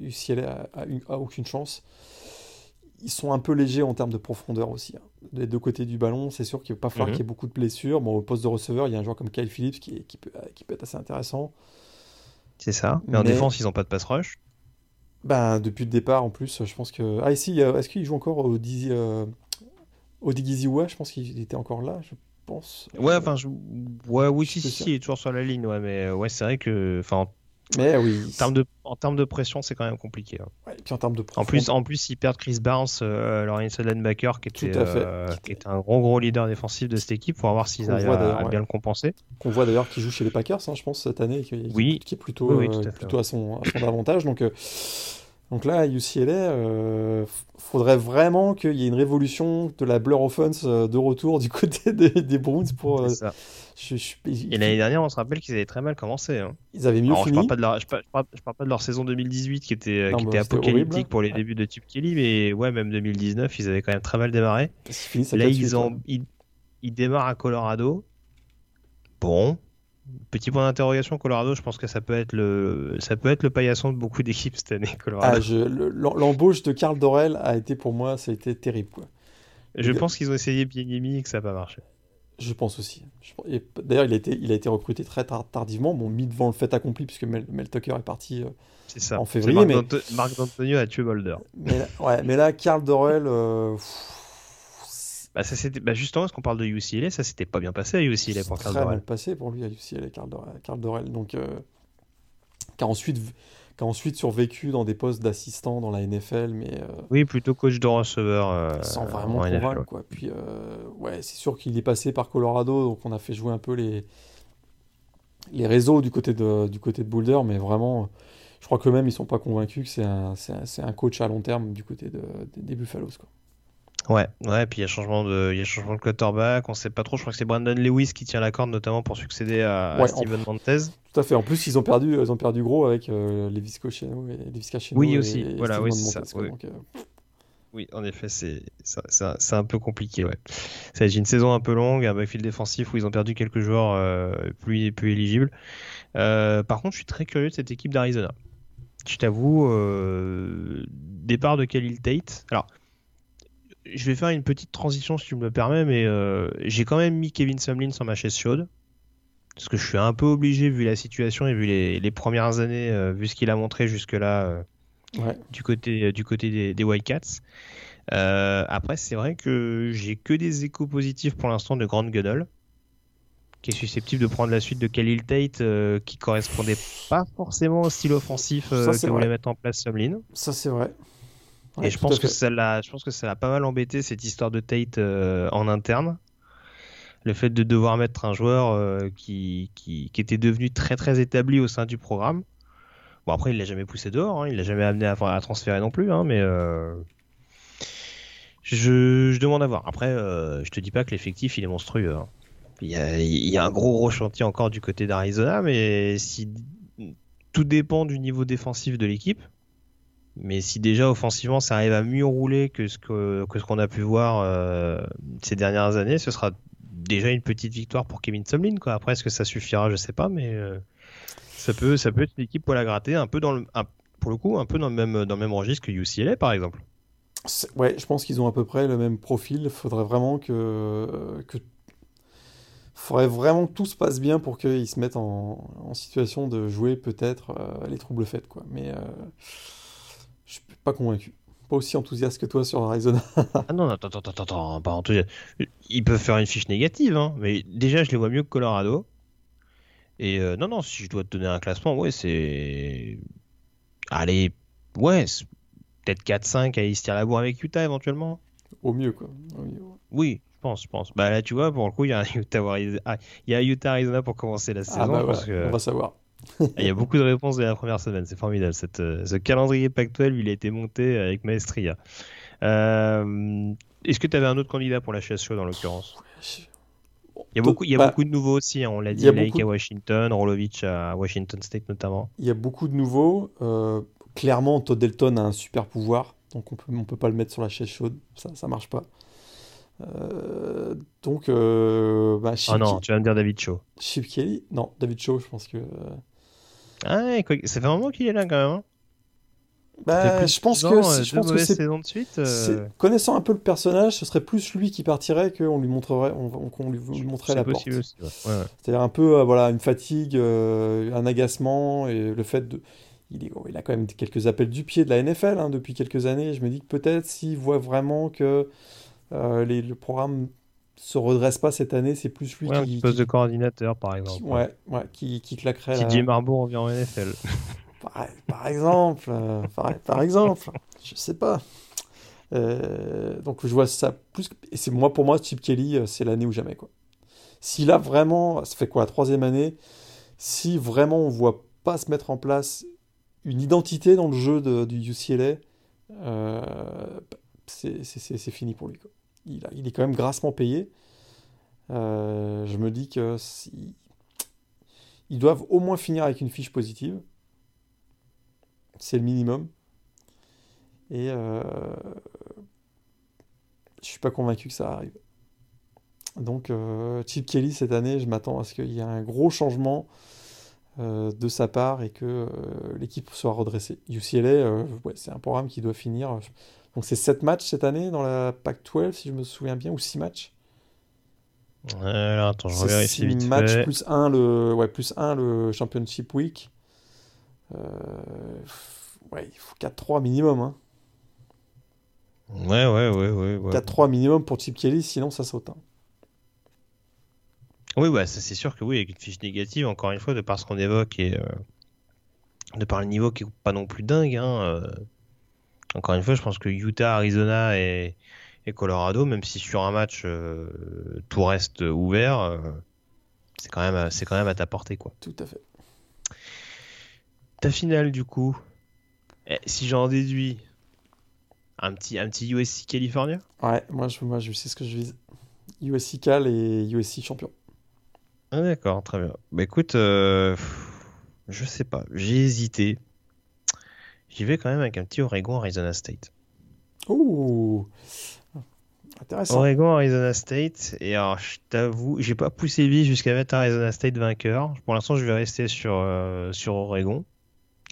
UCLA a, a, a, aucune chance. Ils sont un peu légers en termes de profondeur aussi. Hein. Des deux côtés du ballon, c'est sûr qu'il va pas falloir mhm. qu'il y ait beaucoup de blessures. Bon, au poste de receveur, il y a un joueur comme Kyle Phillips qui, qui, peut, qui peut être assez intéressant. C'est ça. Mais, en défense, ils n'ont pas de pass rush. Ben, depuis le départ, en plus, je pense que. Ah, ici, est-ce qu'il joue encore au Dizzy. Euh... Au Je pense qu'il était encore là, je pense. Ouais, enfin, je... ouais, oui, si, si, il est toujours sur la ligne, ouais, mais euh, ouais, c'est vrai que. Enfin, Mais oui. En termes de, en termes de pression, c'est quand même compliqué. hein. Ouais, et puis en termes de En plus, en plus, ils perdent Chris Barnes, euh, leur inside linebacker, qui était, euh, qui était un gros gros leader défensif de cette équipe. Pour voir s'ils arrivent à, ouais. bien le compenser. qu'on voit d'ailleurs qui joue chez les Packers, hein, je pense, cette année, qui, qui- Oui. qui est plutôt, Oui, oui, euh, à fait, plutôt à, son, à son avantage. Donc, euh, donc là, UCLA, euh, faudrait vraiment qu'il y ait une révolution de la Blur Offense euh, de retour du côté des, des Browns pour. euh, je- je- Et l'année dernière, on se rappelle qu'ils avaient très mal commencé. hein. ils avaient mieux Alors, je fini. parle pas de leur, je parle, pas de leur saison 2018 qui était, Non, qui bah, était c'était apocalyptique horrible. pour les débuts de Chip Kelly, mais ouais, même 2019, ils avaient quand même très mal démarré. Là, 4-8, ils, quoi. ont, ils, ils démarrent à Colorado. Bon, petit point d'interrogation, Colorado. Je pense que ça peut être le, ça peut être le paillasson de beaucoup d'équipes cette année, Colorado. Ah, L'embauche de Carl Dorel a été pour moi, ça a été terrible. Quoi. je pense qu'ils ont essayé Bienemi et que ça n'a pas marché. Je pense aussi. D'ailleurs, il, a été- il a été recruté très tar- tardivement, bon, mis devant le fait accompli, puisque Mel, Mel Tucker est parti. euh, ça. En février, Marc mais- D'Antonio a tué Boulder. mais, ouais, mais là, Carl Dorel. euh, pff, Bah, ça c'était, bah, justement, est-ce qu'on parle de UCLA Ça s'était pas bien passé à UCLA pour Carl très mal Dorel. passé pour lui à UCLA, Carl Dorel. Dorel, donc, euh, qui, a ensuite, qui a ensuite survécu dans des postes d'assistant dans la NFL, mais euh, Oui, plutôt coach de receveur. euh, sans vraiment en NFL, convaincre. ouais. Quoi. Puis, euh, ouais, c'est sûr qu'il est passé par Colorado, donc on a fait jouer un peu les, les réseaux du côté de, du côté de Boulder, mais vraiment, je crois que même ils sont pas convaincus que c'est un, un, un coach à long terme du côté de, des, des Buffaloes. Quoi. Ouais, ouais, puis il y a changement de, il y a changement de quarterback, on sait pas trop, je crois que c'est Brandon Lewis qui tient la corde notamment pour succéder à, à Ouais, Steven Montez. Tout à fait. En plus, ils ont perdu, ils ont perdu gros avec euh, Levis Cocheno et Levis Cacheno Oui, et- aussi. et Voilà, oui, c'est ça, Montez, quoi. oui. Donc, euh, Oui, en effet, c'est c'est c'est un, c'est un peu compliqué, ouais. Être une saison un peu longue, un backfield défensif où ils ont perdu quelques joueurs euh, plus, plus éligibles. Euh, par contre, je suis très curieux de cette équipe d'Arizona. Je t'avoue, euh, départ de Khalil Tate. Alors, je vais faire une petite transition si tu me le permets, mais euh, j'ai quand même mis Kevin Sumlin sur ma chaise chaude. Parce que je suis un peu obligé, vu la situation et vu les, les premières années, euh, vu ce qu'il a montré jusque-là. euh, ouais. du côté, du côté des, des Wildcats. Après, c'est vrai que j'ai que des échos positifs pour l'instant de Grant Gunnell, qui est susceptible de prendre la suite de Khalil Tate, qui correspondait pas forcément au style offensif Ça, que voulait mettre en place Sumlin. Ça, c'est vrai. Ouais, Et je pense que ça l'a, je pense que ça l'a pas mal embêté cette histoire de Tate euh, en interne. Le fait de devoir mettre un joueur euh, qui, qui, qui était devenu très très établi au sein du programme. Bon après il l'a jamais poussé dehors, hein, il l'a jamais amené à, à transférer non plus, hein, mais euh, je, je demande à voir. Après je te dis pas que l'effectif il est monstrueux. hein. Il y a, il y a un gros gros chantier encore du côté d'Arizona, mais si tout dépend du niveau défensif de l'équipe. Mais si déjà offensivement ça arrive à mieux rouler que ce que, que ce qu'on a pu voir euh, ces dernières années, ce sera déjà une petite victoire pour Kevin Sumlin. Après, est-ce que ça suffira? Je sais pas, mais euh, ça peut, ça peut être une équipe pour la gratter, un peu dans le, pour le coup, un peu dans le même, dans le même registre que UCLA par exemple. Ouais, je pense qu'ils ont à peu près le même profil. Il faudrait vraiment que, que... faudrait vraiment que tout se passe bien pour qu'ils se mettent en, en situation de jouer peut-être euh, les troubles faits, quoi. Mais je suis pas convaincu. Pas aussi enthousiaste que toi sur Arizona. Ah non, attends, attends, attends, attends, pas enthousiaste. Ils peuvent faire une fiche négative, hein, mais déjà je les vois mieux que Colorado. Et euh, non, non, si je dois te donner un classement, ouais, c'est. Allez, ouais, peut-être 4-5 à y se tirer la bourre avec Utah éventuellement. Au mieux, quoi. Au mieux, ouais. Oui, je pense, je pense. Bah là, tu vois, pour le coup, il y a Utah, Wari- ah, il y a Utah Arizona pour commencer la saison. Ah bah parce voilà, que on va savoir. Il y a beaucoup de réponses dès la première semaine. C'est formidable. Cette, euh, ce calendrier Pac-12, il a été monté avec maestria. Euh, Est-ce que tu avais un autre candidat pour la chaise chaude en l'occurrence? Il y a beaucoup, il y a Bah, beaucoup de nouveaux aussi. hein, on l'a il dit, y a Lake beaucoup- à Washington, Rolovic à Washington State notamment. Il y a beaucoup de nouveaux. Euh, clairement, Todd Delton a un super pouvoir, donc on peut, on peut pas le mettre sur la chaise chaude, ça, ça marche pas. Euh, donc, euh, bah, Chip, Ah non, tu vas me dire David Shaw. Chip Kelly, non, David Shaw, je pense que. euh, Ah, ça fait un moment qu'il est là quand même. hein. Bah, je pense que, euh, je deux pense que c'est, de suite. euh, connaissant un peu le personnage, ce serait plus lui qui partirait qu'on lui montrerait, on, lui, lui montrerait c'est la porte. possible aussi. ouais. Ouais, ouais. C'est-à-dire un peu, euh, voilà, une fatigue, euh, un agacement et le fait de. Il, est- il a quand même quelques appels du pied de la NFL hein, depuis quelques années. Je me dis que peut-être s'il voit vraiment que euh, les- le programme se redresse pas cette année, c'est plus lui Ouais, qui, poste qui- de coordinateur, par qui- exemple. ouais, ouais, qui, qui claquerait Si la- Harbaugh revient en NFL. Par, par exemple, euh, par, par exemple, je sais pas. Euh, donc je vois ça plus. Et c'est moi pour moi, Chip Kelly, euh, c'est l'année ou jamais quoi. S'il a vraiment, ça fait quoi la troisième année Si vraiment on voit pas se mettre en place une identité dans le jeu de- du UCLA, euh, c'est fini pour lui. quoi. Il, est quand même grassement payé. Euh, je me dis que ils doivent au moins finir avec une fiche positive. C'est le minimum. Et euh, je suis pas convaincu que ça arrive. Donc euh, Chip Kelly cette année, je m'attends à ce qu'il y ait un gros changement euh, de sa part et que l'équipe soit redressée. UCLA, c'est un programme qui doit finir. Donc c'est 7 matchs cette année dans la Pac-12 si je me souviens bien, ou 6 matchs. Alors, attends, je vite matchs fait. plus 1 le, ouais, plus un le Championship Week. Euh, ouais, il faut 4-3 minimum. Hein. Ouais, ouais, ouais, ouais. ouais. 4-3 minimum pour Chip Kelly, sinon ça saute. hein. Oui, bah, ça, c'est sûr que oui, avec une fiche négative, encore une fois, de par ce qu'on évoque et euh, de par le niveau qui est pas non plus dingue. hein, euh, encore une fois, je pense que Utah, Arizona et, et Colorado, même si sur un match euh, tout reste ouvert, euh, c'est quand même, c'est quand même à ta portée, quoi. Tout à fait. Ta finale, du coup, eh, si j'en déduis un petit, un petit USC California? Ouais, moi je, moi je sais ce que je vise. USC Cal et USC champion. Ah, d'accord, très bien. Bah écoute, euh, je sais pas, j'ai hésité. J'y vais quand même avec un petit Oregon Arizona State. Ouh Intéressant. Oregon Arizona State, et alors je t'avoue, j'ai pas poussé vite jusqu'à mettre Arizona State vainqueur. Pour l'instant, je vais rester sur, euh, sur Oregon.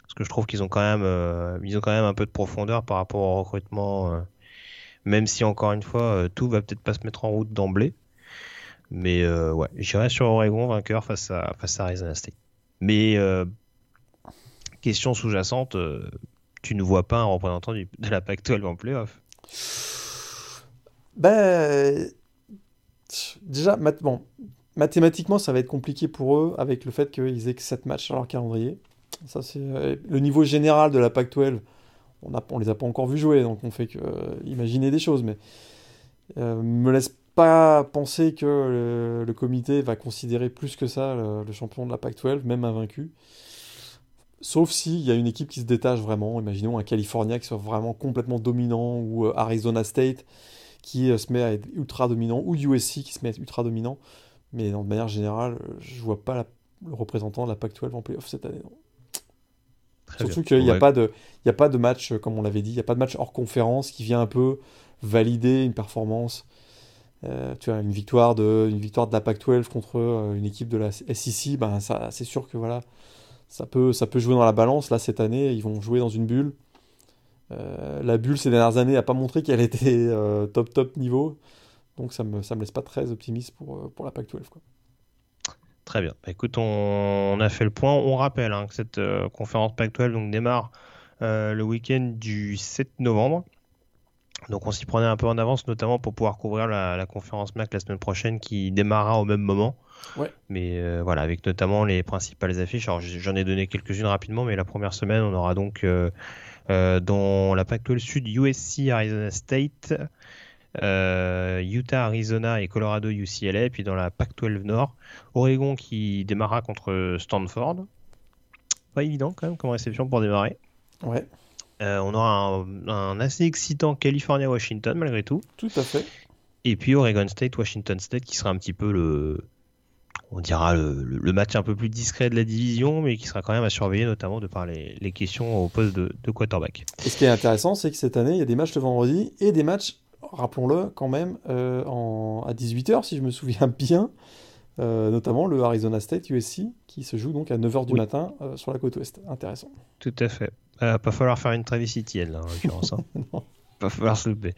Parce que je trouve qu'ils ont quand même euh, ils ont quand même un peu de profondeur par rapport au recrutement. euh, même si encore une fois, tout va peut-être pas se mettre en route d'emblée. Mais euh, ouais, j'irai sur Oregon vainqueur face à, face à Arizona State. Mais euh, question sous-jacente, euh, tu ne vois pas un représentant de la Pac-12 en playoff. Ben, déjà, bon, mathématiquement, ça va être compliqué pour eux avec le fait qu'ils aient que 7 matchs dans leur calendrier. Ça, c'est euh, le niveau général de la Pac-12. On a, on les a pas encore vus jouer, donc on fait que euh, imaginer des choses, mais euh, me laisse pas penser que le, comité va considérer plus que ça le, champion de la Pac-12, même invaincu. Sauf s'il y a une équipe qui se détache vraiment, imaginons un California qui soit vraiment complètement dominant, ou euh, Arizona State qui euh, se met à être ultra dominant, ou USC qui se met à être ultra dominant. Mais de manière générale, je vois pas la- le représentant de la Pac-12 en playoff cette année. non. Surtout qu'il n'y a, Ouais. pas de- y a pas de match, euh, comme on l'avait dit, il n'y a pas de match hors conférence qui vient un peu valider une performance. Euh, tu as une victoire de, une victoire de la Pac-12 contre une équipe de la SEC, ben ça, c'est sûr que voilà, ça peut, ça peut jouer dans la balance. Là, cette année, ils vont jouer dans une bulle. Euh, la bulle ces dernières années n'a pas montré qu'elle était euh, top top niveau. Donc ça me, ça me laisse pas très optimiste pour, euh, pour la Pac-12. quoi. Très bien. Bah, écoute, on, a fait le point. On rappelle hein, que cette conférence Pac-12 donc, démarre le week-end du 7 novembre. Donc on s'y prenait un peu en avance, notamment pour pouvoir couvrir la, la conférence MAC la semaine prochaine qui démarrera au même moment. Ouais. Mais euh, voilà, avec notamment les principales affiches. Alors j'en ai donné quelques-unes rapidement, mais la première semaine, on aura donc euh, euh, dans la Pac-12 Sud USC Arizona State, Utah Arizona et Colorado UCLA. Puis dans la Pac-12 Nord, Oregon qui démarrera contre Stanford. Pas évident quand même comme réception pour démarrer. Ouais, Euh, on aura un, un assez excitant California-Washington malgré tout. tout à fait. Et puis Oregon State-Washington State qui sera un petit peu le, on dira le, match un peu plus discret de la division, mais qui sera quand même à surveiller, notamment de par les, les questions au poste de, de quarterback. Et ce qui est intéressant, c'est que cette année, il y a des matchs le vendredi et des matchs, rappelons-le quand même, euh, en, à 18h, si je me souviens bien, euh, notamment le Arizona State USC, qui se joue donc à 9h du Oui. matin euh, sur la côte ouest. Intéressant. Tout à fait. Pas falloir faire une Travis Etienne, là, en l'occurrence. hein. Non. Pas falloir se louper.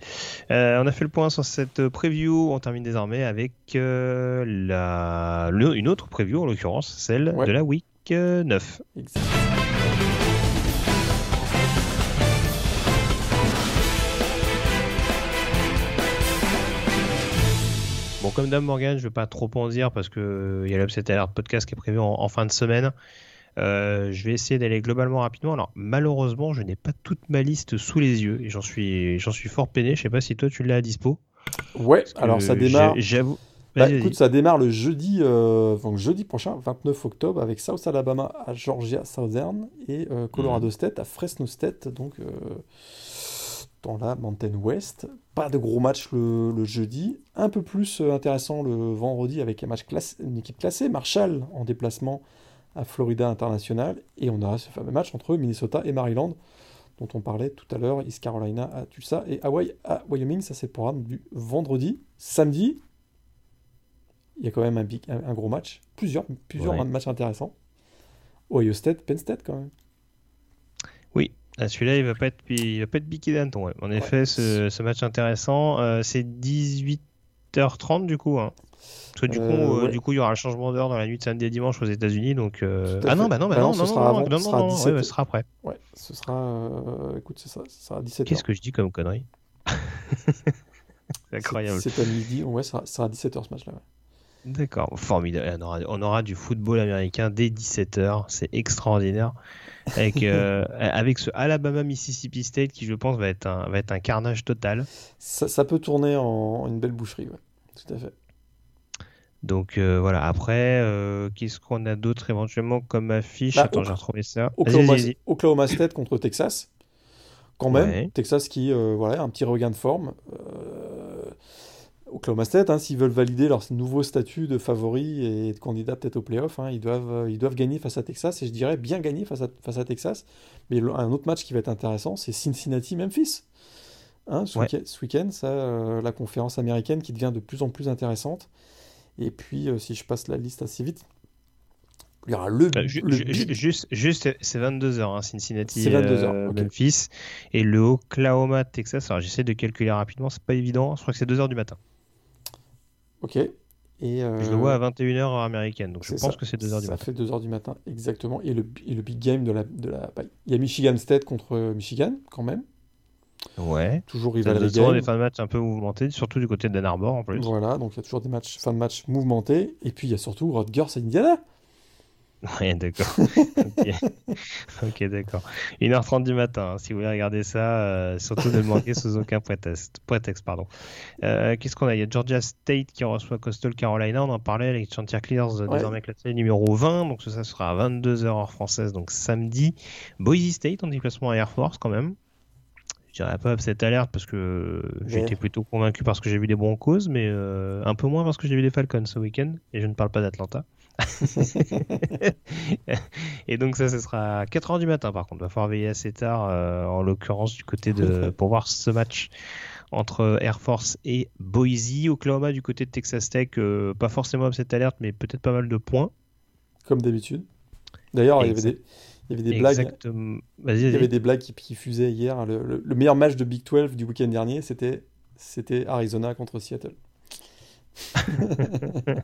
Euh, on a fait le point sur cette preview. On termine désormais avec euh, la... le- une autre preview, en l'occurrence, celle Ouais. de la week euh, 9. Exact. Bon, bon, comme Dame Morgan, je ne vais pas trop en dire parce qu'il y a l'Upset Alert podcast qui est prévu en, fin de semaine. Je vais essayer d'aller globalement rapidement. Alors malheureusement, je n'ai pas toute ma liste sous les yeux et j'en suis, j'en suis fort peiné. Je sais pas si toi tu l'as à dispo. Ouais, alors ça démarre. J'avoue. Bah, écoute, ça démarre le jeudi, euh, donc jeudi prochain, 29 octobre, avec South Alabama à Georgia Southern et euh, Colorado mhm. State à Fresno State, donc euh, dans la Mountain West. Pas de gros match le, jeudi, un peu plus intéressant le vendredi avec un match une équipe classée, Marshall en déplacement à Florida International, et on a ce fameux match entre Minnesota et Maryland dont on parlait tout à l'heure, East Carolina à Tulsa et Hawaii à Wyoming. Ça, c'est le programme du vendredi. Samedi, il y a quand même un, un, gros match. Plusieurs, plusieurs matchs intéressants. Ohio State, Penn State, quand même. Oui, celui-là, il va pas être, il va pas être biqué d'Anton. En effet, ce, match intéressant, euh, c'est 18h30 du coup. Hein. Parce que du, coup, euh, euh, du coup, il y aura un changement d'heure dans la nuit de samedi et dimanche aux États-Unis. Donc, ah non, bah non, bah, bah non, non, non, non, non, ce sera après. Ouais, ce sera, écoute, c'est ça, ce sera 17h. Qu'est-ce que je dis comme connerie C'est incroyable. C'est à midi, ouais, ça sera, à 17h ce match-là. D'accord, formidable. On aura, on aura, du football américain dès 17h, c'est extraordinaire. Avec, euh, avec ce Alabama-Mississippi State qui, je pense, va être un, va être un carnage total. Ça, ça peut tourner en, une belle boucherie, ouais. Tout à fait. Donc euh, voilà, après, euh, qu'est-ce qu'on a d'autre éventuellement comme affiche? Bah, Attends, j'ai retrouvé ça. Oklahoma, State contre Texas. Quand même, Texas qui, voilà, un petit regain de forme. Oklahoma State, hein, s'ils veulent valider leur nouveau statut de favori et de candidat peut-être au playoff, hein, ils, doivent, euh, ils doivent gagner face à Texas, et je dirais bien gagner face à, face à Texas. Mais un autre match qui va être intéressant, c'est Cincinnati-Memphis. Hein, ce, week-end, ça, euh, la conférence américaine qui devient de plus en plus intéressante. Et puis, euh, si je passe la liste assez vite, il y aura le. juste, juste c'est 22h, Cincinnati, 22 Memphis. Et le Oklahoma, Texas. Alors, j'essaie de calculer rapidement, c'est pas évident. Je crois que c'est 2h du matin. Ok. Et euh, Je le vois à 21h américaine, donc je pense que c'est 2h du matin. Ça fait 2h du matin, exactement. Et le, le big game de la. De la... Bah, il y a Michigan State contre Michigan, quand même. Ouais. Toujours rival Il y a des fins de match un peu mouvementés, surtout du côté d'Ann Arbor en plus. Voilà, donc il y a toujours des matchs, fins de match mouvementés. Et puis il y a surtout Rutgers et Indiana. Ouais, d'accord. ok, d'accord. 1h30 du matin, hein, si vous voulez regarder ça, euh, surtout ne le manquer sous aucun prétexte. prétexte pardon. Euh, Qu'est-ce qu'on a? Il y a Georgia State qui reçoit Coastal Carolina, on en parlait, avec Chanticleers ouais. désormais classé numéro 20, donc ça sera à 22h heure française, donc samedi. Boise State en déplacement à Air Force quand même. Je dirais pas cette alerte parce que j'ai été plutôt convaincu parce que j'ai vu des causes mais euh, un peu moins parce que j'ai vu des Falcons ce week-end, et je ne parle pas d'Atlanta. et donc ça, ce sera à 4h du matin par contre. Il va falloir veiller assez tard, euh, en l'occurrence du côté de... pour voir ce match entre Air Force et Boise. Oklahoma du côté de Texas Tech, euh, pas forcément cette alerte, mais peut-être pas mal de points. Comme d'habitude. D'ailleurs, il y avait des... Il y avait des blagues. Il y avait des blagues qui, qui fusaient hier. Le, le, meilleur match de Big 12 du week-end dernier, c'était c'était Arizona contre Seattle.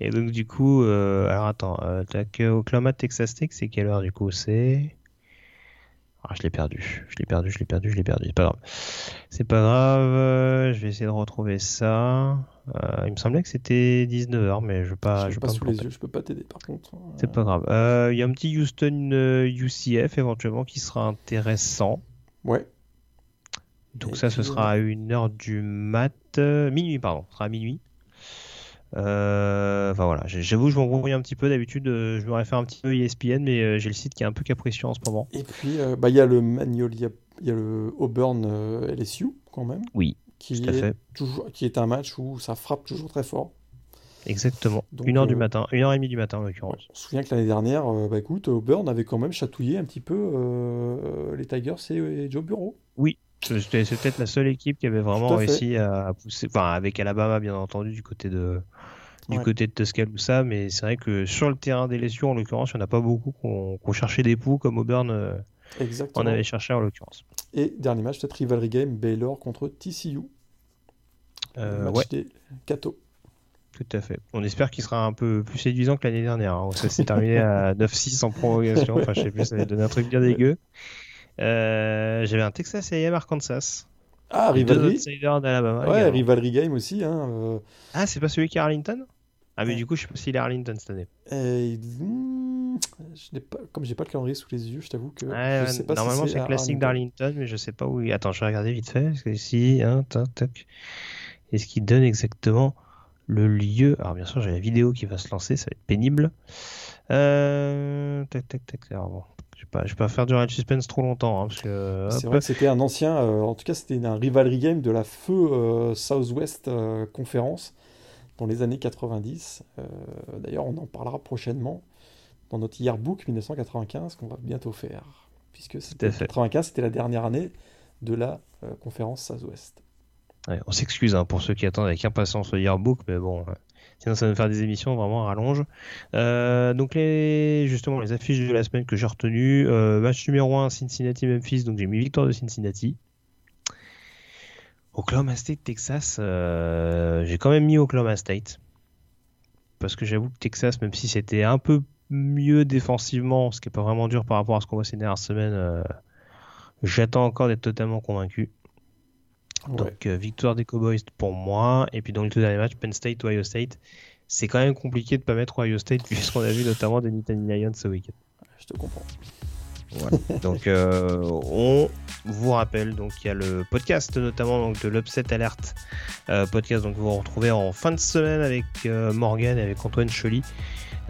et donc du coup, euh, alors attends, euh, Oklahoma Texas Tech, c'est quelle heure du coup C'est? Ah, je l'ai perdu, je l'ai perdu, je l'ai perdu, je l'ai perdu. C'est pas grave. C'est pas grave. Je vais essayer de retrouver ça. Euh, il me semblait que c'était 19h, mais je pas. Je, pas, sous les yeux, je peux pas t'aider par contre. C'est pas grave. Il y a un petit Houston UCF éventuellement qui sera intéressant. Ouais. Donc ça, ce sera à 1h du mat. Euh, minuit, pardon. Ce sera à minuit. Euh, enfin voilà, j'avoue, je m'embrouille un petit peu. D'habitude, euh, je m'aurais fait un petit peu ESPN, mais j'ai le site qui est un peu capricieux en ce moment. Et puis, bah, il y a le Manuel, il y, a le Auburn LSU quand même. Oui, qui. Toujours, est un match où ça frappe toujours très fort. Exactement. 1h du matin, 1h30 du matin en l'occurrence. On se souvient que l'année dernière, bah écoute, Auburn avait quand même chatouillé un petit peu les Tigers et Joe Bureau. Oui, c'est peut-être la seule équipe qui avait vraiment réussi à pousser, enfin avec Alabama bien entendu du côté de du côté de Tuscaloosa, mais c'est vrai que sur le terrain des lésions en l'occurrence, il n'y en a pas beaucoup qui ont cherché des poux comme Auburn euh, en avait cherché en l'occurrence. Et dernier match, peut-être rivalry game, Baylor contre TCU. Euh, match des Cato. Tout à fait. On espère qu'il sera un peu plus séduisant que l'année dernière. Hein. Ça s'est terminé à 9-6 en prolongation. Enfin, je sais plus, ça va donner un truc bien dégueu. Euh, j'avais un Texas A&M Arkansas. Ah, Rivalry. Ouais, Game aussi. Hein, euh. Ah, c'est pas celui qui est Arlington? Ah, mais du coup, je sais pas s'il est Arlington cette année. Hmm, je pas, comme j'ai pas le calendrier sous les yeux, je t'avoue que. Ouais, je sais pas normalement, c'est classique d'Arlington, mais je sais pas où. Attends, je vais regarder vite fait. Parce que ici, hein, tac, tac. Est-ce qu'il donne exactement le lieu? Alors, bien sûr, j'ai la vidéo qui va se lancer, ça va être pénible. Euh... Tac, tac, tac. Alors, bon, je vais pas, vais pas faire durer le suspense trop longtemps. Hein, c'est vrai que c'était un ancien, euh, en tout cas c'était un rivalry game de la feu euh, Southwest euh, Conférence dans les années 90. D'ailleurs, on en parlera prochainement dans notre yearbook 1995 qu'on va bientôt faire, puisque c'était 95, c'était la dernière année de la conférence Southwest. on s'excuse hein, pour ceux qui attendent avec impatience le yearbook, mais bon, Sinon, ça va nous faire des émissions vraiment à rallonge. Euh, donc, les, justement, les affiches de la semaine que j'ai retenues. Euh, match numéro 1, Cincinnati-Memphis. Donc, j'ai mis victoire de Cincinnati. Oklahoma State, Texas. Euh, j'ai quand même mis Oklahoma State. Parce que j'avoue que Texas, même si c'était un peu mieux défensivement, ce qui n'est pas vraiment dur par rapport à ce qu'on voit ces dernières semaines, j'attends encore d'être totalement convaincu. Donc euh, victoire des Cowboys pour moi. Et puis dans le tout dernier match, Penn State Ohio State. C'est quand même compliqué de pas mettre Ohio State vu ce qu'on a vu notamment des Nittany Lions ce week-end. Je te comprends. Voilà. donc euh, on vous rappelle donc il y a le podcast notamment donc de l'Upset Alert euh, podcast donc vous vous retrouvez en fin de semaine avec Morgan et avec Antoine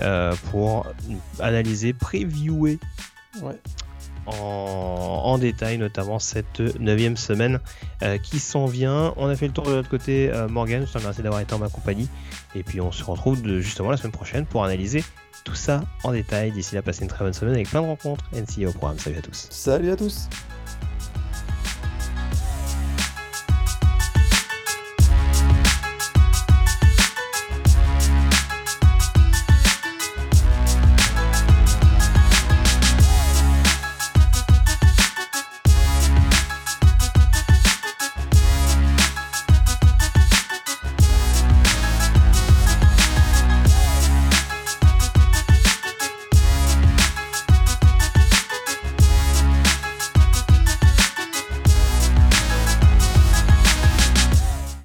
Choly pour analyser, previewer ouais en, détail, notamment cette neuvième semaine euh, qui s'en vient. On a fait le tour de l'autre côté, euh, Morgan, je te remercie d'avoir été en ma compagnie. Et puis on se retrouve justement la semaine prochaine pour analyser tout ça en détail. D'ici là, passez une très bonne semaine avec plein de rencontres. NCA au programme. Salut à tous. Salut à tous.